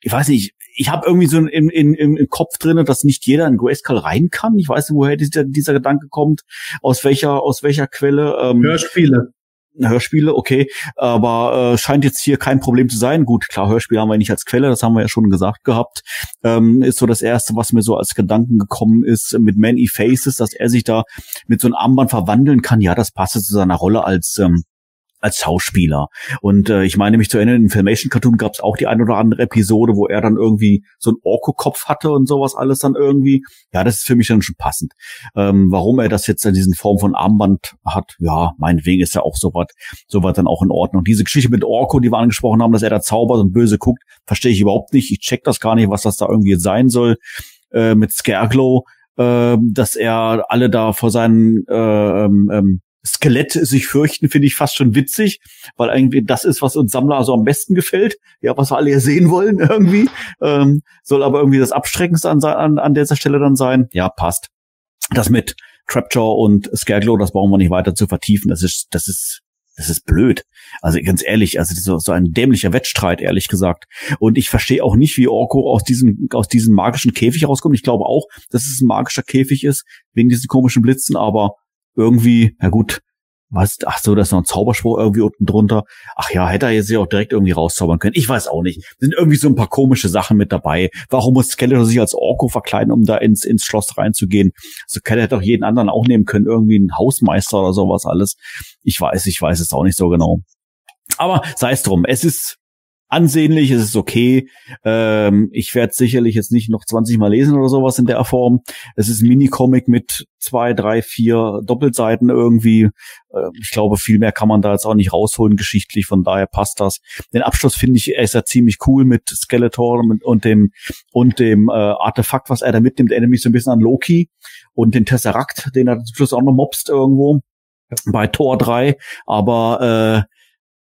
Ich weiß nicht ich habe irgendwie so im, im, im, Kopf drinne, dass nicht jeder in Grayskull rein kann. Ich weiß nicht, woher dieser, dieser Gedanke kommt, aus welcher, aus welcher Quelle. Ähm, Hörspiele. Hörspiele, okay, aber äh, scheint jetzt hier kein Problem zu sein. Gut, klar, Hörspiele haben wir nicht als Quelle, das haben wir ja schon gesagt gehabt. Ähm, ist so das erste, was mir so als Gedanken gekommen ist mit Many Faces, dass er sich da mit so einem Armband verwandeln kann. Ja, das passt zu seiner Rolle als ähm, als Schauspieler. Und äh, ich meine mich zu erinnern, im Filmation Cartoon gab es auch die eine oder andere Episode, wo er dann irgendwie so einen Orko-Kopf hatte und sowas alles dann irgendwie. Ja, das ist für mich dann schon passend. Ähm, warum er das jetzt in diesen Form von Armband hat, ja, meinetwegen ist ja auch sowas sowas dann auch in Ordnung. Diese Geschichte mit Orko, die wir angesprochen haben, dass er da zaubert und böse guckt, verstehe ich überhaupt nicht. Ich check das gar nicht, was das da irgendwie sein soll. Äh, mit Scareglow, äh, dass er alle da vor seinen äh, ähm, ähm, Skelett sich fürchten, finde ich fast schon witzig, weil irgendwie das ist, was uns Sammler also am besten gefällt, ja, was wir alle hier sehen wollen irgendwie. Ähm, soll aber irgendwie das Abschreckendste an, an, an dieser Stelle dann sein. Ja, passt. Das mit Trapjaw und Scareglow, das brauchen wir nicht weiter zu vertiefen. Das ist, das ist das ist blöd. Also ganz ehrlich, also so, so ein dämlicher Wettstreit, ehrlich gesagt. Und ich verstehe auch nicht, wie Orko aus diesem, aus diesem magischen Käfig rauskommt. Ich glaube auch, dass es ein magischer Käfig ist, wegen diesen komischen Blitzen, aber irgendwie, na gut, was, ach so, da ist noch ein Zauberspruch irgendwie unten drunter. Ach ja, hätte er jetzt ja auch direkt irgendwie rauszaubern können. Ich weiß auch nicht. Sind irgendwie so ein paar komische Sachen mit dabei. Warum muss Skeletor sich als Orko verkleiden, um da ins, ins Schloss reinzugehen? So Keller hätte auch jeden anderen auch nehmen können, irgendwie ein Hausmeister oder sowas alles. Ich weiß, ich weiß es auch nicht so genau. Aber sei es drum. Es ist ansehnlich, es ist okay. Ähm, ich werde sicherlich jetzt nicht noch 20 Mal lesen oder sowas in der Form. Es ist ein Mini-Comic mit zwei, drei, vier Doppelseiten irgendwie. Äh, ich glaube, viel mehr kann man da jetzt auch nicht rausholen geschichtlich, von daher passt das. Den Abschluss finde ich, er ist ja ziemlich cool mit Skeletor und, und dem und dem äh, Artefakt, was er da mitnimmt, erinnert mich so ein bisschen an Loki und den Tesseract, den er zum Schluss auch noch mobst irgendwo bei Tor 3. Aber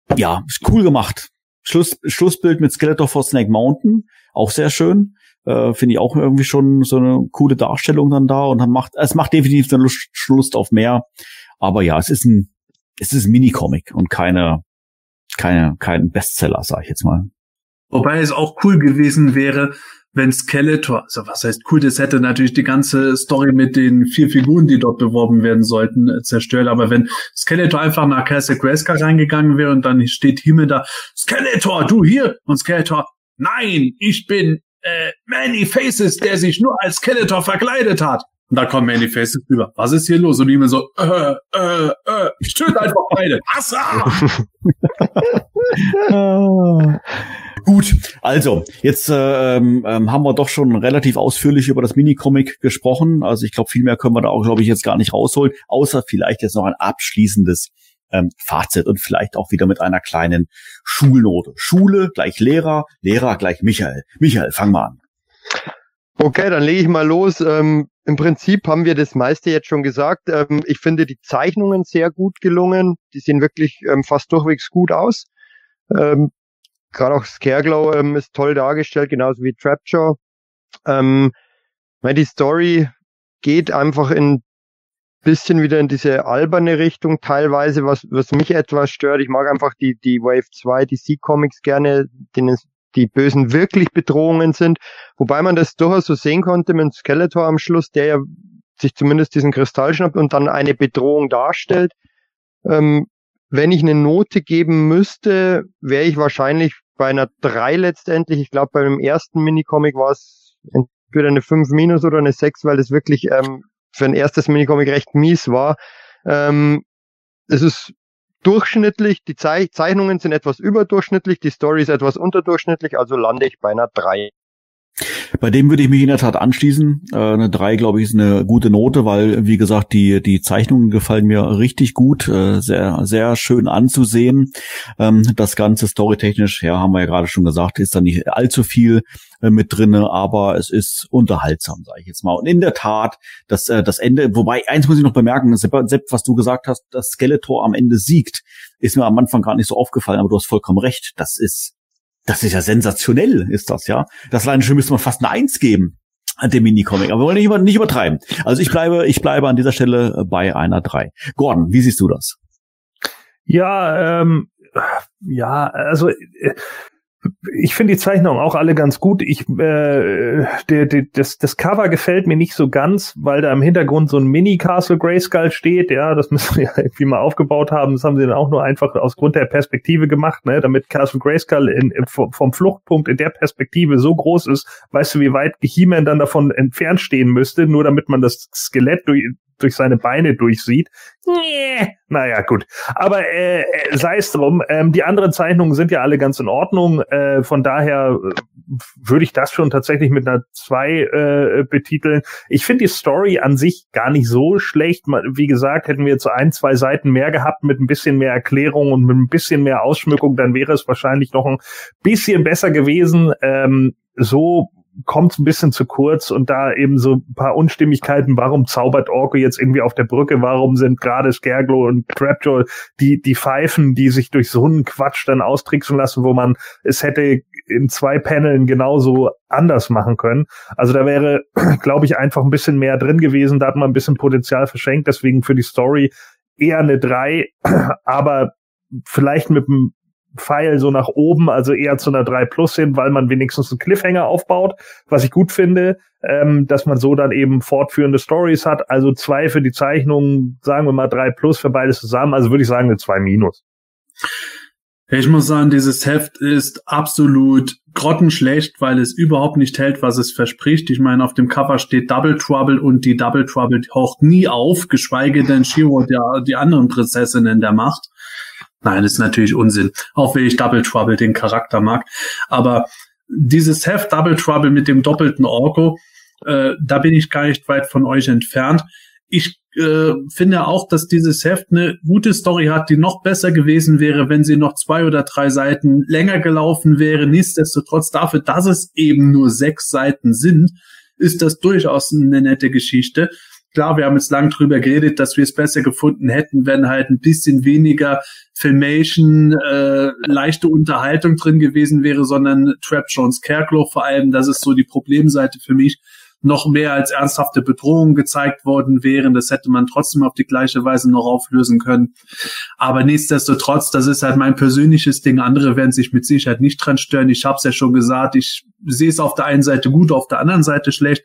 äh, ja, ist cool gemacht Schluss, Schlussbild mit Skeletor vor Snake Mountain, auch sehr schön. Äh, Finde ich auch irgendwie schon so eine coole Darstellung dann da und macht, es macht definitiv eine Lust, Lust auf mehr. Aber ja, es ist ein, es ist ein Mini-Comic und keine, keine, kein Bestseller, sag ich jetzt mal. Wobei es auch cool gewesen wäre, wenn Skeletor, also was heißt cool, das hätte natürlich die ganze Story mit den vier Figuren, die dort beworben werden sollten, äh, zerstört. Aber wenn Skeletor einfach nach Castle Grayskull reingegangen wäre und dann steht Himmel da, Skeletor, du hier! Und Skeletor, nein, ich bin äh, Many Faces, der sich nur als Skeletor verkleidet hat. Und da kommen Many Faces rüber. Was ist hier los? Und Himmel so, äh, äh, äh, ich töte einfach beide. Assa! Gut, also jetzt ähm, ähm, haben wir doch schon relativ ausführlich über das Minicomic gesprochen. Also ich glaube, viel mehr können wir da auch, glaube ich, jetzt gar nicht rausholen, außer vielleicht jetzt noch ein abschließendes ähm, Fazit und vielleicht auch wieder mit einer kleinen Schulnote. Schule gleich Lehrer, Lehrer gleich Michael. Michael, fang mal an. Okay, dann lege ich mal los. Ähm, Im Prinzip haben wir das meiste jetzt schon gesagt. Ähm, ich finde die Zeichnungen sehr gut gelungen. Die sehen wirklich ähm, fast durchwegs gut aus. Gerade auch Scareglow ähm, ist toll dargestellt, genauso wie Trapjaw. Ähm, die Story geht einfach ein bisschen wieder in diese alberne Richtung teilweise, was, was mich etwas stört. Ich mag einfach die, die Wave 2 DC Comics gerne, denen die bösen wirklich Bedrohungen sind. Wobei man das durchaus so sehen konnte mit Skeletor am Schluss, der ja sich zumindest diesen Kristall schnappt und dann eine Bedrohung darstellt. Ähm, wenn ich eine Note geben müsste, wäre ich wahrscheinlich bei einer 3 letztendlich. Ich glaube, beim ersten Minicomic war es entweder eine 5 minus oder eine 6, weil es wirklich ähm, für ein erstes Minicomic recht mies war. Ähm, es ist durchschnittlich, die Zeichnungen sind etwas überdurchschnittlich, die Story ist etwas unterdurchschnittlich, also lande ich bei einer 3. Bei dem würde ich mich in der Tat anschließen. Äh, eine 3, glaube ich, ist eine gute Note, weil, wie gesagt, die, die Zeichnungen gefallen mir richtig gut, äh, sehr, sehr schön anzusehen. Ähm, das Ganze storytechnisch, ja, haben wir ja gerade schon gesagt, ist da nicht allzu viel äh, mit drinne, aber es ist unterhaltsam, sage ich jetzt mal. Und in der Tat, das, äh, das Ende, wobei, eins muss ich noch bemerken, Sepp, was du gesagt hast, dass Skeletor am Ende siegt, ist mir am Anfang gar nicht so aufgefallen, aber du hast vollkommen recht. Das ist das ist ja sensationell, ist das, ja. Das alleine schon müsste man fast eine Eins geben an dem Minicomic. Aber wir wollen nicht, über, nicht übertreiben. Also ich bleibe, ich bleibe an dieser Stelle bei einer drei. Gordon, wie siehst du das? Ja, ähm, ja, also äh, ich finde die Zeichnungen auch alle ganz gut. Ich, äh, der, der, das, das Cover gefällt mir nicht so ganz, weil da im Hintergrund so ein Mini-Castle Grayskull steht. Ja, das müssen wir ja irgendwie mal aufgebaut haben. Das haben sie dann auch nur einfach aus Grund der Perspektive gemacht, ne? damit Castle Grayskull in, in, vom Fluchtpunkt in der Perspektive so groß ist. Weißt du, wie weit He-Man dann davon entfernt stehen müsste, nur damit man das Skelett durch, durch seine Beine durchsieht. Nee. Naja, gut. Aber äh, sei es drum. Ähm, die anderen Zeichnungen sind ja alle ganz in Ordnung. Äh, von daher äh, würde ich das schon tatsächlich mit einer 2 äh, betiteln. Ich finde die Story an sich gar nicht so schlecht. Wie gesagt, hätten wir jetzt ein, zwei Seiten mehr gehabt mit ein bisschen mehr Erklärung und mit ein bisschen mehr Ausschmückung, dann wäre es wahrscheinlich noch ein bisschen besser gewesen. Ähm, so kommt ein bisschen zu kurz und da eben so ein paar Unstimmigkeiten, warum zaubert Orko jetzt irgendwie auf der Brücke, warum sind gerade Scareglow und Trapjaw die, die Pfeifen, die sich durch so einen Quatsch dann austricksen lassen, wo man es hätte in zwei Paneln genauso anders machen können. Also da wäre, glaube ich, einfach ein bisschen mehr drin gewesen, da hat man ein bisschen Potenzial verschenkt, deswegen für die Story eher eine drei, aber vielleicht mit einem Pfeil so nach oben, also eher zu einer 3 Plus hin, weil man wenigstens einen Cliffhanger aufbaut, was ich gut finde, ähm, dass man so dann eben fortführende Stories hat. Also zwei für die Zeichnungen, sagen wir mal 3 Plus für beides zusammen, also würde ich sagen eine 2 Minus. Ich muss sagen, dieses Heft ist absolut grottenschlecht, weil es überhaupt nicht hält, was es verspricht. Ich meine, auf dem Cover steht Double Trouble und die Double Trouble taucht nie auf, geschweige denn Shiro, der, die anderen Prinzessinnen der Macht. Nein, ist natürlich Unsinn. Auch wenn ich Double Trouble den Charakter mag. Aber dieses Heft Double Trouble mit dem doppelten Orko, äh, da bin ich gar nicht weit von euch entfernt. Ich äh, finde auch, dass dieses Heft eine gute Story hat, die noch besser gewesen wäre, wenn sie noch zwei oder drei Seiten länger gelaufen wäre. Nichtsdestotrotz dafür, dass es eben nur sechs Seiten sind, ist das durchaus eine nette Geschichte. Klar, wir haben jetzt lang drüber geredet, dass wir es besser gefunden hätten, wenn halt ein bisschen weniger Filmation, äh, leichte Unterhaltung drin gewesen wäre, sondern Trap Jones Kerklow vor allem. Das ist so die Problemseite für mich noch mehr als ernsthafte Bedrohungen gezeigt worden wären. Das hätte man trotzdem auf die gleiche Weise noch auflösen können. Aber nichtsdestotrotz, das ist halt mein persönliches Ding. Andere werden sich mit Sicherheit nicht dran stören. Ich habe es ja schon gesagt, ich sehe es auf der einen Seite gut, auf der anderen Seite schlecht.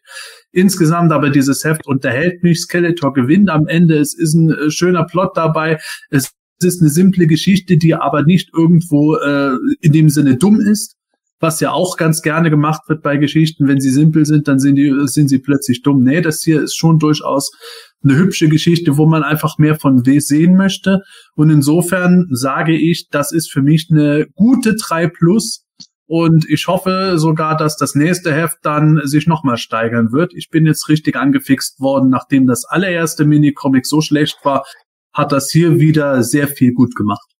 Insgesamt aber dieses Heft unterhält mich. Skeletor gewinnt am Ende. Es ist ein äh, schöner Plot dabei. Es ist eine simple Geschichte, die aber nicht irgendwo äh, in dem Sinne dumm ist was ja auch ganz gerne gemacht wird bei Geschichten. Wenn sie simpel sind, dann sind, die, sind sie plötzlich dumm. Nee, das hier ist schon durchaus eine hübsche Geschichte, wo man einfach mehr von W sehen möchte. Und insofern sage ich, das ist für mich eine gute 3 Plus. Und ich hoffe sogar, dass das nächste Heft dann sich nochmal steigern wird. Ich bin jetzt richtig angefixt worden, nachdem das allererste Minicomic so schlecht war, hat das hier wieder sehr viel gut gemacht.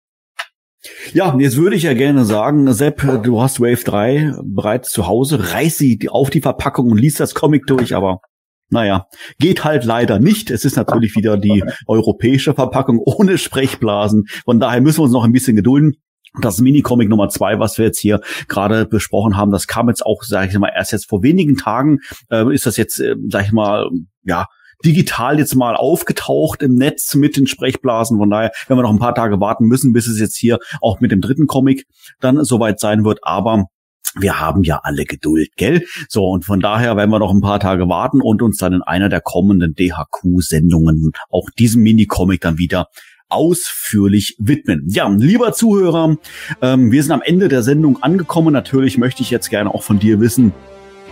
Ja, jetzt würde ich ja gerne sagen, Sepp, du hast Wave 3 bereits zu Hause, reiß sie auf die Verpackung und liest das Comic durch, aber naja, geht halt leider nicht. Es ist natürlich wieder die europäische Verpackung ohne Sprechblasen. Von daher müssen wir uns noch ein bisschen gedulden. Das Minicomic Nummer zwei, was wir jetzt hier gerade besprochen haben, das kam jetzt auch, sage ich mal, erst jetzt vor wenigen Tagen. Äh, ist das jetzt, äh, sag ich mal, ja, digital jetzt mal aufgetaucht im Netz mit den Sprechblasen. Von daher, wenn wir noch ein paar Tage warten müssen, bis es jetzt hier auch mit dem dritten Comic dann soweit sein wird. Aber wir haben ja alle Geduld, gell? So, und von daher werden wir noch ein paar Tage warten und uns dann in einer der kommenden DHQ-Sendungen auch diesem Mini-Comic dann wieder ausführlich widmen. Ja, lieber Zuhörer, ähm, wir sind am Ende der Sendung angekommen. Natürlich möchte ich jetzt gerne auch von dir wissen,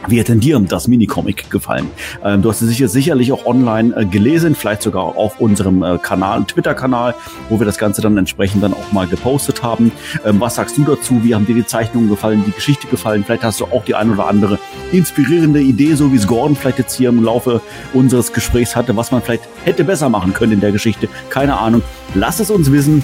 wie hat denn dir das Minicomic gefallen? Ähm, du hast es sicher sicherlich auch online äh, gelesen, vielleicht sogar auf unserem äh, Kanal, Twitter-Kanal, wo wir das Ganze dann entsprechend dann auch mal gepostet haben. Ähm, was sagst du dazu? Wie haben dir die Zeichnungen gefallen, die Geschichte gefallen? Vielleicht hast du auch die ein oder andere inspirierende Idee, so wie es Gordon vielleicht jetzt hier im Laufe unseres Gesprächs hatte, was man vielleicht hätte besser machen können in der Geschichte. Keine Ahnung. Lass es uns wissen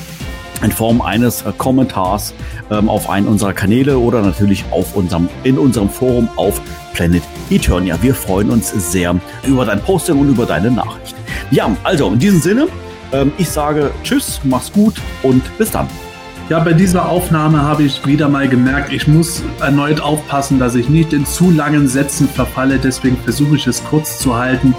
in Form eines äh, Kommentars ähm, auf einen unserer Kanäle oder natürlich auf unserem, in unserem Forum auf Planet Eternia. Wir freuen uns sehr über dein Posting und über deine Nachricht. Ja, also in diesem Sinne, ähm, ich sage Tschüss, mach's gut und bis dann. Ja, bei dieser Aufnahme habe ich wieder mal gemerkt, ich muss erneut aufpassen, dass ich nicht in zu langen Sätzen verfalle. Deswegen versuche ich es kurz zu halten.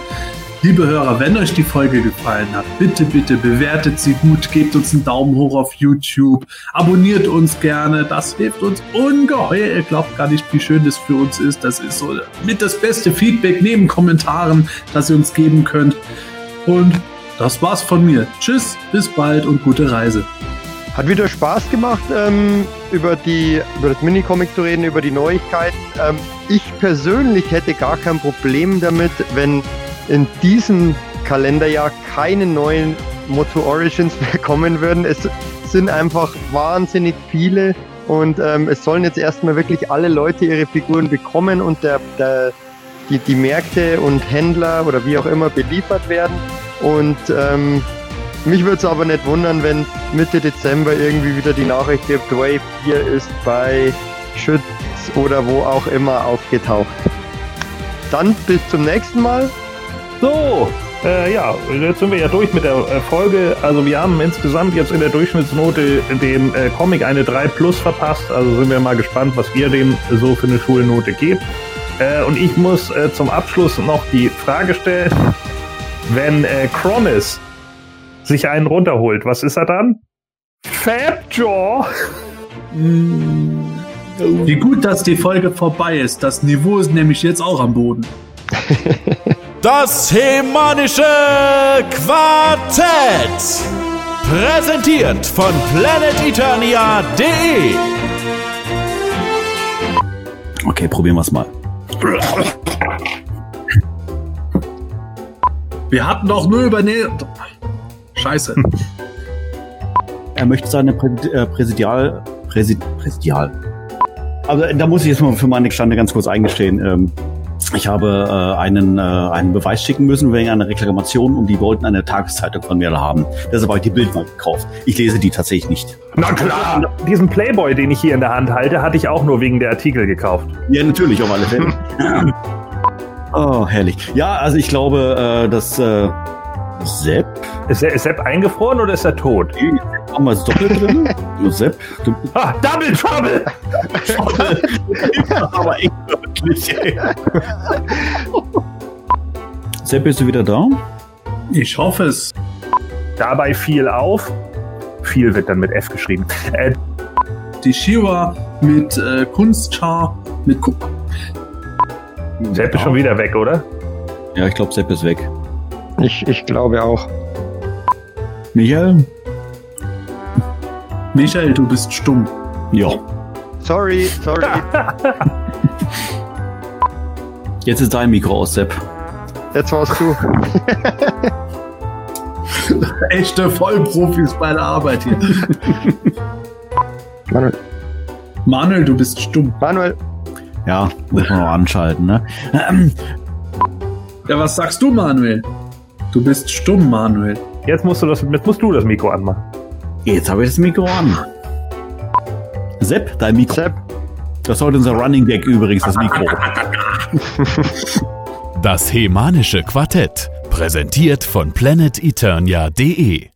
Liebe Hörer, wenn euch die Folge gefallen hat, bitte, bitte bewertet sie gut, gebt uns einen Daumen hoch auf YouTube, abonniert uns gerne, das hilft uns ungeheuer. Ihr glaubt gar nicht, wie schön das für uns ist. Das ist so mit das beste Feedback neben Kommentaren, das ihr uns geben könnt. Und das war's von mir. Tschüss, bis bald und gute Reise. Hat wieder Spaß gemacht, ähm, über, die, über das Minicomic zu reden, über die Neuigkeiten. Ähm, ich persönlich hätte gar kein Problem damit, wenn in diesem Kalenderjahr keine neuen Moto Origins mehr kommen würden. Es sind einfach wahnsinnig viele und ähm, es sollen jetzt erstmal wirklich alle Leute ihre Figuren bekommen und der, der, die, die Märkte und Händler oder wie auch immer beliefert werden. Und ähm, mich würde es aber nicht wundern, wenn Mitte Dezember irgendwie wieder die Nachricht gibt, Wave 4 ist bei Schütz oder wo auch immer aufgetaucht. Dann bis zum nächsten Mal. So, äh, ja, jetzt sind wir ja durch mit der äh, Folge. Also wir haben insgesamt jetzt in der Durchschnittsnote dem äh, Comic eine 3 Plus verpasst. Also sind wir mal gespannt, was ihr dem so für eine Schulnote gebt. Äh, und ich muss äh, zum Abschluss noch die Frage stellen, wenn äh, Chromis sich einen runterholt, was ist er dann? Fabjaw! Wie gut, dass die Folge vorbei ist. Das Niveau ist nämlich jetzt auch am Boden. Das Hemanische Quartett. Präsentiert von planeteternia.de. Okay, probieren wir es mal. Wir hatten doch nur über ne Scheiße. Er möchte seine Prä äh, Präsidial. Präsid Präsidial. Also da muss ich jetzt mal für meine Stande ganz kurz eingestehen. Ähm, ich habe äh, einen, äh, einen Beweis schicken müssen wegen einer Reklamation und die wollten eine Tageszeitung von mir haben. Deshalb habe ich die Bild mal gekauft. Ich lese die tatsächlich nicht. Na klar! Diesen Playboy, den ich hier in der Hand halte, hatte ich auch nur wegen der Artikel gekauft. Ja, natürlich, auf alle Fälle. oh, herrlich. Ja, also ich glaube, äh, dass äh, Sepp, Ist, er, ist Sepp eingefroren oder ist er tot? haben wir es doppelt drin? Sepp, du, Ah, Double Trouble! aber echt wirklich. ey. Sepp, bist du wieder da? Ich hoffe es. Dabei fiel auf. Viel wird dann mit F geschrieben. Äh, Die Shiva mit äh, Kunstschar, mit Ku Sepp ist schon wieder weg, oder? Ja, ich glaube, Sepp ist weg. Ich, ich glaube auch. Michael? Michael, du bist stumm. Ja. Sorry, sorry. Jetzt ist dein Mikro aus, Sepp. Jetzt warst du. Echte Vollprofis bei der Arbeit hier. Manuel, Manuel, du bist stumm. Manuel, Ja, muss man noch anschalten, ne? Ja, was sagst du, Manuel? Du bist stumm, Manuel. Jetzt musst du das, jetzt musst du das Mikro anmachen. Jetzt habe ich das Mikro an. Sepp, dein Mikro. Sepp. Das ist heute unser Running Gag übrigens, das Mikro. Das Hemanische Quartett. Präsentiert von planeteternia.de.